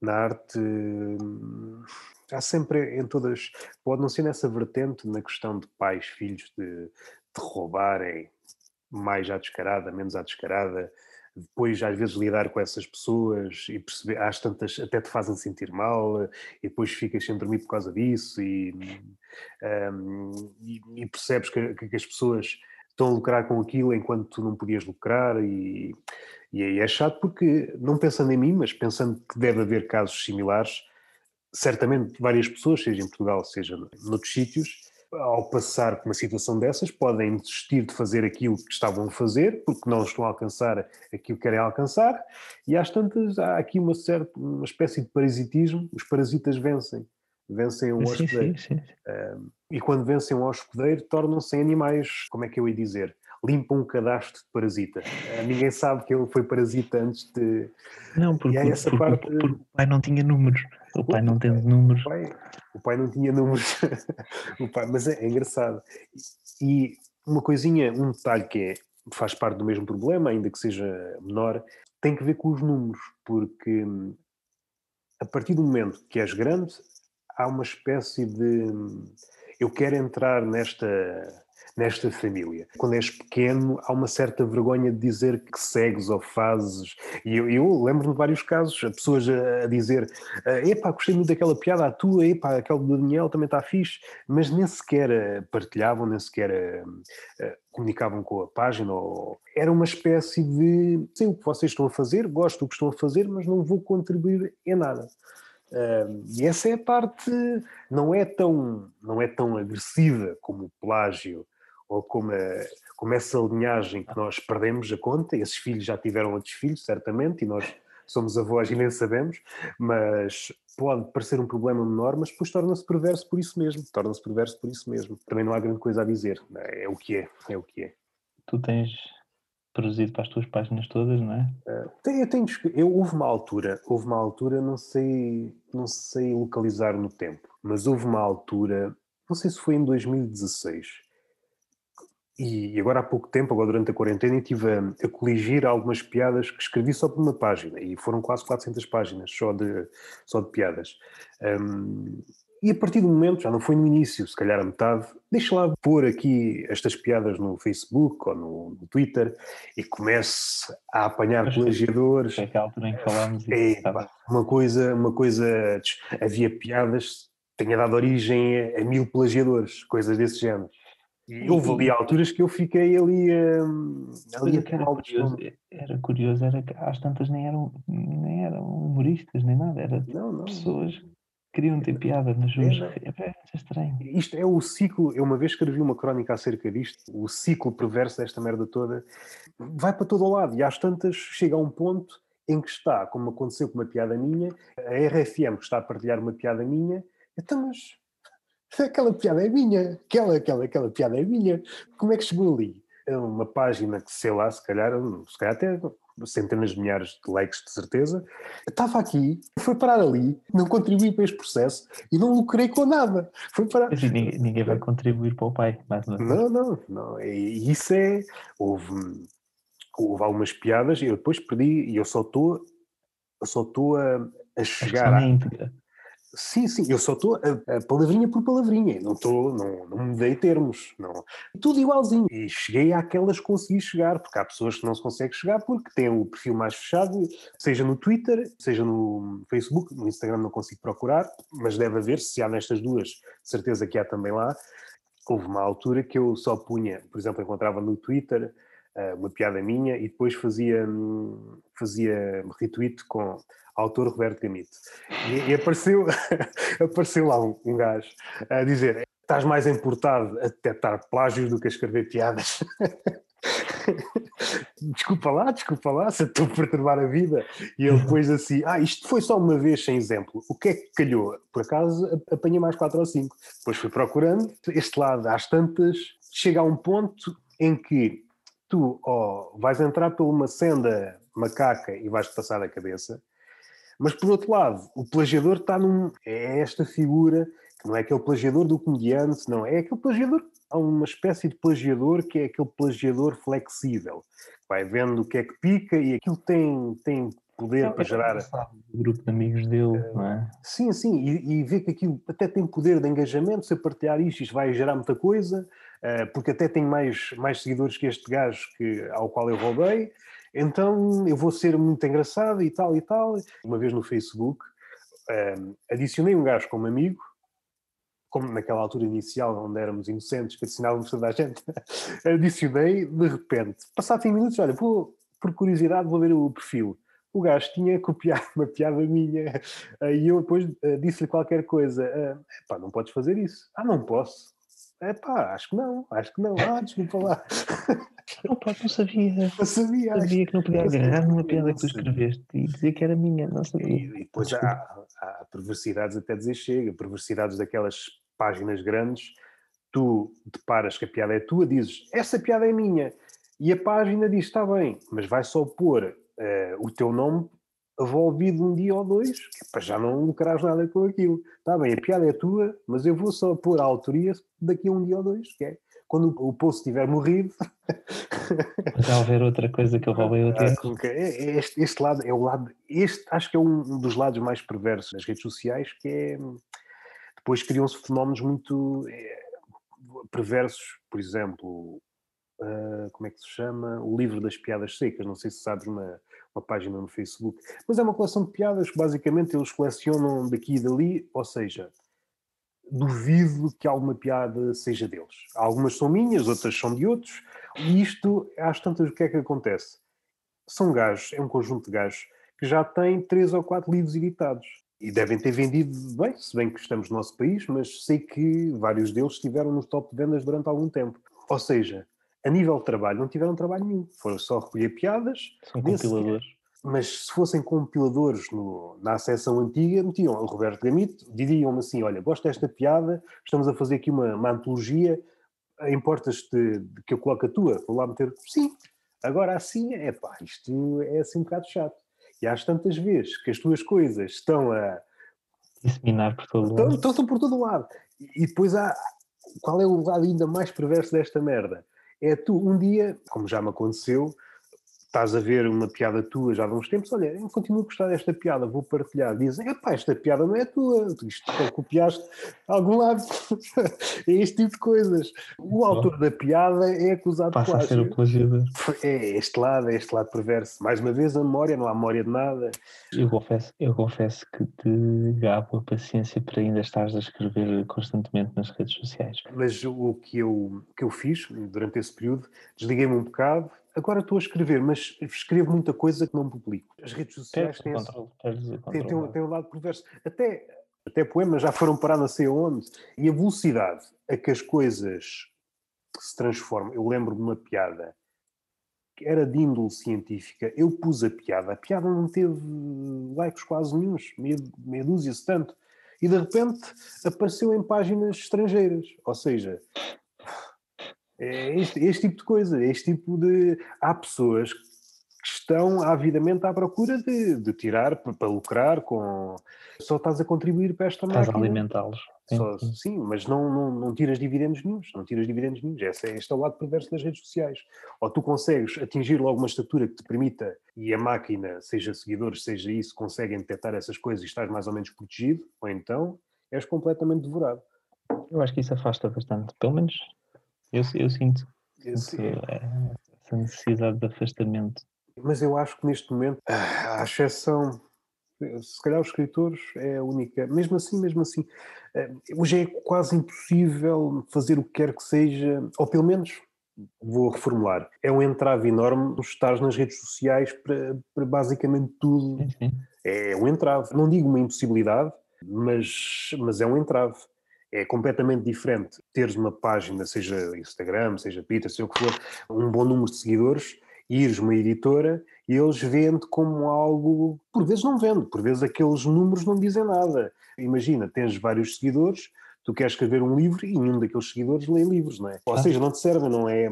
na arte há sempre em todas, pode não ser nessa vertente, na questão de pais, filhos de, de roubarem mais à descarada, menos à descarada, depois às vezes lidar com essas pessoas e perceber, às tantas até te fazem sentir mal e depois ficas sem dormir por causa disso e, um, e, e percebes que, que, as pessoas estão a lucrar com aquilo enquanto tu não podias lucrar e, e aí é chato porque, não pensando em mim, mas pensando que deve haver casos similares, certamente várias pessoas, seja em Portugal, seja noutros sítios, ao passar por uma situação dessas, podem desistir de fazer aquilo que estavam a fazer, porque não estão a alcançar aquilo que querem alcançar, e às tantas há aqui uma certa, uma espécie de parasitismo, os parasitas vencem, vencem um hospedeiro. Sim, sim, sim. Um, e quando vencem um hospedeiro, tornam-se animais, como é que eu ia dizer? limpam um cadastro de parasita. Eh, ninguém sabe que ele foi parasita antes de. Não, porque, essa porque, parte... porque o pai não tinha números. O pai não tem números. O pai, o pai não tinha números. o pai, mas é, é, engraçado. E uma coisinha, um detalhe que é, faz parte do mesmo problema, ainda que seja menor, tem que ver com os números, porque hum, a partir do momento que és grande, há uma espécie de. Eu quero entrar nesta nesta família. Quando és pequeno, há uma certa vergonha de dizer que segues ou fazes. E eu, eu lembro-me de vários casos, pessoas a, a dizer: epá, gostei muito daquela piada, a tua, epá, aquela do Daniel também está fixe, mas nem sequer eh, partilhavam, nem sequer uh, comunicavam com a página. Ou... Era uma espécie de: sei o que vocês estão a fazer, gosto do que estão a fazer, mas não vou contribuir em nada. Uh, e essa é a parte não é tão não é tão agressiva como o plágio ou como, a, como essa linhagem que nós perdemos a conta, esses filhos já tiveram outros filhos, certamente, e nós somos avós e nem sabemos, mas pode parecer um problema menor, mas depois torna-se perverso por isso mesmo, torna-se perverso por isso mesmo. Também não há grande coisa a dizer, é o que é, é o que é. Tu tens traduzido para as tuas páginas todas, não é? Uh, eu tenho, eu houve uma altura, houve uma altura, não sei, não sei localizar no tempo, mas houve uma altura, não sei se foi em 2016, e agora há pouco tempo, agora durante a quarentena, estive a, a coligir algumas piadas que escrevi só por uma página, e foram quase 400 páginas só de, só de piadas. Um, E a partir do momento, já não foi no início, se calhar a metade, deixa lá pôr aqui estas piadas no Facebook ou no, no Twitter e comece a apanhar Mas, plagiadores. É altura em que falámos é, uma coisa, uma coisa, havia piadas, tenha dado origem a, a mil plagiadores, coisas desse género. E houve ali alturas que eu fiquei ali, um, ali a era, curioso, era curioso, era que às tantas nem eram, nem eram humoristas nem nada, eram não, não. pessoas queriam ter piada nas ruas. É, é, é, estranho. Isto é o ciclo. Eu uma vez escrevi uma crónica acerca disto, o ciclo perverso desta merda toda vai para todo o lado e às tantas chega a um ponto em que está, como aconteceu com uma piada minha, a RFM que está a partilhar uma piada minha, então, mas aquela piada é minha, aquela, aquela, aquela piada é minha. Como é que chegou ali? É uma página que, sei lá, se calhar, se calhar até centenas de milhares de likes de certeza, estava aqui, foi parar ali, não contribuí para este processo e não lucrei com nada. Foi parar... Ninguém, ninguém, vai contribuir para o pai, mais uma vez. Não, não, não. E isso é. Houve, houve algumas piadas e eu depois perdi e eu só estou. só estou a, a chegar. A íntegra. Sim, sim, eu só estou a, a, palavrinha por palavrinha, não estou, não, não mudei termos, não. Tudo igualzinho. E cheguei àquelas que consegui chegar, porque há pessoas que não se conseguem chegar porque têm o perfil mais fechado, seja no Twitter, seja no Facebook, no Instagram não consigo procurar, mas deve haver, se há nestas duas, certeza que há também lá. Houve uma altura que eu só punha, por exemplo, encontrava no Twitter uma piada minha e depois fazia, hum, fazia retweet com autor Roberto Gamito. E, e apareceu, apareceu lá um, um gajo a dizer: estás mais importado a detectar plágios do que a escrever piadas. desculpa lá, desculpa lá, se estou a perturbar a vida. E ele depois assim, ah, isto foi só uma vez sem exemplo. O que é que calhou? Por acaso apanhei mais quatro ou cinco. Depois fui procurando, este lado às tantas, chega a um ponto em que tu oh, vais entrar por uma senda macaca e vais-te passar a cabeça, mas por outro lado, o plagiador está num. É esta figura, que não é aquele plagiador do comediante, não, é aquele plagiador. Há uma espécie de plagiador que é aquele plagiador flexível. Vai vendo o que é que pica e aquilo tem, tem poder para gerar. O grupo de amigos dele, uh, não é? Sim, sim, e, e vê que aquilo até tem poder de engajamento. Se eu partilhar isto, isto vai gerar muita coisa, porque até tem mais, mais seguidores que este gajo que, ao qual eu roubei então eu vou ser muito engraçado e tal e tal. Uma vez no Facebook, ehm, adicionei um gajo como amigo, como naquela altura inicial, onde éramos inocentes, que adicionávamos toda a gente, adicionei de repente. Passado 5 minutos, olha, vou, por curiosidade, vou ver o perfil. O gajo tinha copiado uma piada minha e eu depois uh, disse-lhe qualquer coisa. Uh, pá, não podes fazer isso. Ah, não posso. É pá, acho que não, acho que não. Ah, desculpa lá. Não, pá, não sabia. Não sabia. Sabia que não podia agarrar numa piada que tu escreveste e dizer que era minha, não sabia. E, e depois há, há perversidades até dizer chega, perversidades daquelas páginas grandes, tu deparas que a piada é tua, dizes, essa piada é minha, e a página diz, está bem, mas vai só pôr uh, o teu nome envolvido um dia ou dois, que para já não lucrarás nada com aquilo. Está bem, a piada é tua, mas eu vou só pôr a autoria daqui a um dia ou dois, que é quando o poço tiver morrido. Já haver outra coisa que eu roubei o tempo. Ah, é, é este, este, lado é o lado, este acho que é um dos lados mais perversos das redes sociais, que é depois criam-se fenómenos muito é, perversos, por exemplo, uh, como é que se chama? O livro das piadas secas, não sei se sabes uma, uma página no Facebook, mas é uma coleção de piadas que basicamente eles colecionam daqui e dali, ou seja, duvido que alguma piada seja deles. Algumas são minhas, outras são de outros, e isto, às tantas, o que é que acontece? São gajos, é um conjunto de gajos que já têm três ou quatro livros editados. E devem ter vendido bem, se bem que estamos no nosso país, mas sei que vários deles estiveram nos top de vendas durante algum tempo. Ou seja, a nível de trabalho, não tiveram trabalho nenhum. Foram só recolher piadas. São compiladores mas se fossem compiladores no, na acessão antiga, metiam o Roberto Gamito, diriam-me assim: Olha, gosto desta piada, estamos a fazer aqui uma, uma antologia, importas-te que eu coloque a tua? Vou lá meter. Sim, agora assim, é pá, isto é assim um bocado chato. E às tantas vezes que as tuas coisas estão a. Disseminar por todo lado. Estão, estão por todo lado. E depois há. Qual é o lado ainda mais perverso desta merda? É tu, um dia, como já me aconteceu, estás a ver uma piada tua já há uns tempos, olha, eu continuo a gostar desta piada, vou partilhar. Dizem, epá, esta piada não é tua, isto copiaste a algum lado. é este tipo de coisas. O autor da piada é acusado Passa de plágio. a ser o plagiador. É este lado, é este lado perverso. Mais uma vez a memória, não há memória de nada. Eu confesso, eu confesso que te gabo a paciência para ainda estares a escrever constantemente nas redes sociais. Mas o que eu, que eu fiz durante esse período, desliguei-me um bocado, agora estou a escrever, mas escrevo muita coisa que não publico. As redes sociais têm, controle, têm, têm, um, têm um lado perverso. Até, até poemas já foram parar não sei onde. E a velocidade a que as coisas se transformam. Eu lembro de uma piada que era de índole científica. Eu pus a piada. A piada não teve likes quase nenhums, meia, meia dúzia, se tanto. E de repente apareceu em páginas estrangeiras. Ou seja, é este, este, tipo de coisa, este tipo de. Há pessoas que estão avidamente à procura de, de tirar para lucrar com. Só estás a contribuir para esta estás máquina. Estás a alimentá-los. Sim, sim, mas não, não, não tiras dividendos nenhums, não tiras dividendos nenhums. Esse é, este é o lado perverso das redes sociais. Ou tu consegues atingir logo uma estatura que te permita, e a máquina, seja seguidores, seja isso, conseguem detectar essas coisas e estás mais ou menos protegido, ou então és completamente devorado. Eu acho que isso afasta bastante, pelo menos eu, eu sinto, sinto é. essa necessidade de afastamento. Mas eu acho que neste momento, à exceção, se calhar os escritores é a única, mesmo assim, mesmo assim, eh, hoje é quase impossível fazer o que quer que seja, ou pelo menos vou reformular, é um entrave enorme estar nas redes sociais para, para basicamente tudo. Sim, sim. É um entrave. Não digo uma impossibilidade, mas, mas é um entrave é completamente diferente teres uma página, seja Instagram, seja Twitter, seja o que for, um bom número de seguidores, ires uma editora e eles vendem como algo, por vezes não vende, por vezes aqueles números não dizem nada. Imagina, tens vários seguidores, tu queres escrever um livro e nenhum daqueles seguidores lê livros, não é? Ou seja, não te serve, não é,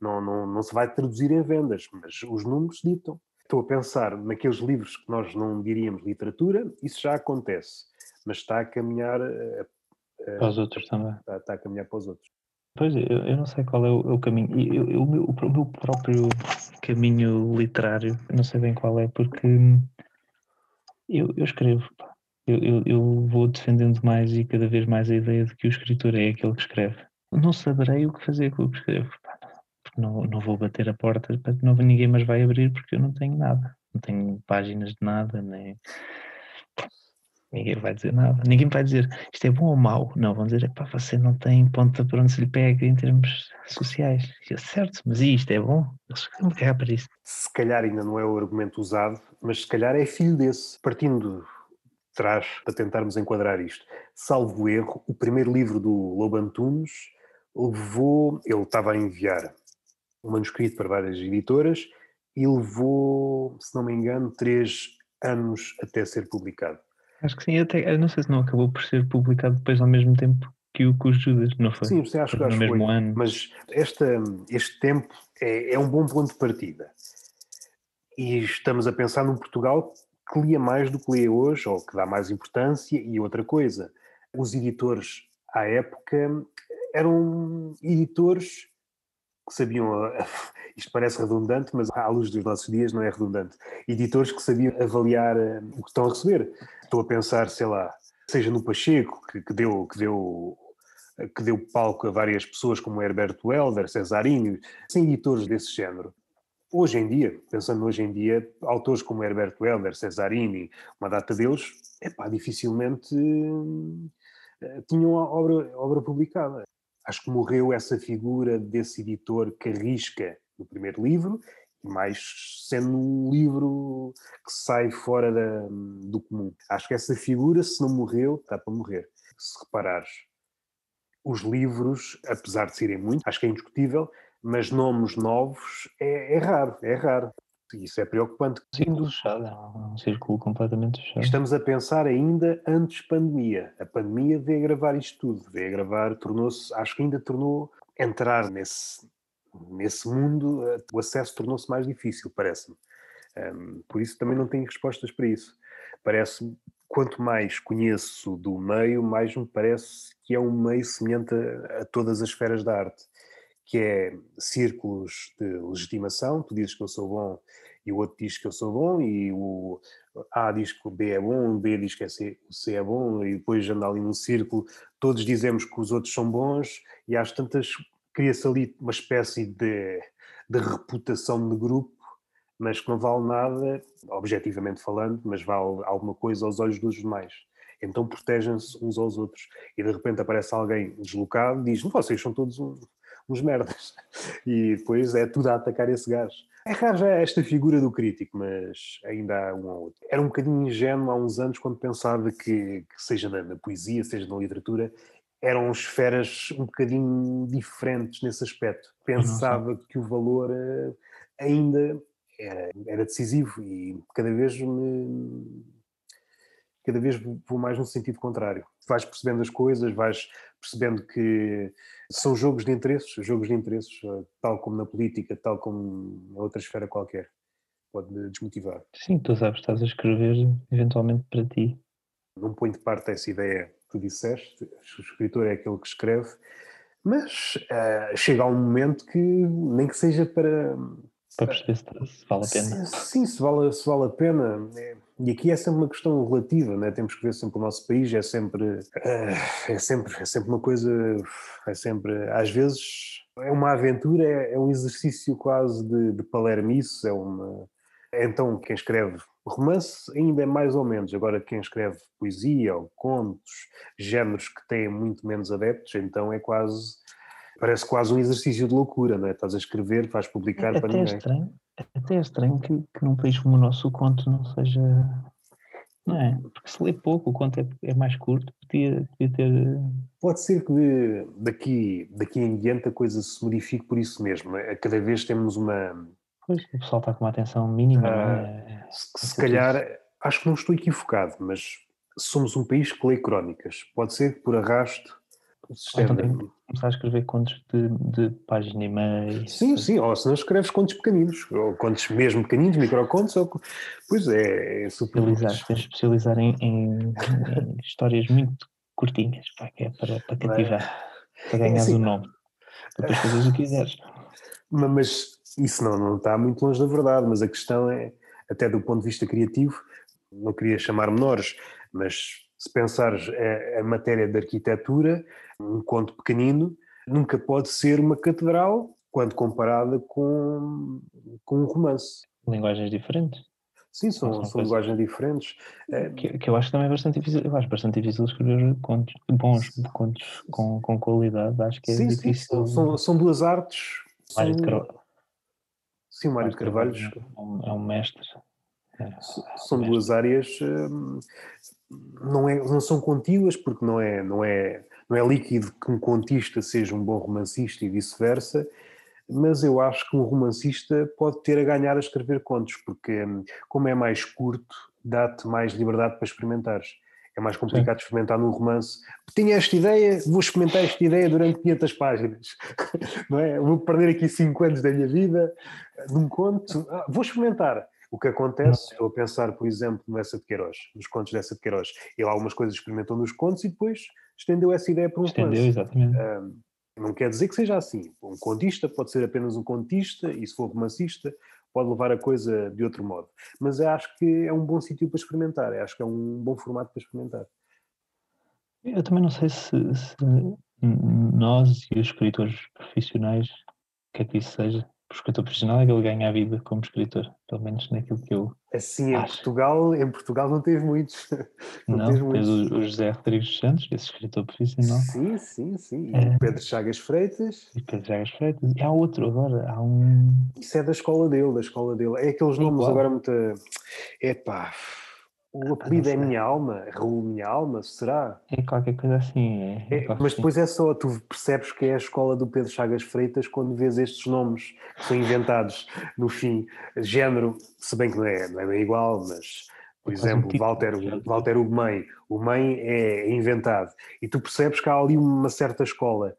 não, não, não se vai traduzir em vendas, mas os números ditam. Estou a pensar naqueles livros que nós não diríamos literatura, isso já acontece, mas está a caminhar eh, para os outros também. Está, está, a caminhar para os outros. Pois, eu, eu não sei qual é o, o caminho. Eu, eu, o, meu, o meu próprio caminho literário, não sei bem qual é, porque eu, eu escrevo. Eu, eu, vou defendendo mais e cada vez mais a ideia de que o escritor é aquele que escreve. Não saberei o que fazer com o que escrevo. Não, não vou bater a porta, não, ninguém mais vai abrir porque eu não tenho nada. Não tenho páginas de nada, nem Ninguém vai dizer nada. Ninguém vai dizer isto é bom ou mau. Não, vão dizer, pá, você não tem ponta para onde se lhe pega em termos sociais. É certo, mas isto é bom? Eles vão cagar para isso. Se calhar ainda não é o argumento usado, mas se calhar é filho desse. Partindo de trás para tentarmos enquadrar isto. Salvo erro, o primeiro livro do Lobo Antunes levou, ele estava a enviar um manuscrito para várias editoras e levou, se não me engano, três anos até ser publicado. Acho que sim, até, não sei se não acabou por ser publicado depois ao mesmo tempo que o Cus Judas, não foi? Sim, você acho que no mesmo foi. ano. Mas esta, este tempo é, é um bom ponto de partida. E estamos a pensar num Portugal que lia mais do que lê hoje, ou que dá mais importância, e outra coisa, os editores à época eram editores que sabiam, isto parece redundante, mas à luz dos nossos dias não é redundante, editores que sabiam avaliar eh, o que estão a receber. Estou a pensar, sei lá, seja no Pacheco, que, que deu, que deu que deu palco a várias pessoas como Herberto Helder, Cesarinho, sem editores desse género. Hoje em dia, pensando hoje em dia, autores como Herberto Helder, Cesarini, uma data deles, epá, dificilmente uh, tinham obra, obra publicada acho que morreu essa figura desse editor que arrisca no primeiro livro, mais sendo um livro que sai fora da, do comum. Acho que essa figura, se não morreu, está para morrer. Se reparares, os livros, apesar de serem muitos, acho que é indiscutível, mas nomes novos é, é raro, é raro. Isso é preocupante. Círculo fechado, é um círculo completamente fechado. Estamos a pensar ainda antes pandemia. A pandemia veio gravar isto tudo, veio gravar, tornou-se, acho que ainda tornou entrar nesse, nesse mundo, eh, o acesso tornou-se mais difícil, parece-me. Um, por isso também não tenho respostas para isso. Parece-me, quanto mais conheço do meio, mais me parece que é um meio semelhante a, a todas as esferas da arte que é círculos de legitimação, tu dizes que eu sou bom e o outro diz que eu sou bom e o A diz que o B é bom, o B diz que é C, o C é bom e depois anda ali num círculo, todos dizemos que os outros são bons e às tantas cria-se ali uma espécie de, de reputação de grupo mas que não vale nada, objetivamente falando, mas vale alguma coisa aos olhos dos demais. Então protegem-se uns aos outros. E de repente aparece alguém deslocado e diz: Vocês são todos uns merdas. E depois é tudo a atacar esse gajo. É raro já esta figura do crítico, mas ainda há um ou outro. Era um bocadinho ingênuo há uns anos quando pensava que, que seja na, na, poesia, seja na literatura, eram esferas um bocadinho diferentes nesse aspecto. Pensava que o valor eh, ainda era, era decisivo e cada vez me cada vez vou mais no sentido contrário. Vais percebendo as coisas, vais percebendo que são jogos de interesses, jogos de interesses, eh, tal como na política, tal como em outra esfera qualquer. Pode desmotivar. Sim, tu sabes, estás a escrever eventualmente para ti. Não ponho de parte essa ideia tu disseste, o escritor é aquele que escreve, mas uh, chega um momento que, nem que seja para para perceber se, vale a pena. Sim, se vale, se vale a pena. É, e aqui é sempre uma questão relativa, né? temos que ver sempre o nosso país, é sempre, é, é sempre, é sempre uma coisa, é sempre, às vezes é uma aventura, é, é um exercício quase de, de palermice, é uma... Então, quem escreve romance ainda é mais ou menos, agora quem escreve poesia ou contos, géneros que têm muito menos adeptos, então é quase parece quase um exercício de loucura, não é? Estás a escrever, vais publicar é, para ninguém. É estranho, até é estranho que, que num país como o nosso o conto não seja. Não é? Porque se lê pouco, o conto é, é mais curto, podia, podia, ter. Pode ser que daqui, daqui em diante a coisa se modifique por isso mesmo. É? Cada vez temos uma. Pois, o pessoal está com uma atenção mínima? Ah, se, se calhar, acho que não estou equivocado, mas somos um país que lê crónicas. Pode ser que por arrasto o sistema. Então, começar a escrever contos de, de página e meia. Sim, sim, ou se não escreves contos pequeninos, ou contos mesmo pequeninos, microcontos, ou, pois é, é super. Especializar, tens de especializar em, em, em, histórias muito curtinhas, pá, que é para, para cativar, para ganhar é assim, o nome, depois fazeres o que quiseres. Mas isso não, não está muito longe da verdade, mas a questão é, até do ponto de vista criativo, não queria chamar menores, mas se pensares a, a matéria de arquitetura, um conto pequenino nunca pode ser uma catedral quando comparada com, com um romance. Linguagens diferentes. Sim, são, são linguagens diferentes. É, que, que, eu acho também é bastante difícil. Eu acho bastante difícil escrever contos, bons contos com, com qualidade. Acho que é sim, difícil. Sim, são, são duas artes. Sim, Mário de Carvalho. É um, é um mestre. É, são duas áreas. Hum, não, é, não são contíguas porque não é, não, é, não é líquido que um contista seja um bom romancista e vice-versa, mas eu acho que um romancista pode ter a ganhar a escrever contos, porque hum, como é mais curto, dá-te mais liberdade para experimentares. É mais complicado Sim. experimentar num romance. Tinha esta ideia, vou experimentar esta ideia durante 500 páginas. Não é? Vou perder aqui 5 anos da minha vida num conto. Ah, vou experimentar o que acontece, estou a pensar, por exemplo, no Essa de Queiroz, nos contos dessa de Queiroz. Ele algumas coisas experimentou nos contos e depois estendeu essa ideia para um Estendeu, exatamente. Um, não quer dizer que seja assim. Um contista pode ser apenas um contista e se for romancista pode levar a coisa de outro modo. Mas acho que é um bom sítio para experimentar, acho que é um bom formato para experimentar. Eu também não sei se, se nós e os escritores profissionais, quer que isso seja, o escritor profissional é que ele ganha a vida como escritor, pelo menos naquilo que eu. Assim, em Portugal, em Portugal não teve muitos. Não, não teve muitos. O, o José Rodrigues Santos, esse escritor profissional. Sim, sim, sim. E é... o Pedro Chagas Freitas. E Pedro Chagas Freitas. E há outro agora, há um. Isso é da escola dele, da escola dele. É aqueles nomes Igual. agora muito. Epá. O apelido é Minha Alma, Raul Minha Alma, será? É qualquer coisa assim. É, é, é mas depois é só, tu percebes que é a escola do Pedro Chagas Freitas quando vês estes nomes que são inventados no fim. Género, se bem que não é, não é bem igual, mas, por é exemplo, tipo Walter, Walter o Mãe, o Mãe é inventado. E tu percebes que há ali uma certa escola.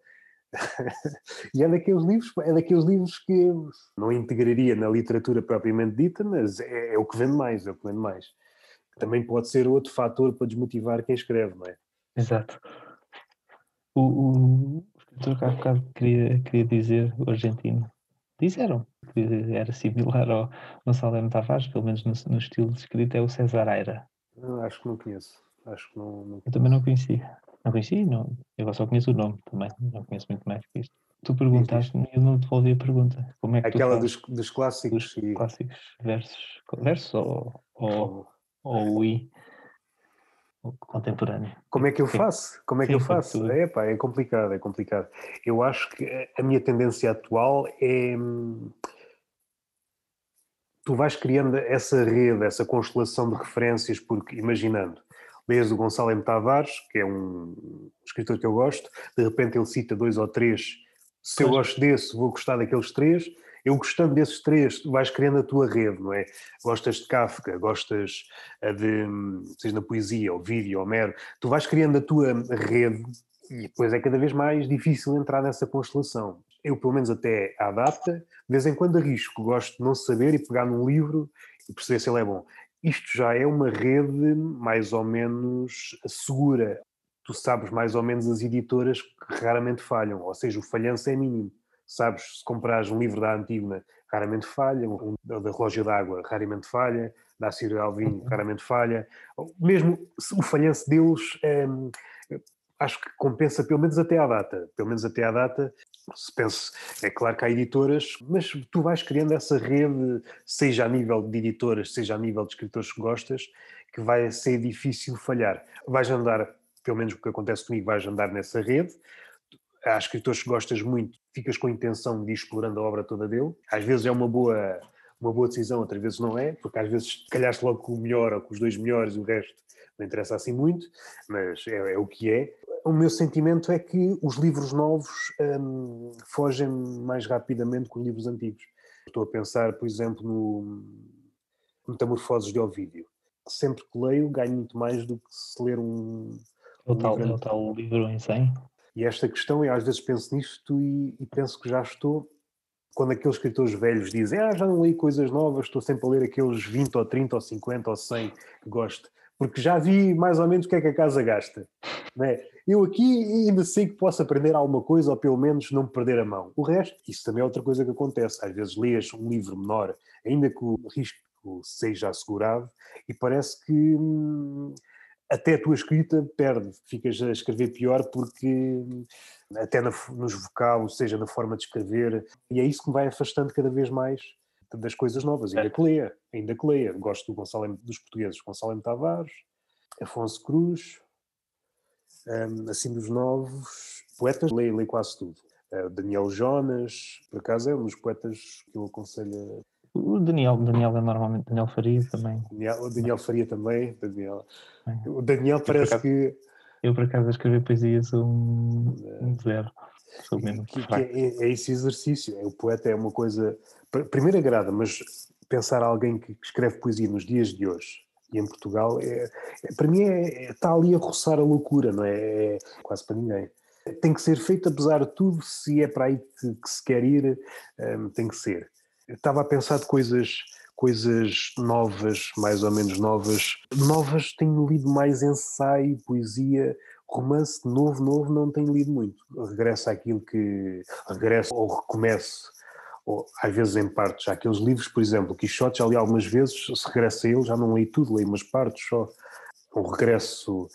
e é daqueles livros, é daqueles livros que não integraria na literatura propriamente dita, mas é, é o que vende mais, é o que vende mais também pode ser outro fator para desmotivar quem escreve, não é? Exato. O, o, Tu há bocado queria, queria dizer o argentino. Disseram que era similar ao Gonçalo M. Tavares, pelo menos no, no estilo de escrito, é o César Aira. Não, acho que não conheço. Acho que não, não Eu também não conhecia. Não conhecia, não. Eu só conheço o nome também. Não conheço muito mais que isto. Tu perguntaste-me e eu não devolvi a pergunta. Como é que Aquela dos, dos clássicos. dos e- clássicos versos, versos ou, ou, ou o I o contemporâneo? Como é que eu faço? Como é que Sim, eu faço? É pá, é complicado, é complicado. Eu acho que a minha tendência atual é. hum, Tu vais criando essa rede, essa constelação de referências, porque imaginando, lês o Gonçalo M. Tavares, que é um escritor que eu gosto, de repente ele cita dois ou três. Se eu gosto desse, vou gostar daqueles três. Eu gostando desses três, tu vais criando a tua rede, não é? Gostas de Kafka, gostas eh, de, seja na poesia, ou vídeo, Homero, tu vais criando a tua rede e depois é cada vez mais difícil entrar nessa constelação. Eu, pelo menos até à data, de vez em quando arrisco, gosto de não saber e pegar num livro e perceber se ele é bom. Isto já é uma rede mais ou menos segura. Tu sabes mais ou menos as editoras que raramente falham, ou seja, o falhanço é mínimo. Sabes, se comprares um livro da Antígona, raramente falha, um da Relógio d'Água, raramente falha, da Ciro Alvim, raramente falha. Mesmo o falhanço deles, hum, acho que compensa pelo menos até à data. Pelo menos até à data, se penso, é claro que há editoras, mas tu vais criando essa rede, seja a nível de editoras, seja a nível de escritores que gostas, que vai ser difícil falhar. Vais andar, pelo menos o que acontece comigo, vais andar nessa rede. Há escritores que gostas muito, ficas com a intenção de ir explorando a obra toda dele. Às vezes é uma boa, uma boa decisão, outras vezes não é, porque às vezes calhaste logo com o melhor ou com os dois melhores e o resto não interessa assim muito, mas é, é o que é. O meu sentimento é que os livros novos hum, fogem mais rapidamente que os livros antigos. Estou a pensar, por exemplo, no Metamorfoses de Ovídio. Sempre que leio, ganho muito mais do que se ler um. O um tal, livro é o tal livro em 100? E esta questão, eu às vezes penso nisto e, e penso que já estou. Quando aqueles escritores velhos dizem, ah, já não li coisas novas, estou sempre a ler aqueles 20 ou 30 ou 50 ou 100 que gosto, porque já vi mais ou menos o que é que a casa gasta. Não é? Eu aqui ainda sei que posso aprender alguma coisa ou pelo menos não perder a mão. O resto, isso também é outra coisa que acontece. Às vezes lês um livro menor, ainda que o risco seja assegurado, e parece que hum, até a tua escrita perde, ficas a escrever pior porque hum, até na, nos vocábulos, seja na forma de escrever, e é isso que me vai afastando cada vez mais das coisas novas, ainda que leia, ainda que leia. Gosto do Gonçalo, dos portugueses, Gonçalo M. Tavares, Afonso Cruz, hum, assim dos novos poetas, leio, leio quase tudo. Uh, Daniel Jonas, por acaso é um dos poetas que eu aconselho. O Daniel, Daniel é normalmente Daniel Faria também. Daniel, o Daniel Faria também. Daniel. É. O Daniel parece acaso- que Eu, por acaso, a escrever poesia sou um, um zero. Sou mesmo que, que é, é esse exercício. É, o poeta é uma coisa. pr- Primeiro agrada, mas pensar alguém que escreve poesia nos dias de hoje e em Portugal, é, é- para mim é, é- está ali a roçar a loucura, não é? É quase para ninguém. Tem que ser feito, apesar de tudo, se é para aí que, que se quer ir, hum, tem que ser. Estava a pensar de coisas, coisas novas, mais ou menos novas. Novas, tenho lido mais ensaio, poesia, romance novo, novo, não tenho lido muito. Regresso àquilo que. Regresso ou recomeço, ou às vezes em partes. Há aqueles livros, por exemplo, Quixote, já li algumas vezes, se regressa a ele, já não li tudo, li umas partes só. Um regresso.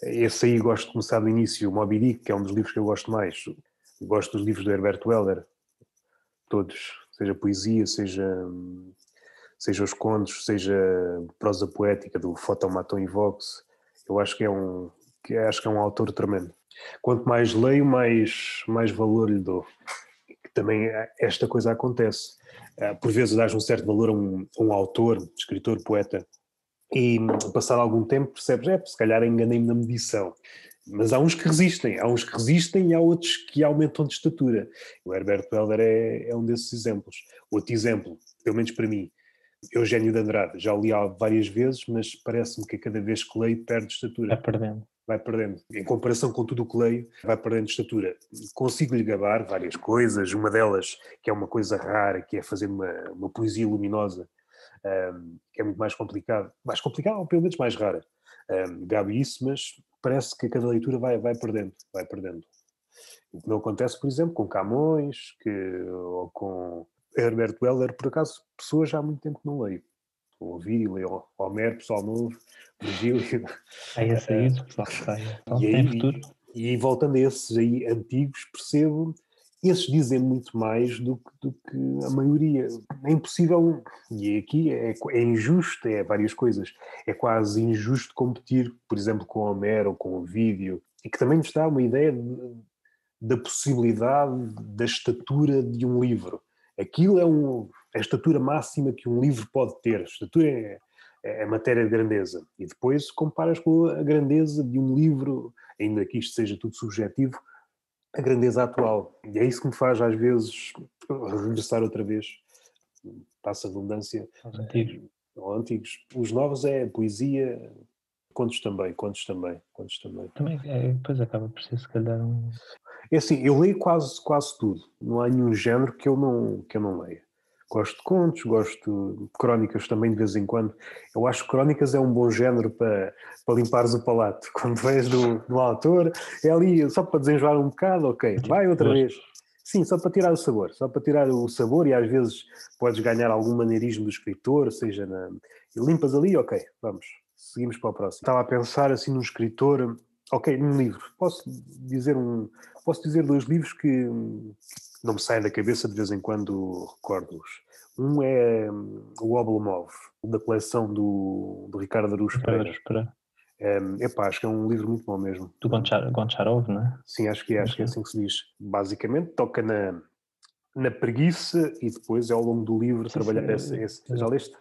Esse aí gosto de começar do início, o Moby Dick, que é um dos livros que eu gosto mais. Gosto dos livros do Herbert Weller, todos, seja poesia, seja, seja os contos, seja prosa poética do Fotomaton e Vox. Eu acho que é um, que acho que é um autor tremendo. Quanto mais leio, mais, mais valor lhe dou. Também esta coisa acontece. Ah, Por vezes dás um certo valor a um, a um autor, escritor, poeta, e passado algum tempo percebes, é, se calhar enganei-me na medição. Mas há uns que resistem, há uns que resistem e há outros que aumentam de estatura. O Herbert Welder é, é um desses exemplos. Outro exemplo, pelo menos para mim, Eugênio de Andrade. Já o li várias vezes, mas parece-me que a cada vez que leio perde de estatura Vai perdendo. vai perdendo. Em comparação com tudo o que leio, vai perdendo de estatura. Consigo-lhe gabar várias coisas, uma delas que é uma coisa rara, que é fazer uma, uma poesia luminosa, um, que é muito mais complicado. Mais complicado, ou pelo menos mais rara. Um, gabo isso, mas parece que a cada leitura vai, vai perdendo, vai perdendo. O que não acontece, por exemplo, com Camões que, ou com Herbert Weller, por acaso, pessoas já há muito tempo que não leio. O Ovídio, leio Homero, pessoal novo, Virgílio. Aí a sair, pessoal que sai. Então, e, aí. E, e voltando a esses aí antigos, percebo esses dizem muito mais do que, do que, a maioria. É impossível, e aqui é, é, injusto, é várias coisas. É quase injusto competir, por exemplo, com Homero ou com o vídeo, e que também nos dá uma ideia de, da possibilidade da estatura de um livro. Aquilo é um, a estatura máxima que um livro pode ter. A estatura é, é matéria de grandeza. E depois comparas com a grandeza de um livro, ainda que isto seja tudo subjetivo, a grandeza atual. E é isso que me faz, às vezes, regressar outra vez, passa a redundância, aos antigos. Ou antigos. Os novos é poesia, contos também, contos também, contos também. Também, é, depois acaba por ser, se calhar, um... É assim, eu leio quase, quase tudo. Não há nenhum género que eu não, que eu não leia. Gosto de contos, gosto de crónicas também de vez em quando. Eu acho que crónicas é um bom género para, para limpares o palato. Quando vês do, do autor, é ali só para desenjoar um bocado, ok, vai outra vez. Sim, só para tirar o sabor, só para tirar o sabor e às vezes podes ganhar algum maneirismo do escritor, seja na... limpas ali, ok, vamos, seguimos para o próximo. Estava a pensar assim num escritor, ok, num livro. Posso dizer um, posso dizer dois livros que não me saem da cabeça, de vez em quando recordo-os. Um é hum, o Oblomov, da coleção do, do Ricardo Aruz Pereira. É, epá, acho que é um livro muito bom mesmo. Do Goncharov, não é? Sim, acho que é, acho que é assim que se diz. Basicamente, toca na, na preguiça e depois ao longo do livro sim, trabalhar esse, esse, já leste?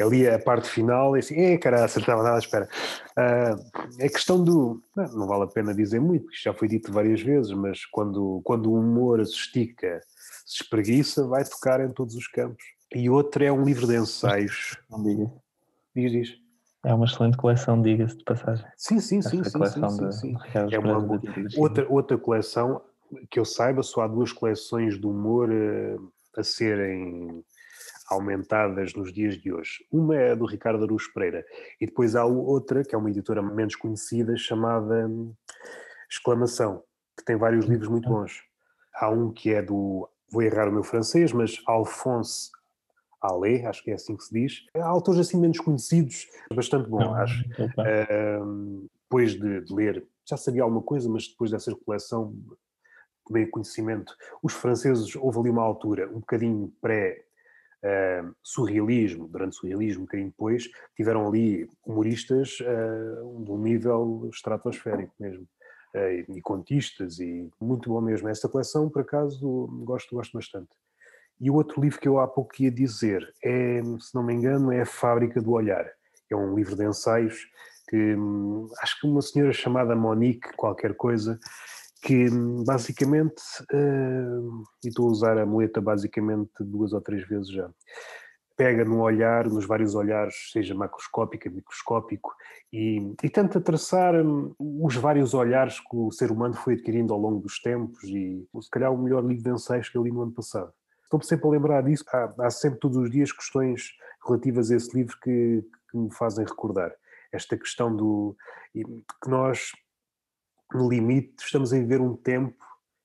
Ali a parte final é assim, é cara, acertava nada, espera. Uh, é questão do, não, não, vale a pena dizer muito, porque já foi dito várias vezes, mas quando, quando o humor se estica, se espreguiça, vai tocar em todos os campos. E outro é um livro de ensaios. Não diga. Diz, diz. É uma excelente coleção, diga-se de passagem. Sim, sim, sim. sim, sim, sim, sim. É uma, outra, outra coleção, que eu saiba, só há duas coleções de humor uh, a serem aumentadas nos dias de hoje. Uma é do Ricardo Aruz Pereira e depois há outra, que é uma editora menos conhecida, chamada hum, Exclamação, que tem vários livros muito bons. Há um que é do, vou errar o meu francês, mas Alphonse Allais, acho que é assim que se diz. Há autores assim menos conhecidos, bastante bom, acho. Uh, depois de, de ler, já sabia alguma coisa, mas depois dessa coleção tomei conhecimento. Os franceses, houve ali uma altura, um bocadinho pré-surrealismo, uh, durante o surrealismo, um bocadinho depois, tiveram ali humoristas uh, de um nível estratosférico mesmo. Uh, e contistas, e muito bom mesmo. Esta coleção, por acaso, gosto, gosto bastante. E o outro livro que eu há pouco ia dizer é, se não me engano, é A Fábrica do Olhar. É um livro de ensaios que hum, acho que uma senhora chamada Monique, qualquer coisa, que basicamente, uh, e estou a usar a moeda basicamente duas ou três vezes já, pega no olhar, nos vários olhares, seja macroscópico, microscópico, e, e tenta traçar um, os vários olhares que o ser humano foi adquirindo ao longo dos tempos, e se calhar o melhor livro de ensaios que eu li no ano passado. Estou-me sempre a lembrar disso, há, há, sempre todos os dias questões relativas a esse livro que, que me fazem recordar. Esta questão do que nós no limite, estamos a viver um tempo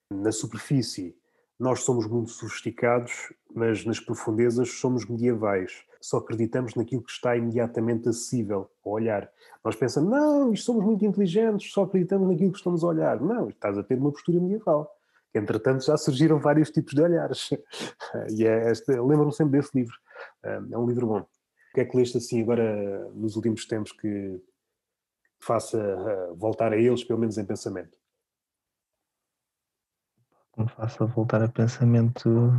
na superfície. Nós somos muito sofisticados, mas nas profundezas somos medievais. Só acreditamos naquilo que está imediatamente acessível ao olhar. Nós pensamos, não, isto somos muito inteligentes, só acreditamos naquilo que estamos a olhar. Não, estás a ter uma postura medieval. Entretanto, já surgiram vários tipos de olhares. e é lembro-me sempre desse livro. É um livro bom. O que é que leste assim agora nos últimos tempos que, faça uh, voltar a eles, pelo menos em pensamento? Me faça voltar a pensamento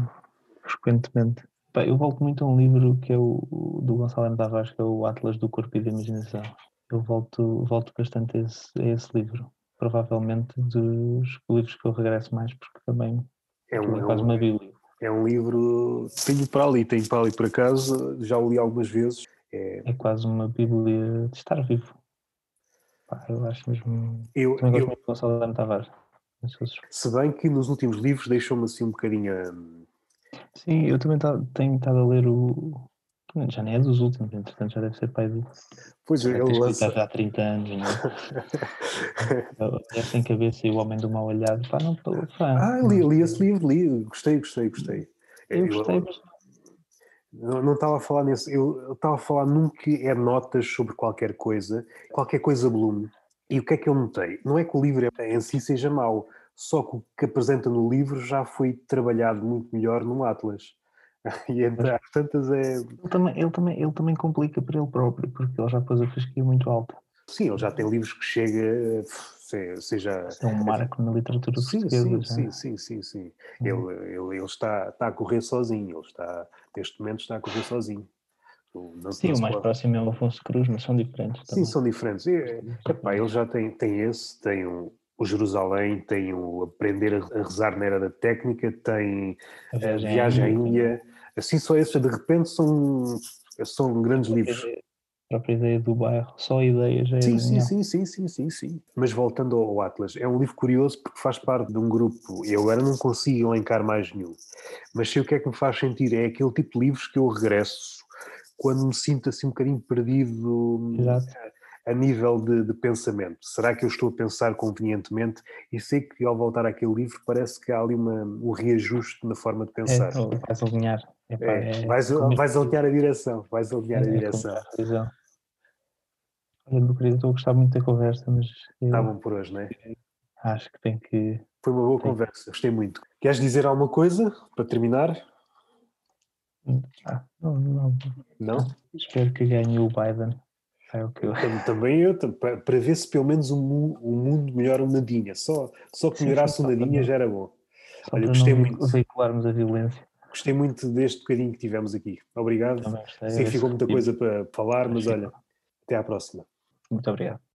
frequentemente. Bem, eu volto muito a um livro que é o do Gonçalo M. Tavares, que é o Atlas do Corpo e da Imaginação. Eu volto, volto bastante a esse, a esse livro. Provavelmente dos livros que eu regresso mais, porque também é, um, é quase é um, uma bíblia. É um livro, tenho para ali, tenho para ali por acaso, já o li algumas vezes. É, é quase uma bíblia de estar vivo. Pá, eu acho mesmo. Eu, eu, gosto muito de Gonçalo Tavares. Se bem que nos últimos livros deixou-me assim um bocadinho. Sim, eu também tá, tenho estado a ler o, Já nem é dos últimos, entretanto já deve ser pai do. Pois ele lança. já há 30 anos, não é? sem cabeça e o homem do mal olhado. Pá, não, pá, ah, li, li esse livro, li, gostei, gostei, gostei. Eu gostei, eu, mas. Não, estava a falar nesse, eu estava a falar num que é notas sobre qualquer coisa, qualquer coisa Bloom. E o que é que eu notei? Não é que o livro em si seja mau, só que o que apresenta no livro já foi trabalhado muito melhor no Atlas. E entre as tantas é. Ele também, ele, também, ele também complica para ele próprio, porque ele já pôs a fasquia muito alta. Sim, ele já tem livros que chega, seja. É um marco na literatura sim, portuguesa. Sim, sim, sim, sim, Ele, ele, ele está, está a correr sozinho, ele está, neste momento está a correr sozinho. Não, sim, não o mais pode... próximo é o Afonso Cruz, mas são diferentes. Também. Sim, são diferentes. E, epá, ele já tem, tem esse, tem um, o Jerusalém, tem o Aprender a Rezar na Era da Técnica, tem a Viagem, a viagem à Índia. Assim, só esses de repente são, são grandes livros. Própria ideia do bairro, só a ideia já é. Sim, sim, sim, sim, sim, sim, sim. Mas voltando ao Atlas, é um livro curioso porque faz parte de um grupo. Eu agora não consigo elencar mais nenhum, mas sei o que é que me faz sentir. É aquele tipo de livros que eu regresso quando me sinto assim um bocadinho perdido. Exato a nível de, de, pensamento. Será que eu estou a pensar convenientemente? E sei que ao voltar àquele livro parece que há ali uma, um reajuste na forma de pensar. É, vais alinhar. É, é, vais, vais alinhar a direção. Vais alinhar a é, direção. Olha, meu querido, estou a gostar muito da conversa, mas. Está bom por hoje, não é? Acho que tem que. Foi uma boa tem conversa, gostei muito. Queres dizer alguma coisa para terminar? Ah, não, não. Não? Espero que ganhe o Biden. É o que eu... Também eu, para ver se pelo menos o mundo melhora um nadinha. Só, só que melhorasse um nadinha já era bom. Só Olha, gostei muito. Veicularmos a violência. Gostei muito deste bocadinho que tivemos aqui. Obrigado. Sei que ficou muita coisa para falar, mas olha, até à próxima. Muito obrigado.